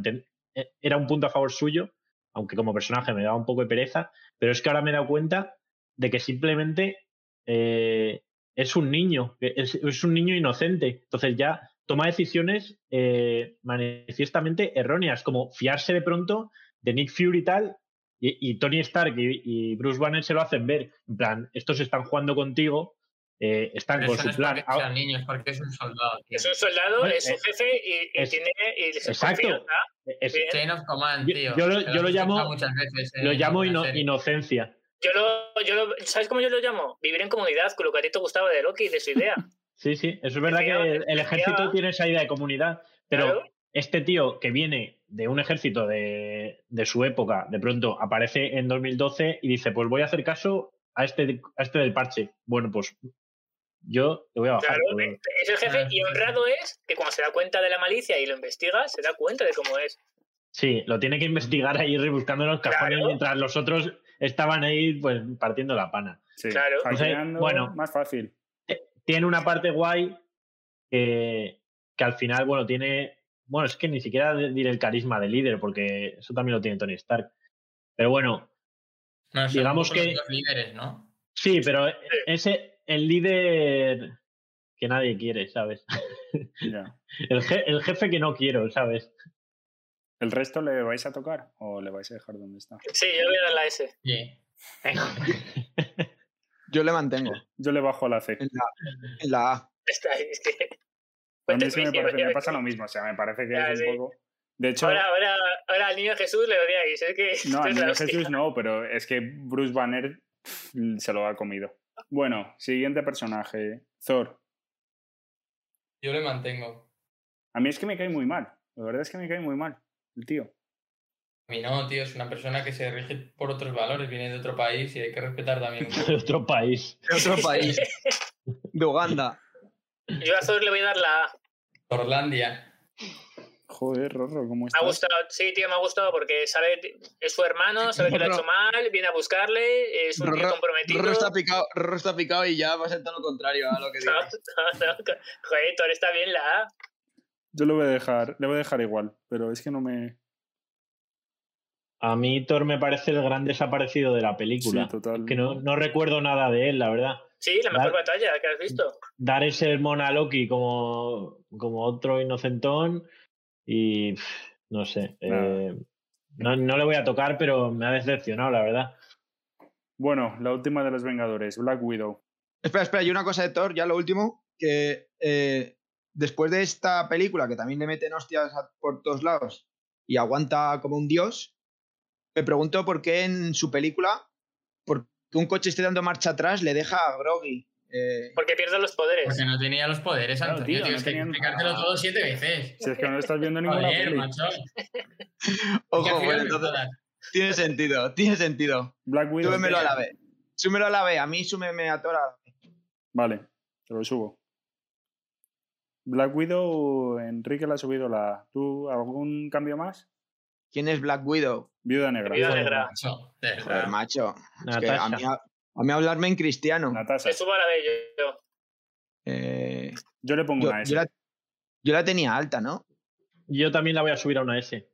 eh, era un punto a favor suyo, aunque como personaje me daba un poco de pereza, pero es que ahora me he dado cuenta de que simplemente eh, es un niño, es, es un niño inocente. Entonces ya toma decisiones eh, manifiestamente erróneas, como fiarse de pronto de Nick Fury y tal, y, y Tony Stark y, y Bruce Banner se lo hacen ver. En plan, estos están jugando contigo, eh, están Pero con eso su no es plan. porque sea niño, es porque es un soldado, tío. Es un soldado, Bueno, es su eh, jefe y, y es- tiene y se exacto. Es-. Chain of Command, Yo- tío. yo lo- yo llamo- muchas veces lo llamo alguna ino- serie. inocencia. Yo lo, yo lo, ¿Sabes cómo yo lo llamo? Vivir en comunidad, con lo que a ti te gustaba de Loki y de su idea. Sí, sí, eso es verdad que el, el ejército tiene esa idea de comunidad, pero Claro. este tío que viene de un ejército de, de su época, de pronto aparece en 2012 y dice, pues voy a hacer caso a este, a este del parche. Bueno, pues yo te voy a bajar. Claro, es el jefe Ah, y honrado es que cuando se da cuenta de la malicia y lo investiga, se da cuenta de cómo es. Sí, lo tiene que investigar ahí rebuscando los cajones Claro. mientras los otros estaban ahí pues partiendo la pana. Sí. Claro. Hackeando, bueno. más fácil. Tiene una parte guay que, que al final, bueno, tiene... Bueno, es que ni siquiera diré el carisma de líder, porque eso también lo tiene Tony Stark. Pero bueno, No, digamos que- los dos líderes, ¿no? Sí, pero ese, el líder que nadie quiere, ¿sabes? El, je- el jefe que no quiero, ¿sabes? ¿El resto le vais a tocar o le vais a dejar donde está? Sí, yo voy a dar la S. Sí. Yo le mantengo Yo le bajo a la C. en la, en la A. Está ahí, es que... A mí sí me, parece, pasa lo mismo, o sea, me parece que es sí. un poco... De hecho, Ahora, ahora, ahora al niño Jesús le odiáis. Es que no, al niño hostia. Jesús no, pero es que Bruce Banner pff, se lo ha comido. Bueno, siguiente personaje, Thor. Yo le mantengo. A mí es que me cae muy mal, la verdad es que me cae muy mal, el tío. A mí no, tío, es una persona que se rige por otros valores, viene de otro país y hay que respetar también. De otro país. De otro país. De Uganda. Yo a Thor le voy a dar la A. Orlandia. Joder, Rorro, ¿cómo Me estás? ha gustado, sí, tío, me ha gustado porque sabe, es su hermano, sabe que lo ha hecho mal, viene a buscarle, es un tío Rorro, comprometido. Rorro está picado, Rorro está picado y ya va a ser todo lo contrario a lo que No, digas. no, no, Joder, Thor está bien la A. Yo le voy a dejar, le voy a dejar igual, pero es que no me... A mí Thor me parece el gran desaparecido de la película. Sí, total. que no, no recuerdo nada de él, la verdad. Sí, la mejor batalla que has visto. Dar ese sermón a Loki como, como otro inocentón y no sé. Eh, no, no le voy a tocar, pero me ha decepcionado, la verdad. Bueno, la última de los Vengadores, Black Widow. Espera, espera, y una cosa de Thor, ya lo último, que eh, después de esta película, que también le meten hostias por todos lados y aguanta como un dios, me pregunto por qué en su película, por que un coche esté dando marcha atrás, le deja a Groggy Eh, Porque pierde los poderes. Porque no tenía los poderes, Claro, Antonio. tío, Tienes no que tenían- explicártelo todo siete veces. Si es que no estás viendo ninguna Joder, peli. macho. ojo, bueno, entonces tiene sentido, tiene sentido. Black Widow. Súbemelo a la B. Súbemelo a la B, a mí súbeme a toda la B. Vale, te lo subo. Black Widow, Enrique le ha subido la A. ¿Tú algún cambio más? ¿Quién es Black Widow? Viuda negra. Viuda negra. macho, Joder, macho. Es que a mí, a, a mí hablarme en cristiano. Natasha. La yo. Eh, Yo le pongo yo, una S. yo la, yo la tenía alta, ¿no? Yo también la voy a subir a una S.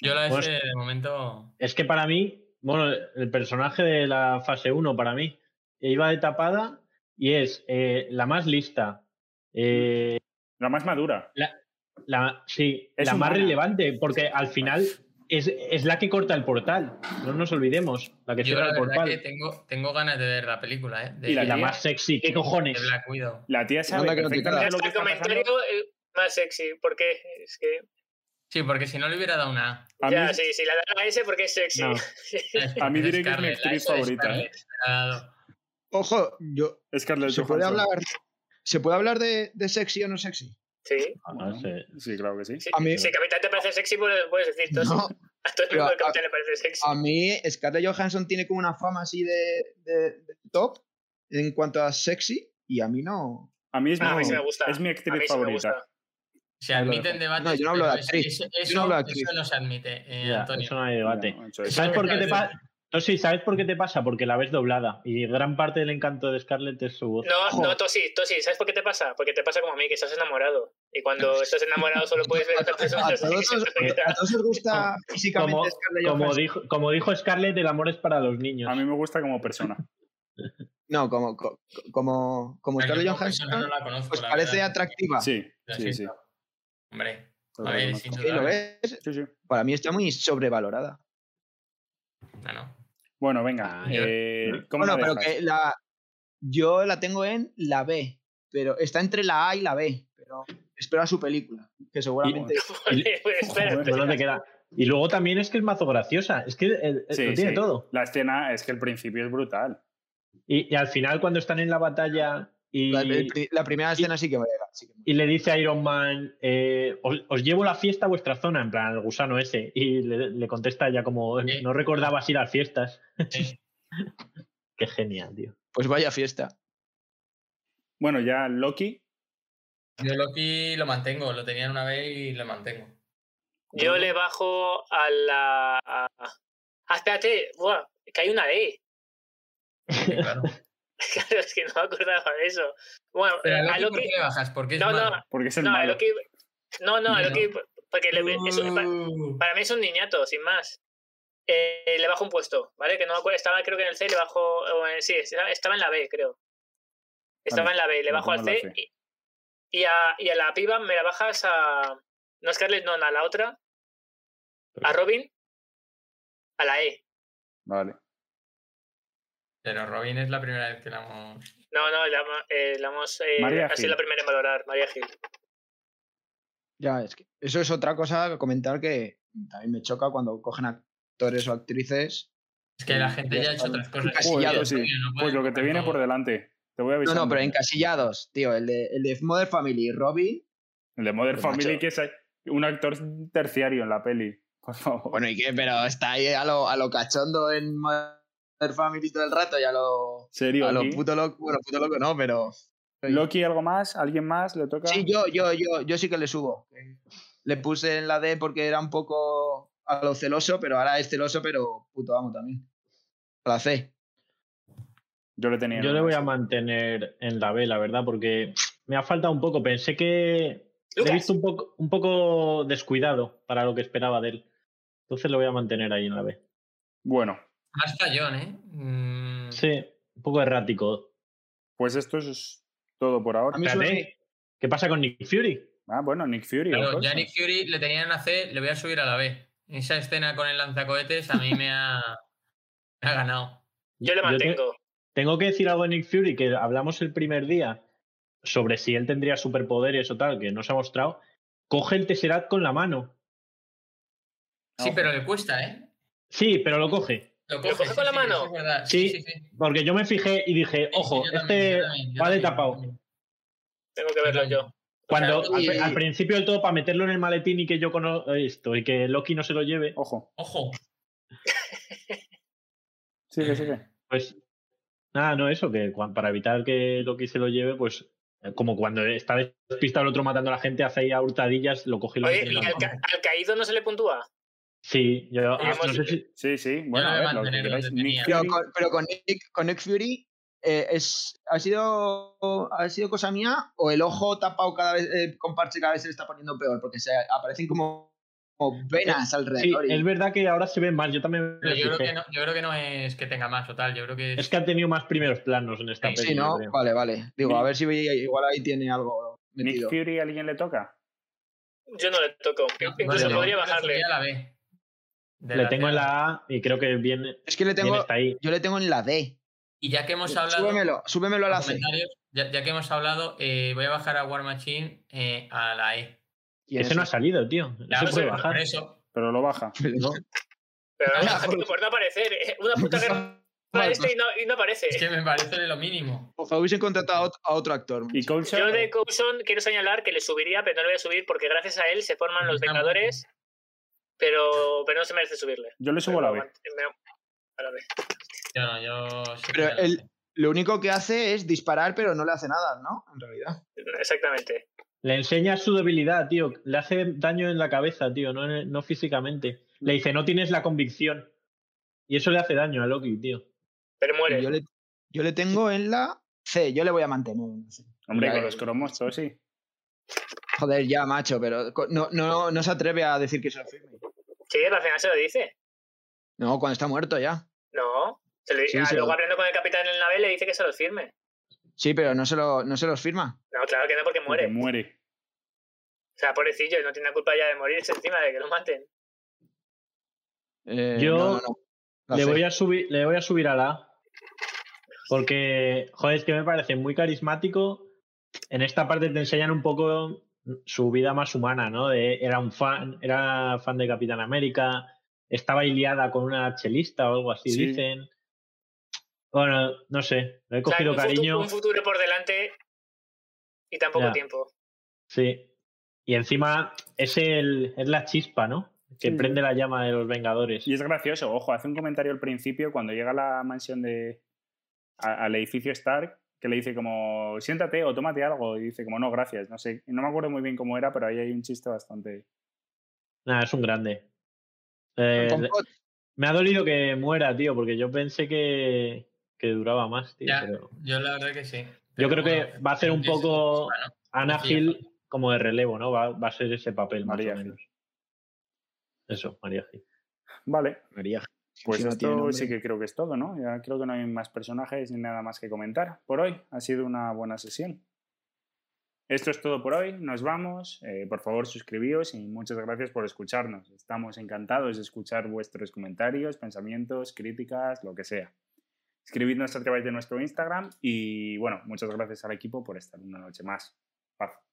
Yo la Pues- S de momento. Es que para mí, bueno, el personaje de la fase 1 para mí iba de tapada y es eh, la más lista. eh, La más madura. la, sí, Es la más relevante, porque al final es, es la que corta el portal. No nos olvidemos, la que Yo cierra la el portal. que tengo, tengo ganas de ver la película, ¿eh? De, Y la tía- más sexy, ¿qué de cojones? Black Widow. La tía sabe Anda que no te cagas. lo que El está comentario pasando. más sexy. ¿Por qué? Es que. Sí, porque si no le hubiera dado una A. Ya, mí, sí, sí, la dan a ese porque es sexy. No. A mí diré que es mi la actriz favorita, Scarlett ¿eh? la. Ojo, yo, Scarlett ¿se puede hablar, ¿se puede hablar de, de sexy o no sexy? Sí. No sé. Sí, claro que sí. sí. A mí- Si Capitán te parece sexy, pues puedes decir todo. No, A todo el mundo a- el Capitán le parece sexy. a mí Scarlett Johansson tiene como una fama así de, de- de top en cuanto a sexy y a mí no. A mí es, Ah, a mi, mí sí me gusta. es mi a actriz sí favorita. gusta. Se admiten debates. No, yo no hablo de actriz. Eso, eso- no hablo de eso actriz. no se admite, eh, Ya, Antonio. eso no hay debate. Eso ¿Sabes por qué te Pasa? sí, ¿sabes por qué te pasa? Porque la ves doblada. Y gran parte del encanto de Scarlett es su voz. No, no, Tosi, Tosi, ¿sabes por qué te pasa? Porque te pasa como a mí, que estás enamorado. Y cuando estás enamorado solo puedes ver a personas. todos, os, a todos os gusta físicamente Como, Scarlett como, dijo, como dijo Scarlett, el amor es para los niños. A mí me gusta como persona. No, como, co- como, como Scarlett Johansson, no la conozco, ¿os la parece verdad. atractiva? Sí, sí, sí. Hombre, a lo ver, sin Sí, ¿lo duda. ves? Sí, sí. Para mí está muy sobrevalorada. Bueno, Bueno, venga. Ah, eh, ¿Cómo Bueno, la pero que la. Yo la tengo en la B, pero está entre la A y la B. Pero espero a su película, que seguramente. Vale, pues espera. Y luego también es que es mazo graciosa. Es que Sí, lo tiene sí. todo. La escena es que el principio es brutal. Y, y al final, cuando están en la batalla y, La, el pri- la primera escena sí que me llega. sí que me- y le dice a Iron Man, eh, os, os llevo la fiesta a vuestra zona, en plan, el gusano ese. Y le, le contesta ya como, no recordabas ir a las fiestas. Qué genial, tío. Pues vaya fiesta. Bueno, ya Loki. yo Loki lo mantengo, lo tenía en una vez y lo mantengo. Yo le bajo a la. a- Ah, espérate, buah, que hay una E. Sí, claro. Claro, es que no me acordaba de eso. Bueno, Pero a a Loki, ¿por qué le bajas? Porque es No, malo. no, Porque es el no, a malo. Loki. No, no, a. Loki. Porque le- es un- pa- Uh, para mí es un niñato, sin más. Eh, le bajo un puesto, ¿vale? Que no me acuerdo, estaba creo que en el C, le bajo. o en- sí, estaba en la B, creo. Estaba Vale, en la B, le bajo al C y, y a, y a la piba me la bajas a. No a Scarlett, no, a la otra. A Robin. A la E. Vale. Pero Robin es la primera vez que la hemos. No, no, la, eh, la hemos. Eh, María ha sido Gil. la primera en valorar, María Gil. Ya, es que eso es otra cosa a comentar que también me choca cuando cogen actores o actrices. Es que la gente ya ha hecho otras cosas. encasillados, sí. no Pues pueden lo que te viene todo. por delante. Te voy No, avisando. no, pero encasillados, tío. El de, el de Mother Family y Robin. El de Modern Pues, Family, macho. que es un actor terciario en la peli. Por favor. Bueno, ¿y qué? Pero está ahí a lo, a lo cachondo en Mother Family todo el rato y a lo, ¿Serio? a lo puto loco. Bueno, puto loco no, pero. ¿Loki algo más? ¿Alguien más le toca? Sí, yo, yo, yo, yo sí que le subo. Le puse en la D porque era un poco a lo celoso, pero ahora es celoso, pero puto amo también. A la C. Yo le tenía. Yo le voy a mantener en la B, la verdad, porque me ha faltado un poco. Pensé que le he visto un poco, un poco descuidado para lo que esperaba de él. Entonces le voy a mantener ahí en la B. Bueno, Más fallón, ¿eh? Mm, Sí, un poco errático. pues esto es todo por ahora. A Espérate, ¿Qué pasa con Nick Fury? Ah, bueno, Nick Fury. Claro, ya. Nick Fury le tenía en la C, le voy a subir a la B. Esa escena con el lanzacohetes a mí me ha, me ha ganado. Yo le te- mantengo. tengo que decir algo de Nick Fury, que hablamos el primer día sobre si él tendría superpoderes o tal, que no se ha mostrado. Coge el Tesseract con la mano. Sí, pero le cuesta, ¿eh? Sí, pero lo coge. Lo ¿Lo coge, sí, con la mano? es verdad. Sí. Sí, sí, sí. Porque yo me fijé y dije, ojo, yo también, este yo también, yo va de también, tapado. Tengo que verlo yo. Cuando O sea, al, y- al principio del todo, para meterlo en el maletín y que yo conozco esto y que Loki no se lo lleve, Ojo. Ojo. Sigue, sigue. pues nada, no eso, que para evitar que Loki se lo lleve, pues eh, como cuando está despistado el otro matando a la gente, hace ahí a hurtadillas, lo coge y lo Oye, ¿y ca- al caído no se le puntúa? Sí, yo ah, no sé si- Sí, sí. Bueno, a ver, lo que queráis. Nick. Pero con, pero con Nick, con Nick Fury, eh, es, ¿ha, sido, ¿ha sido cosa mía o el ojo tapado cada vez eh, con parche cada vez se le está poniendo peor? Porque se aparecen como, como venas sí, alrededor. y- es verdad que ahora se ven más, yo también Pero yo creo, que no, yo creo que no es que tenga más o tal. Yo creo que es. Es que ha tenido más primeros planos en esta Sí, sí, película. ¿no? creo. Vale, vale. Digo, Nick- a ver si igual ahí tiene algo Nick metido. Fury, ¿a alguien le toca? Yo no le toco. Incluso no. podría bajarle. a la B. De Le la tengo en la A y creo que viene, Es que le tengo, ahí. yo le tengo en la D. Y ya que hemos hablado. Súbemelo, súbemelo a la C. comentarios, ya, ya que hemos hablado, eh, voy a bajar a War Machine eh, a la E. Y Ese no ha salido, tío. No pues, puede por bajar. eso. Pero lo baja. ¿no? Pero no, tío, por- por no aparecer. eh, Una puta guerra este y no, y no aparece. Es que me parece de lo mínimo. Ojalá hubiesen contratado a ot- a otro actor. Y Coulson, Yo de Coulson quiero señalar que le subiría, pero no le voy a subir porque gracias a él se forman los Vengadores, pero, pero no se merece subirle. yo le subo la B. Me- a la B. Yo no, yo. Pero el-. Lo único que hace es disparar, pero no le hace nada, ¿no? En realidad. Exactamente. Le enseña su debilidad, tío. Le hace daño en la cabeza, tío, no, en- no físicamente. Le dice, no tienes la convicción. Y eso le hace daño a Loki, tío. Pero muere. Yo le, yo le tengo en la C, yo le voy a mantener. Hombre, con los cromos, todo sí. Joder, ya, macho, pero no, no, no se atreve a decir que se lo firme. Sí, al final se lo dice. No, cuando está muerto ya. No. Se le, Sí, ah, se luego lo- hablando con el capitán en el nave le dice que se los firme. Sí, pero no se, lo, no se los firma. No, claro que no, porque muere. Porque muere. O sea, pobrecillo, no tiene culpa ya de morirse encima de que lo maten. Eh, Yo no, no, no. La Le voy, a subir, le voy a subir a la A. Porque, joder, es que me parece muy carismático. En esta parte te enseñan un poco su vida más humana, ¿no? De, era un fan, era fan de Capitán América, estaba iliada con una chelista o algo así, Sí. dicen. Bueno, no sé, le he O sea, cogido un, futuro, cariño. un futuro por delante y tan poco Ya. tiempo. Sí. Y encima es, el, es la chispa, ¿no? Que Sí. prende la llama de los Vengadores. Y es gracioso, ojo, hace un comentario al principio cuando llega a la mansión de. a- al edificio Stark, que le dice como, siéntate o tómate algo. Y dice como, no, gracias. No sé, no me acuerdo muy bien cómo era, pero ahí hay un chiste bastante. Nada, es un grande. Eh, me ha dolido que muera, tío, porque yo pensé que, que duraba más, tío. Ya, pero yo la verdad que sí. yo creo que va a hacer un poco bueno, Ana Gil como de relevo, ¿no? Va, va a ser ese papel, más María o Gil. menos. Eso, María Gil. Vale, María. Pues Si no esto sí que creo que es todo, ¿no? Ya creo que no hay más personajes ni nada más que comentar por hoy. Ha sido una buena sesión. Esto es todo por hoy, nos vamos. Eh, por favor, suscribíos y muchas gracias por escucharnos. Estamos encantados de escuchar vuestros comentarios, pensamientos, críticas, lo que sea. Escribidnos a través de nuestro Instagram y bueno, muchas gracias al equipo por estar una noche más. Paz.